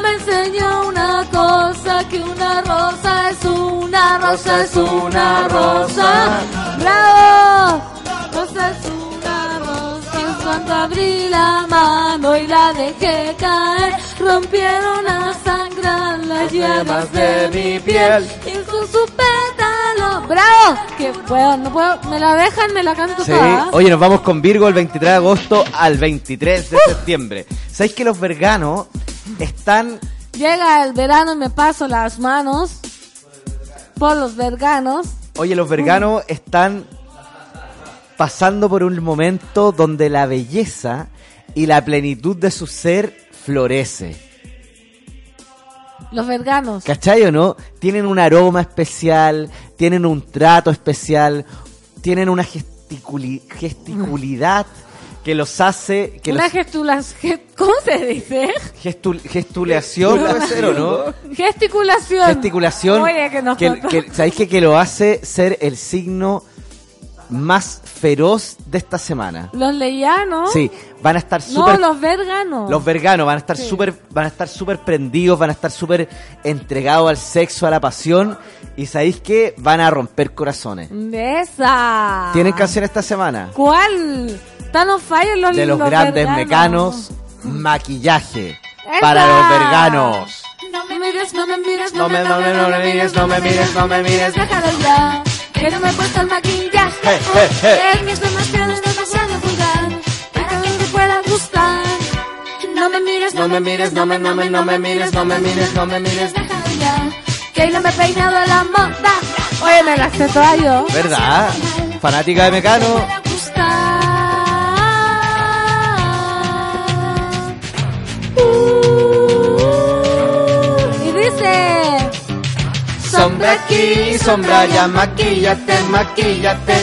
Speaker 1: me enseñó una cosa, que una rosa es una rosa, es una rosa. ¡Bravo! Abrí la mano y la dejé caer, rompieron a sangrar las llamas de mi piel. Y con su pétalo. ¡Bravo! Que puedo, no puedo, me la dejan, me la canto
Speaker 10: Sí,
Speaker 1: toda.
Speaker 10: oye, nos vamos con Virgo el 23 de agosto al 23 de septiembre. ¿Sabéis que los verganos están
Speaker 1: Llega el verano y me paso las manos por los verganos.
Speaker 10: Oye, los verganos están pasando por un momento donde la belleza y la plenitud de su ser florece.
Speaker 1: Los verganos.
Speaker 10: ¿Cachai o no? Tienen un aroma especial, tienen un trato especial, tienen una gesticuli- gesticulidad que los hace... Que
Speaker 1: Una
Speaker 10: los,
Speaker 1: gestulación. ¿Cómo se dice?
Speaker 10: gestul- gestulación, puede ser o no?
Speaker 1: Gesticulación.
Speaker 10: gesticulación
Speaker 1: Oye, que nos
Speaker 10: que- ¿sabéis que, que lo hace ser el signo más feroz de esta semana?
Speaker 1: Los leyanos.
Speaker 10: Sí, van a estar
Speaker 1: No,
Speaker 10: súper
Speaker 1: los verganos.
Speaker 10: los verganos van a estar
Speaker 1: Sí.
Speaker 10: súper van a estar súper prendidos, van a estar súper entregados al sexo, a la pasión y sabéis que van a romper corazones.
Speaker 1: De esa.
Speaker 10: ¿Tienen canción esta semana?
Speaker 1: ¿Cuál? Están on fire los
Speaker 10: De los
Speaker 1: los
Speaker 10: grandes
Speaker 1: verganos.
Speaker 10: mecanos, maquillaje
Speaker 1: ¡Esa!
Speaker 10: para los verganos.
Speaker 1: No me mires, no me mires,
Speaker 10: No me- no me- no me mires, no me mires, no me mires.
Speaker 1: Déjalo ya. Que no me he puesto el maquillaje.
Speaker 10: Je, je, je.
Speaker 1: Es que es demasiado, es demasiado vulgar. Para que te pueda gustar. No me mires,
Speaker 10: No me mires, no me, no me, no me mires, no me mires, no me mires.
Speaker 1: Ya. Que no me he peinado la moda. Oye, me la sé toda yo.
Speaker 10: ¿Verdad? Fanática de Mecano. Sombra aquí, sombra allá, maquíllate, maquíllate.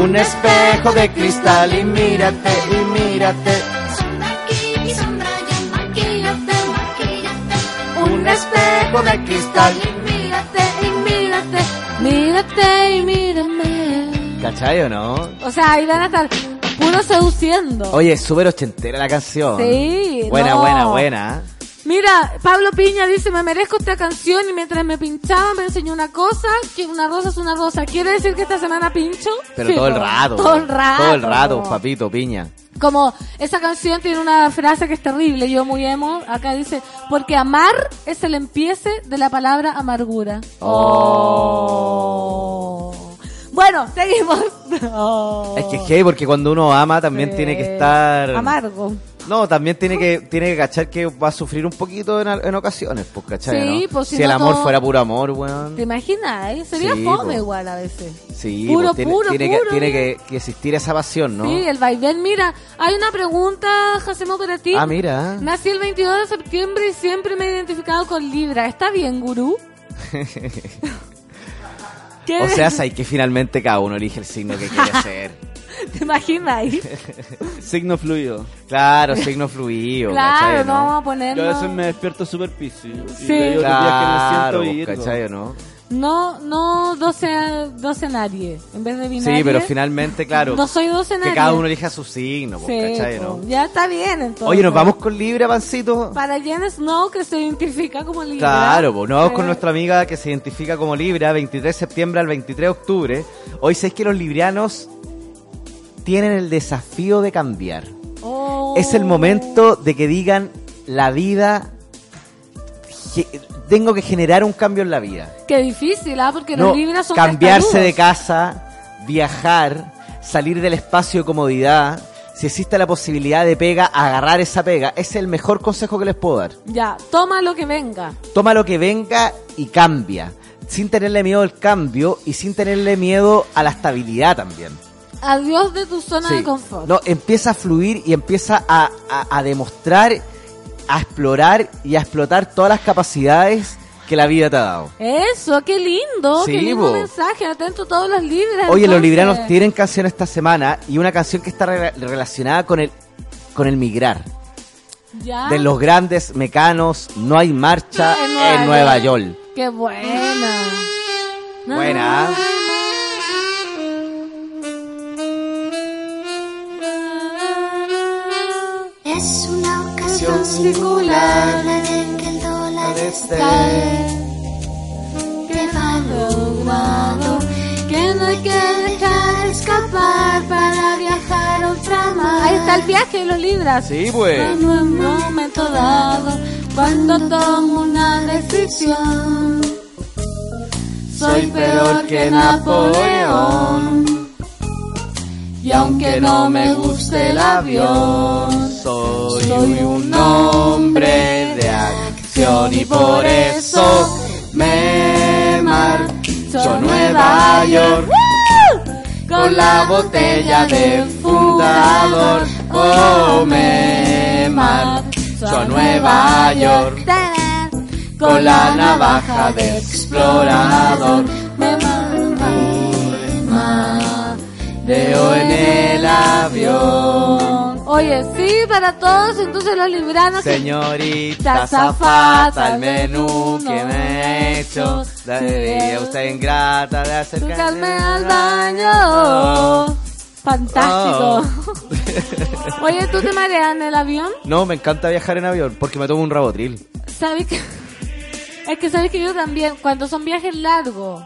Speaker 10: Un espejo de cristal y mírate, y mírate.
Speaker 11: Sombra aquí, sombra allá, maquíllate, maquíllate.
Speaker 10: Un espejo de cristal.
Speaker 1: Y mírate, y mírate. Mírate y mírame.
Speaker 10: ¿Cachai o no?
Speaker 1: O sea, ahí van a estar puro seduciendo.
Speaker 10: Oye, es súper ochentera la canción.
Speaker 1: Sí,
Speaker 10: Buena,
Speaker 1: no.
Speaker 10: buena, buena.
Speaker 1: Mira, Pablo Piña dice, me merezco esta canción y mientras me pinchaba me enseñó una cosa, que una rosa es una rosa. ¿Quiere decir que esta semana pincho?
Speaker 10: Pero
Speaker 1: Sí,
Speaker 10: todo el rato.
Speaker 1: Todo el rato.
Speaker 10: Todo el rato, papito, piña.
Speaker 1: Como esa canción tiene una frase que es terrible, yo muy emo, acá dice, porque amar es el empiece de la palabra amargura. Oh. Bueno, seguimos. Oh.
Speaker 10: Es que es gay porque cuando uno ama también
Speaker 1: Sí.
Speaker 10: tiene que estar
Speaker 1: Amargo.
Speaker 10: No, también tiene que tiene que cachar que va a sufrir un poquito en, en ocasiones, pues, ¿cachai?
Speaker 1: Sí,
Speaker 10: no?
Speaker 1: pues, si
Speaker 10: si
Speaker 1: no
Speaker 10: el amor
Speaker 1: todo-
Speaker 10: fuera puro amor, weón.
Speaker 1: ¿Te imaginas? eh? Sería
Speaker 10: Sí,
Speaker 1: fome
Speaker 10: po.
Speaker 1: igual a veces.
Speaker 10: Sí,
Speaker 1: Puro,
Speaker 10: pues, tiene,
Speaker 1: puro,
Speaker 10: tiene que,
Speaker 1: puro,
Speaker 10: tiene
Speaker 1: mira.
Speaker 10: que, que existir esa pasión, ¿no?
Speaker 1: Sí, el vaivén. Mira, hay una pregunta, Jacemo, para ti.
Speaker 10: Ah, mira.
Speaker 1: Nací el 22 de septiembre y siempre me he identificado con Libra. ¿Está bien, gurú?
Speaker 10: O sea, hay que finalmente cada uno elige el signo que quiere ser.
Speaker 1: ¿Te imaginas ahí?
Speaker 2: Signo fluido.
Speaker 10: Claro, signo fluido,
Speaker 1: claro,
Speaker 10: ¿cachai,
Speaker 1: no vamos a poner.
Speaker 2: Yo a veces me despierto super piscis. Y
Speaker 1: Sí.
Speaker 2: hay otros días
Speaker 10: Claro,
Speaker 2: que me siento
Speaker 10: ¿cachai o no?
Speaker 1: No, no 12, a- 12 a nadie. En vez de binario.
Speaker 10: Sí, pero finalmente, claro,
Speaker 1: No soy 12 a
Speaker 10: que
Speaker 1: nadie.
Speaker 10: cada uno elija su signo, pues,
Speaker 1: Sí,
Speaker 10: ¿cachai, no?
Speaker 1: Ya está bien, entonces.
Speaker 10: Oye, ¿nos vamos con Libra, Pancito?
Speaker 1: Para Jen Snow, que se identifica como Libra.
Speaker 10: Claro, pues nos vamos
Speaker 1: Sí.
Speaker 10: con nuestra amiga que se identifica como Libra, 23 de septiembre al 23 de octubre. Hoy sabéis que los librianos tienen el desafío de cambiar.
Speaker 1: Oh.
Speaker 10: Es el momento de que digan la vida. Tengo que generar un cambio en la vida.
Speaker 1: Qué difícil, ¿ah? Porque
Speaker 10: No,
Speaker 1: los Libras son
Speaker 10: cambiarse de casa, viajar, salir del espacio de comodidad. Si existe la posibilidad de pega, agarrar esa pega. Es el mejor consejo que les puedo dar.
Speaker 1: Ya, toma lo que venga.
Speaker 10: Toma lo que venga y cambia. Sin tenerle miedo al cambio y sin tenerle miedo a la estabilidad también.
Speaker 1: Adiós de tu zona
Speaker 10: Sí.
Speaker 1: de confort.
Speaker 10: No, empieza a fluir y empieza a, a- a demostrar, a explorar y a explotar todas las capacidades que la vida te ha dado.
Speaker 1: Eso, qué lindo,
Speaker 10: Sí,
Speaker 1: qué lindo
Speaker 10: bo.
Speaker 1: mensaje. Atento a todos los Libras.
Speaker 10: Oye, los libranos tienen canción esta semana y una canción que está re- relacionada con el, con el migrar.
Speaker 1: Ya.
Speaker 10: De los grandes mecanos, no hay marcha
Speaker 1: En
Speaker 10: en
Speaker 1: Nueva
Speaker 10: Nueva,
Speaker 1: York.
Speaker 10: York.
Speaker 1: Qué buena.
Speaker 10: Buena.
Speaker 11: Es una ocasión singular en que el dólar está devaluado, que no hay que dejar escapar para viajar a ultramar.
Speaker 1: Ahí está el viaje de los Libras.
Speaker 10: Sí, pues.
Speaker 11: En un momento dado, cuando tomo una decisión, soy peor que Napoleón. Y aunque no me guste el avión,
Speaker 10: soy,
Speaker 11: un hombre de acción y por eso me marcho a Nueva York con la botella de fundador. Oh, me marcho a Nueva York con la navaja de explorador. Mareo en el avión.
Speaker 1: Oye, sí, para todos, entonces los libranos.
Speaker 10: Señorita zafata, el menú que me he hecho.
Speaker 1: Sí.
Speaker 10: Debería usted ingrata de
Speaker 1: acercarme al baño. Fantástico.
Speaker 10: Oh.
Speaker 1: Oye, ¿tú te mareas en el avión?
Speaker 10: No, me encanta viajar en avión porque me tomo un rabotril.
Speaker 1: ¿Sabes que Es que sabes que yo también, cuando son viajes largos,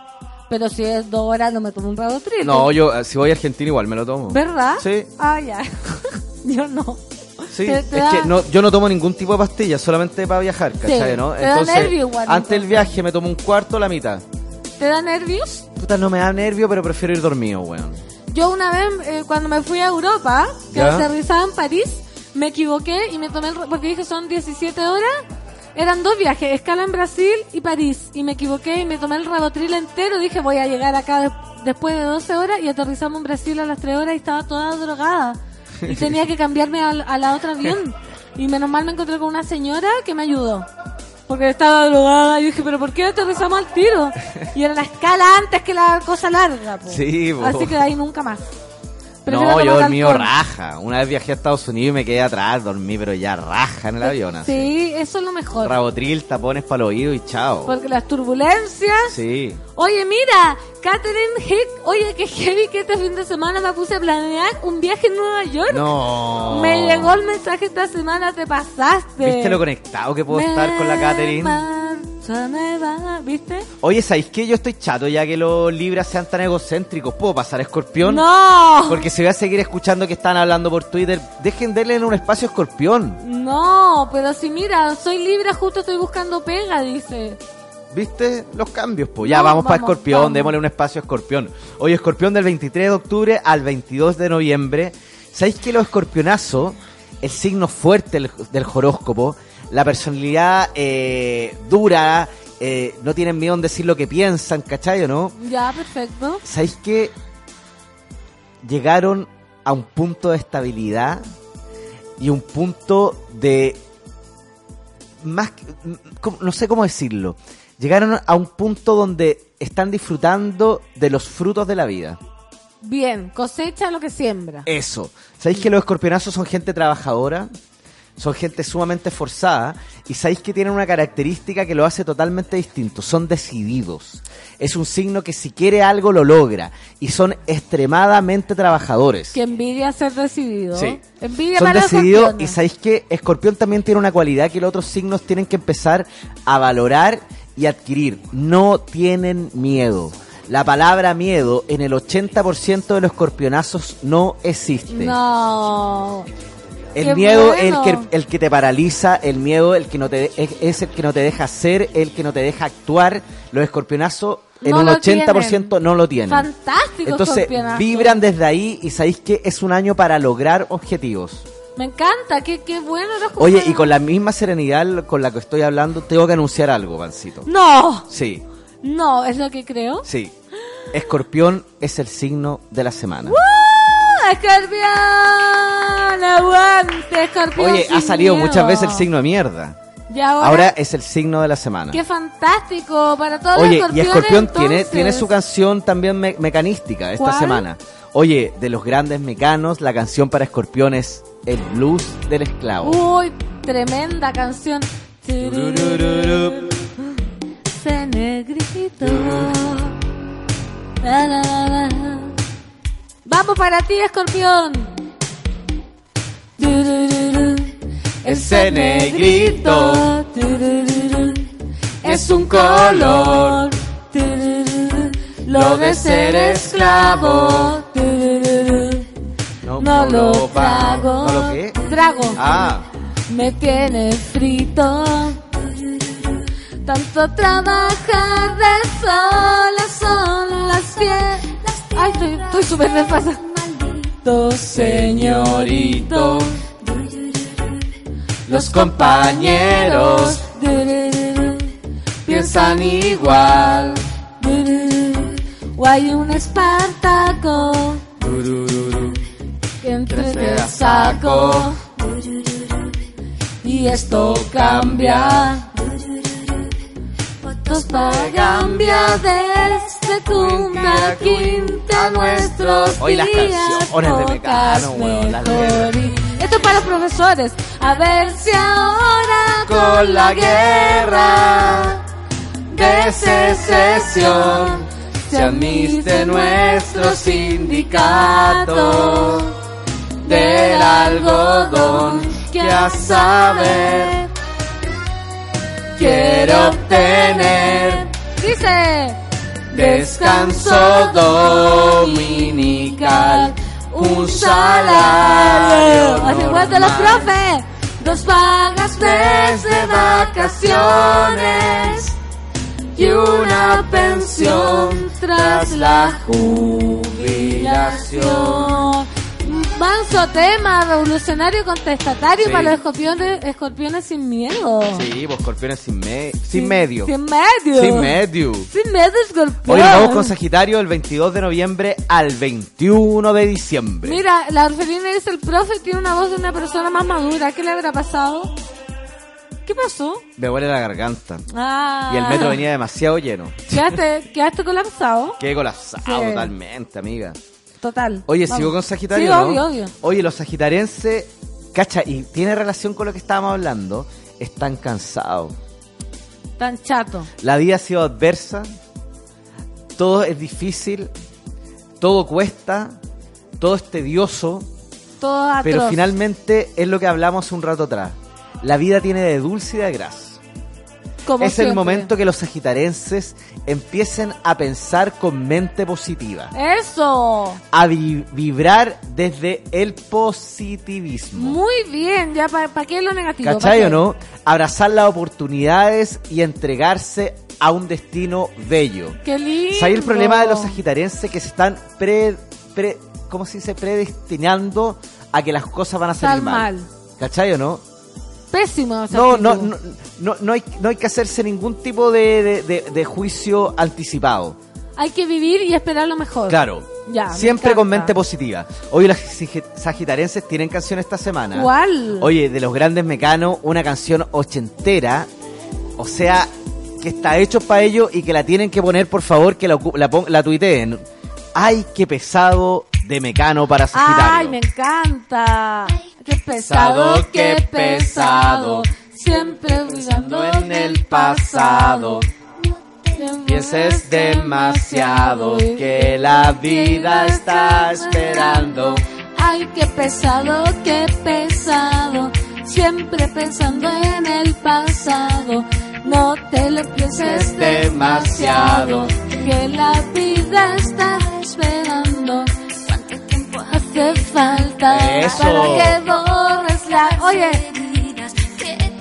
Speaker 1: pero si es dos horas no me tomo un rabotril.
Speaker 10: No, yo eh, si voy a Argentina igual me lo tomo.
Speaker 1: ¿Verdad?
Speaker 10: Sí.
Speaker 1: Ah, ya. yo no.
Speaker 10: Sí, es
Speaker 1: da-
Speaker 10: que no, yo no tomo ningún tipo de pastilla, solamente para viajar, ¿cachai? ¿no?
Speaker 1: te da nervio igual,
Speaker 10: antes del viaje me tomo un cuarto o la mitad.
Speaker 1: ¿Te da nervios?
Speaker 10: Puta, no me da nervio, pero prefiero ir dormido, weón.
Speaker 1: Yo una vez, eh, cuando me fui a Europa, que aterrizaba en París, me equivoqué y me tomé el... Porque dije son 17 horas. Eran dos viajes, escala en Brasil y París. Y me equivoqué y me tomé el rabotril entero. Dije, voy a llegar acá de- después de 12 horas. Y aterrizamos en Brasil a las 3 horas y estaba toda drogada. Y tenía que cambiarme a, la otra avión. Y menos mal me encontré con una señora que me ayudó. Porque estaba drogada y dije, pero ¿por qué aterrizamos al tiro? Y era la escala antes que la cosa larga. po.
Speaker 10: Sí, po.
Speaker 1: Así que de ahí nunca más.
Speaker 10: No, yo dormí raja. Una vez viajé a Estados Unidos y me quedé atrás, dormí, pero ya raja en el avión. Así.
Speaker 1: Sí, eso es lo mejor.
Speaker 10: Rabotril, tapones para el oído y chao.
Speaker 1: Porque las turbulencias.
Speaker 10: Sí.
Speaker 1: Oye, mira, Catherine Hick. Oye, qué heavy que este fin de semana me puse a planear un viaje en Nueva York.
Speaker 10: No.
Speaker 1: Me llegó el mensaje esta semana, te pasaste.
Speaker 10: ¿Viste lo conectado que puedo estar con la Catherine?
Speaker 1: marcho a Nueva- ¿Viste?
Speaker 10: Oye, ¿sabéis qué? Yo estoy chato ya que los libras sean tan egocéntricos. ¿Puedo pasar a Escorpión?
Speaker 1: No.
Speaker 10: Porque si voy a seguir escuchando que están hablando por Twitter, dejen darle en un espacio a Escorpión.
Speaker 1: No, pero si mira, soy libre, justo estoy buscando pega, dice.
Speaker 10: ¿Viste? Los cambios, pues. Ya, vamos, para Escorpión,
Speaker 1: vamos.
Speaker 10: démosle un espacio a Escorpión. Hoy Escorpión del 23 de octubre al 22 de noviembre. ¿Sabéis que los escorpionazos el signo fuerte del, del horóscopo, la personalidad eh, dura, eh, no tienen miedo en decir lo que piensan, ¿cachai o no?
Speaker 1: Ya, perfecto.
Speaker 10: ¿Sabéis que llegaron a un punto de estabilidad y un punto de más que- m- ¿cómo- no sé cómo decirlo. Llegaron a un punto donde están disfrutando de los frutos de la vida.
Speaker 1: Bien, cosecha lo que siembra.
Speaker 10: eso. Sabéis que los escorpionazos son gente trabajadora son gente sumamente esforzada y sabéis que tienen una característica que lo hace totalmente distinto. Son decididos. Es un signo que si quiere algo lo logra y son extremadamente trabajadores.
Speaker 1: Que envidia ser decidido.
Speaker 10: Sí.
Speaker 1: Envidia
Speaker 10: Son decididos y sabéis que Escorpión también tiene una cualidad que los otros signos tienen que empezar a valorar y adquirir. No tienen miedo. La palabra miedo en el 80% de los escorpionazos no existe.
Speaker 1: No.
Speaker 10: El
Speaker 1: Qué
Speaker 10: miedo
Speaker 1: bueno.
Speaker 10: el que el que te paraliza, el miedo el que no te es, es el que no te deja ser, el que no te deja actuar. Los escorpionazos en
Speaker 1: No
Speaker 10: un
Speaker 1: lo
Speaker 10: 80%
Speaker 1: tienen.
Speaker 10: no lo tienen.
Speaker 1: Fantástico,
Speaker 10: Entonces vibran desde ahí y sabéis que es un año para lograr objetivos.
Speaker 1: Me encanta, qué, qué bueno los
Speaker 10: Oye, y con la misma serenidad con la que estoy hablando, tengo que anunciar algo, Pancito.
Speaker 1: No,
Speaker 10: Sí,
Speaker 1: no, es lo que creo.
Speaker 10: sí. Escorpión es el signo de la semana.
Speaker 1: ¡Uh! ¡Escorpión! ¡Aguante, escorpión!
Speaker 10: Oye, ha salido
Speaker 1: miedo.
Speaker 10: muchas veces el signo de mierda.
Speaker 1: Y ahora,
Speaker 10: Ahora es el signo de la semana.
Speaker 1: qué fantástico para todos
Speaker 10: Oye,
Speaker 1: los
Speaker 10: y
Speaker 1: escorpiones.
Speaker 10: Escorpión tiene,
Speaker 1: entonces.
Speaker 10: tiene su canción también me- mecanística esta
Speaker 1: ¿Cuál?
Speaker 10: semana. Oye, de los grandes mecanos, la canción para Escorpión es El Blues del Esclavo.
Speaker 1: Uy, tremenda canción. Ese negrito. La, la, la. Vamos para ti, escorpión.
Speaker 10: Ese negrito es un color.
Speaker 1: Lo de ser esclavo. No lo trago.
Speaker 10: ¿No lo qué?
Speaker 1: Trago.
Speaker 10: Ah,
Speaker 1: Me tiene frito. Tanto trabajar de sol a sol las fiestas. Ay, estoy estoy súper. Maldito
Speaker 10: señorito. Los
Speaker 1: compañeros piensan igual. O hay un espartaco que entre el saco. Y esto cambia. Para cambia desde cumbre quinta nuestros
Speaker 10: Hoy las canciones de Mecano, weón, las
Speaker 1: Esto es para los profesores. A ver si ahora
Speaker 10: Con la guerra de secesión se admite nuestro sindicato del algodón que a saber quiere obtener
Speaker 1: Dice.
Speaker 10: descanso dominical, un salario
Speaker 1: Así igual de los profes. Dos pagas
Speaker 10: desde vacaciones y una pensión tras la jubilación.
Speaker 1: Manso tema, revolucionario contestatario
Speaker 10: Sí.
Speaker 1: para los escorpiones, escorpiones sin miedo.
Speaker 10: Sí, vos escorpiones sin, me- sin medio.
Speaker 1: Sin medio.
Speaker 10: Sin medio.
Speaker 1: Sin medio, escorpión.
Speaker 10: Hoy vamos con Sagitario del 22 de noviembre al 21 de diciembre.
Speaker 1: Mira, la orfelina dice el profe tiene una voz de una persona más madura. ¿Qué le habrá pasado? ¿Qué pasó?
Speaker 10: Me huele la garganta.
Speaker 1: Ah.
Speaker 10: Y el metro venía demasiado lleno.
Speaker 1: Quedaste, quedaste colapsado.
Speaker 10: Qué colapsado
Speaker 1: Sí.
Speaker 10: totalmente, amiga.
Speaker 1: Total.
Speaker 10: Oye,
Speaker 1: Vamos.
Speaker 10: sigo con Sagitario,
Speaker 1: Sí,
Speaker 10: ¿no?
Speaker 1: obvio, obvio.
Speaker 10: Oye, los sagitarenses, cacha, y tiene relación con lo que estábamos hablando, están cansados.
Speaker 1: Tan chato.
Speaker 10: La vida ha sido adversa, todo es difícil, todo cuesta, todo es tedioso,
Speaker 1: Todo atroz.
Speaker 10: pero finalmente es lo que hablamos un rato atrás. La vida tiene de dulce y de gras.
Speaker 1: Como
Speaker 10: es el momento que los sagitarenses empiecen a pensar con mente positiva,
Speaker 1: Eso.
Speaker 10: a vi- vibrar desde el positivismo.
Speaker 1: Muy bien. Ya, ¿para qué lo negativo?
Speaker 10: ¿Cachai
Speaker 1: ¿Pa'
Speaker 10: o no? Abrazar las oportunidades y entregarse a un destino bello.
Speaker 1: Qué lindo.
Speaker 10: ¿Sabes el problema de los sagitarenses que se están pre, pre, ¿cómo se dice? predestinando a que las cosas van a salir mal?
Speaker 1: mal.
Speaker 10: ¿Cachai o no?
Speaker 1: Pésimo.
Speaker 10: No, no, no, no, no hay, no hay que hacerse ningún tipo de, de- de- de juicio anticipado.
Speaker 1: Hay que vivir y esperar lo mejor.
Speaker 10: Claro.
Speaker 1: Ya, me
Speaker 10: Siempre con mente positiva. Hoy las sagitarenses tienen canción esta semana.
Speaker 1: ¿Cuál?
Speaker 10: Oye, de los grandes mecanos, una canción ochentera. O sea, que está hecho para ellos y que la tienen que poner, por favor, que la, la, la tuiteen. Ay, qué pesado de mecano para Sagitario.
Speaker 1: Ay, me encanta. Qué pesado, qué pesado. Siempre olvidando
Speaker 10: en el pasado. Pienses demasiado que la vida está esperando.
Speaker 1: Ay, qué pesado, qué pesado. Siempre pensando en el pasado. No te lo pienses demasiado. Que la vida está esperando. ¿Cuánto tiempo hace falta
Speaker 10: Eso.
Speaker 1: para que borres la... Oye,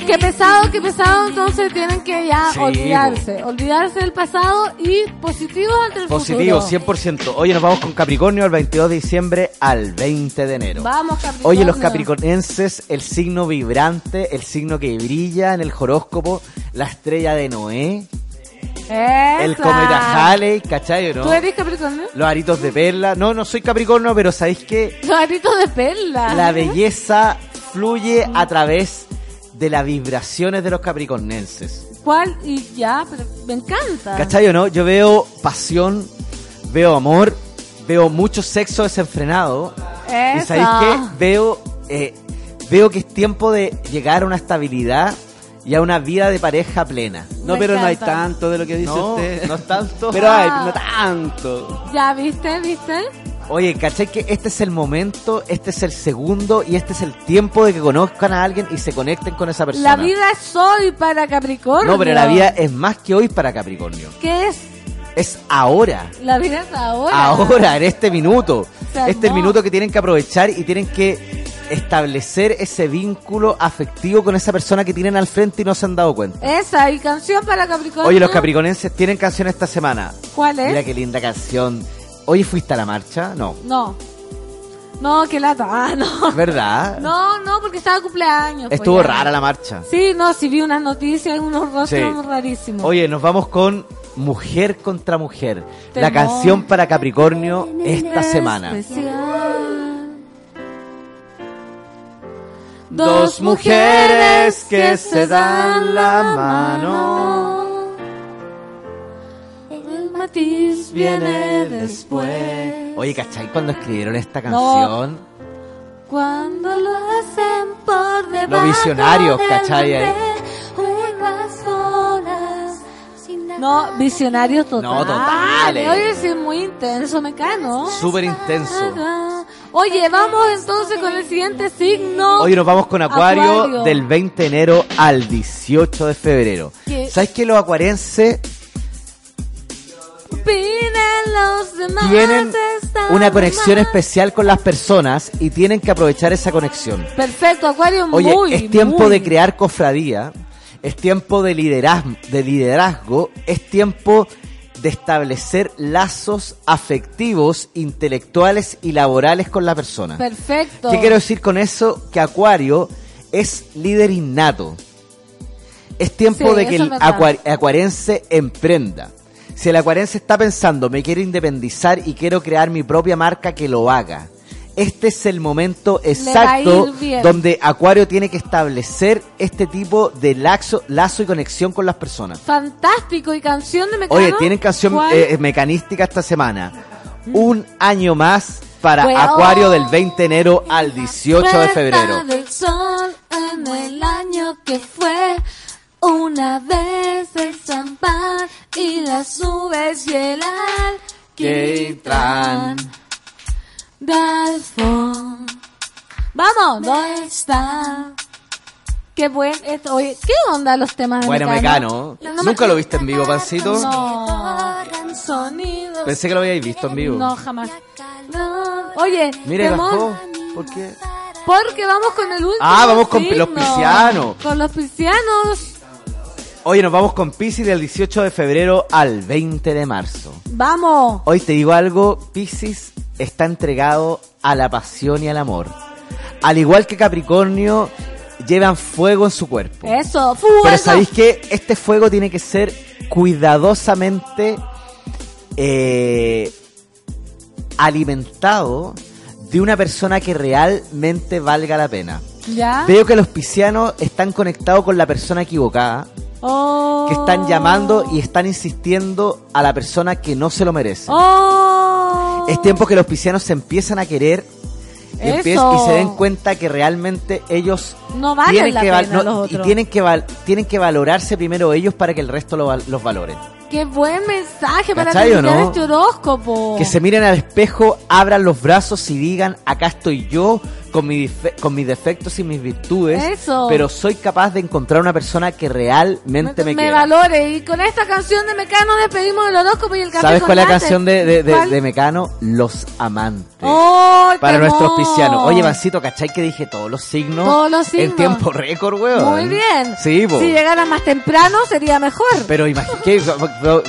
Speaker 1: qué pesado, qué pesado. Entonces tienen que ya
Speaker 10: Sí,
Speaker 1: olvidarse. Olvidarse del pasado y positivo ante el
Speaker 10: Positivo,
Speaker 1: futuro.
Speaker 10: 100%. Oye, nos vamos con Capricornio el 22 de diciembre al 20 de enero.
Speaker 1: Vamos, Capricornio.
Speaker 10: Oye, los capricornenses, el signo vibrante, el signo que brilla en el horóscopo, la estrella de Noé, el
Speaker 1: Esa.
Speaker 10: cometa Halley, ¿cachai o no?
Speaker 1: ¿Tú eres Capricornio?
Speaker 10: Los aritos de perla. No, no soy Capricornio, pero ¿sabéis qué?
Speaker 1: Los aritos de perla.
Speaker 10: La belleza fluye a través de las vibraciones de los capricornenses.
Speaker 1: ¿Cuál? Y ya, pero me encanta.
Speaker 10: ¿Cachai o no? Yo veo pasión, veo amor, veo mucho sexo desenfrenado. ¿Y sabéis qué? Veo, eh, veo que es tiempo de llegar a una estabilidad y a una vida de pareja plena.
Speaker 2: No,
Speaker 1: Me
Speaker 2: pero no hay tanto de lo que dice
Speaker 10: No,
Speaker 2: usted.
Speaker 10: no es tanto.
Speaker 2: Pero hay,
Speaker 1: Ah.
Speaker 2: no tanto.
Speaker 1: Ya, ¿viste? ¿Viste?
Speaker 10: Oye, ¿cachai que este es el momento, este es el segundo y este es el tiempo de que conozcan a alguien y se conecten con esa persona?
Speaker 1: La vida es hoy para Capricornio.
Speaker 10: No, pero la vida es más que hoy para Capricornio.
Speaker 1: ¿Qué es?
Speaker 10: Es ahora.
Speaker 1: La vida es ahora.
Speaker 10: Ahora, en este minuto. Este es el minuto que tienen que aprovechar y tienen que establecer ese vínculo afectivo con esa persona que tienen al frente y no se han dado cuenta.
Speaker 1: Esa, y canción para Capricornio.
Speaker 10: Oye, los capricornenses tienen canción esta semana.
Speaker 1: ¿Cuál es?
Speaker 10: Mira qué linda canción. Oye, ¿fuiste a la marcha? No.
Speaker 1: No. No, qué lata. Ah, no.
Speaker 10: ¿Verdad?
Speaker 1: No, no, porque estaba de cumpleaños. pues
Speaker 10: Estuvo rara la marcha.
Speaker 1: Sí, no, sí vi unas noticias, unos rostros
Speaker 10: Sí.
Speaker 1: rarísimos.
Speaker 10: Oye, nos vamos con Mujer contra Mujer. La canción para Capricornio esta semana.
Speaker 1: Especial.
Speaker 10: Dos mujeres que se dan la mano.
Speaker 1: El matiz viene después.
Speaker 10: Oye, ¿cachai? Cuando escribieron esta
Speaker 1: No.
Speaker 10: canción,
Speaker 1: Cuando lo hacen por debajo
Speaker 10: Los visionarios, ¿cachai?
Speaker 1: No, visionarios total.
Speaker 10: No, totales.
Speaker 1: Oye, sí, es muy intenso, me cae, ¿no?
Speaker 10: súper intenso.
Speaker 1: Oye, vamos entonces con el siguiente signo.
Speaker 10: Hoy nos vamos con Acuario,
Speaker 1: Acuario.
Speaker 10: del 20 de enero al 18 de febrero.
Speaker 1: ¿Qué?
Speaker 10: ¿Sabes que los acuarenses
Speaker 1: Opinen los demás.
Speaker 10: tienen una conexión especial con las personas y tienen que aprovechar esa conexión?
Speaker 1: Perfecto, Acuario,
Speaker 10: Oye,
Speaker 1: muy,
Speaker 10: es tiempo
Speaker 1: muy.
Speaker 10: de crear cofradía, es tiempo de liderazgo, de liderazgo, es tiempo de establecer lazos afectivos, intelectuales y laborales con la persona.
Speaker 1: Perfecto.
Speaker 10: ¿Qué quiero decir con eso? Que Acuario es líder innato. Es tiempo
Speaker 1: Sí,
Speaker 10: de que el acuarense emprenda. Si el acuarense está pensando, me quiero independizar y quiero crear mi propia marca, que lo haga. Este es el momento exacto donde Acuario tiene que establecer este tipo de lazo, lazo y conexión con las personas.
Speaker 1: Fantástico. ¿Y canción de Mecano?
Speaker 10: Oye, tienen canción eh, mecanística esta semana. Un año más para
Speaker 1: Fue
Speaker 10: Acuario del 20 de enero al 18 de febrero.
Speaker 1: del sol en el año que fue una vez el champán y las nubes y el alquitrán del fondo. Vamos, ¿dónde está? Qué buen esto. Oye, ¿qué onda los temas de
Speaker 10: Bueno,
Speaker 1: Mecano?
Speaker 10: Mecano.
Speaker 1: No me-
Speaker 10: ¿Nunca lo viste en vivo, Pancito?
Speaker 1: No.
Speaker 10: Pensé que lo habíais visto en vivo.
Speaker 1: No, jamás. No. Oye,
Speaker 10: Mire, bajó. ¿Por qué?
Speaker 1: Porque vamos con el último.
Speaker 10: Ah, vamos con
Speaker 1: signo.
Speaker 10: los piscianos.
Speaker 1: Con los piscianos.
Speaker 10: Oye, nos vamos con Pisces del 18 de febrero al 20 de marzo.
Speaker 1: Vamos.
Speaker 10: Hoy te digo algo, Pisces está entregado a la pasión y al amor. Al igual que Capricornio,
Speaker 11: llevan fuego en su cuerpo.
Speaker 1: Eso, fuego.
Speaker 11: Pero sabéis que este fuego tiene que ser cuidadosamente eh, alimentado de una persona que realmente valga la pena.
Speaker 1: ¿Ya?
Speaker 11: Veo que los piscianos están conectados con la persona equivocada,
Speaker 1: Oh.
Speaker 11: que están llamando y están insistiendo a la persona que no se lo merece.
Speaker 1: Oh.
Speaker 11: Es tiempo que los piscianos se empiezan a querer y, se den cuenta que realmente ellos
Speaker 1: No valen
Speaker 11: tienen
Speaker 1: la
Speaker 11: que
Speaker 1: pena
Speaker 11: no,
Speaker 1: los
Speaker 11: y tienen que val- tienen que valorarse primero ellos para que el resto lo val- los valoren.
Speaker 1: Qué buen mensaje para
Speaker 11: ¿Cachai o
Speaker 1: terminar
Speaker 11: no?
Speaker 1: este horóscopo.
Speaker 11: Que se miren al espejo, abran los brazos y digan, acá estoy yo con, mi con mis defectos y mis virtudes,
Speaker 1: Eso.
Speaker 11: pero soy capaz de encontrar una persona que realmente me,
Speaker 1: me
Speaker 11: quiera.
Speaker 1: valore. Y con esta canción de Mecano despedimos el horóscopo y el café
Speaker 11: ¿Sabes cuál es la canción de, de, de- de Mecano? Los amantes.
Speaker 1: ¡Oh,
Speaker 11: Para nuestros piscianos. Oye, Vancito, ¿cachai que dije todos los signos?
Speaker 1: Todos los signos.
Speaker 11: En tiempo récord, weón.
Speaker 1: Muy bien.
Speaker 11: Sí, po.
Speaker 1: Si llegara más temprano sería mejor.
Speaker 11: Pero imagínate,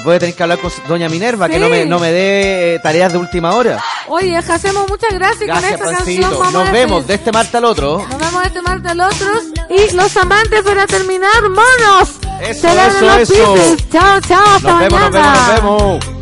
Speaker 11: voy a tener que hablar con Doña Minerva, que
Speaker 1: Sí.
Speaker 11: no me, no me dé eh, tareas de última hora.
Speaker 1: Oye, hacemos muchas gracias.
Speaker 11: Gracias,
Speaker 1: con esta canción vamos
Speaker 11: Nos vemos
Speaker 1: despedir-
Speaker 11: de este martes al otro.
Speaker 1: Nos vemos este martes al otro. Y los amantes para terminar, monos.
Speaker 11: Eso, eso,
Speaker 1: los
Speaker 11: eso.
Speaker 1: Chao, chao. Hasta
Speaker 11: Nos vemos, nos vemos,
Speaker 1: mañana.
Speaker 11: nos vemos.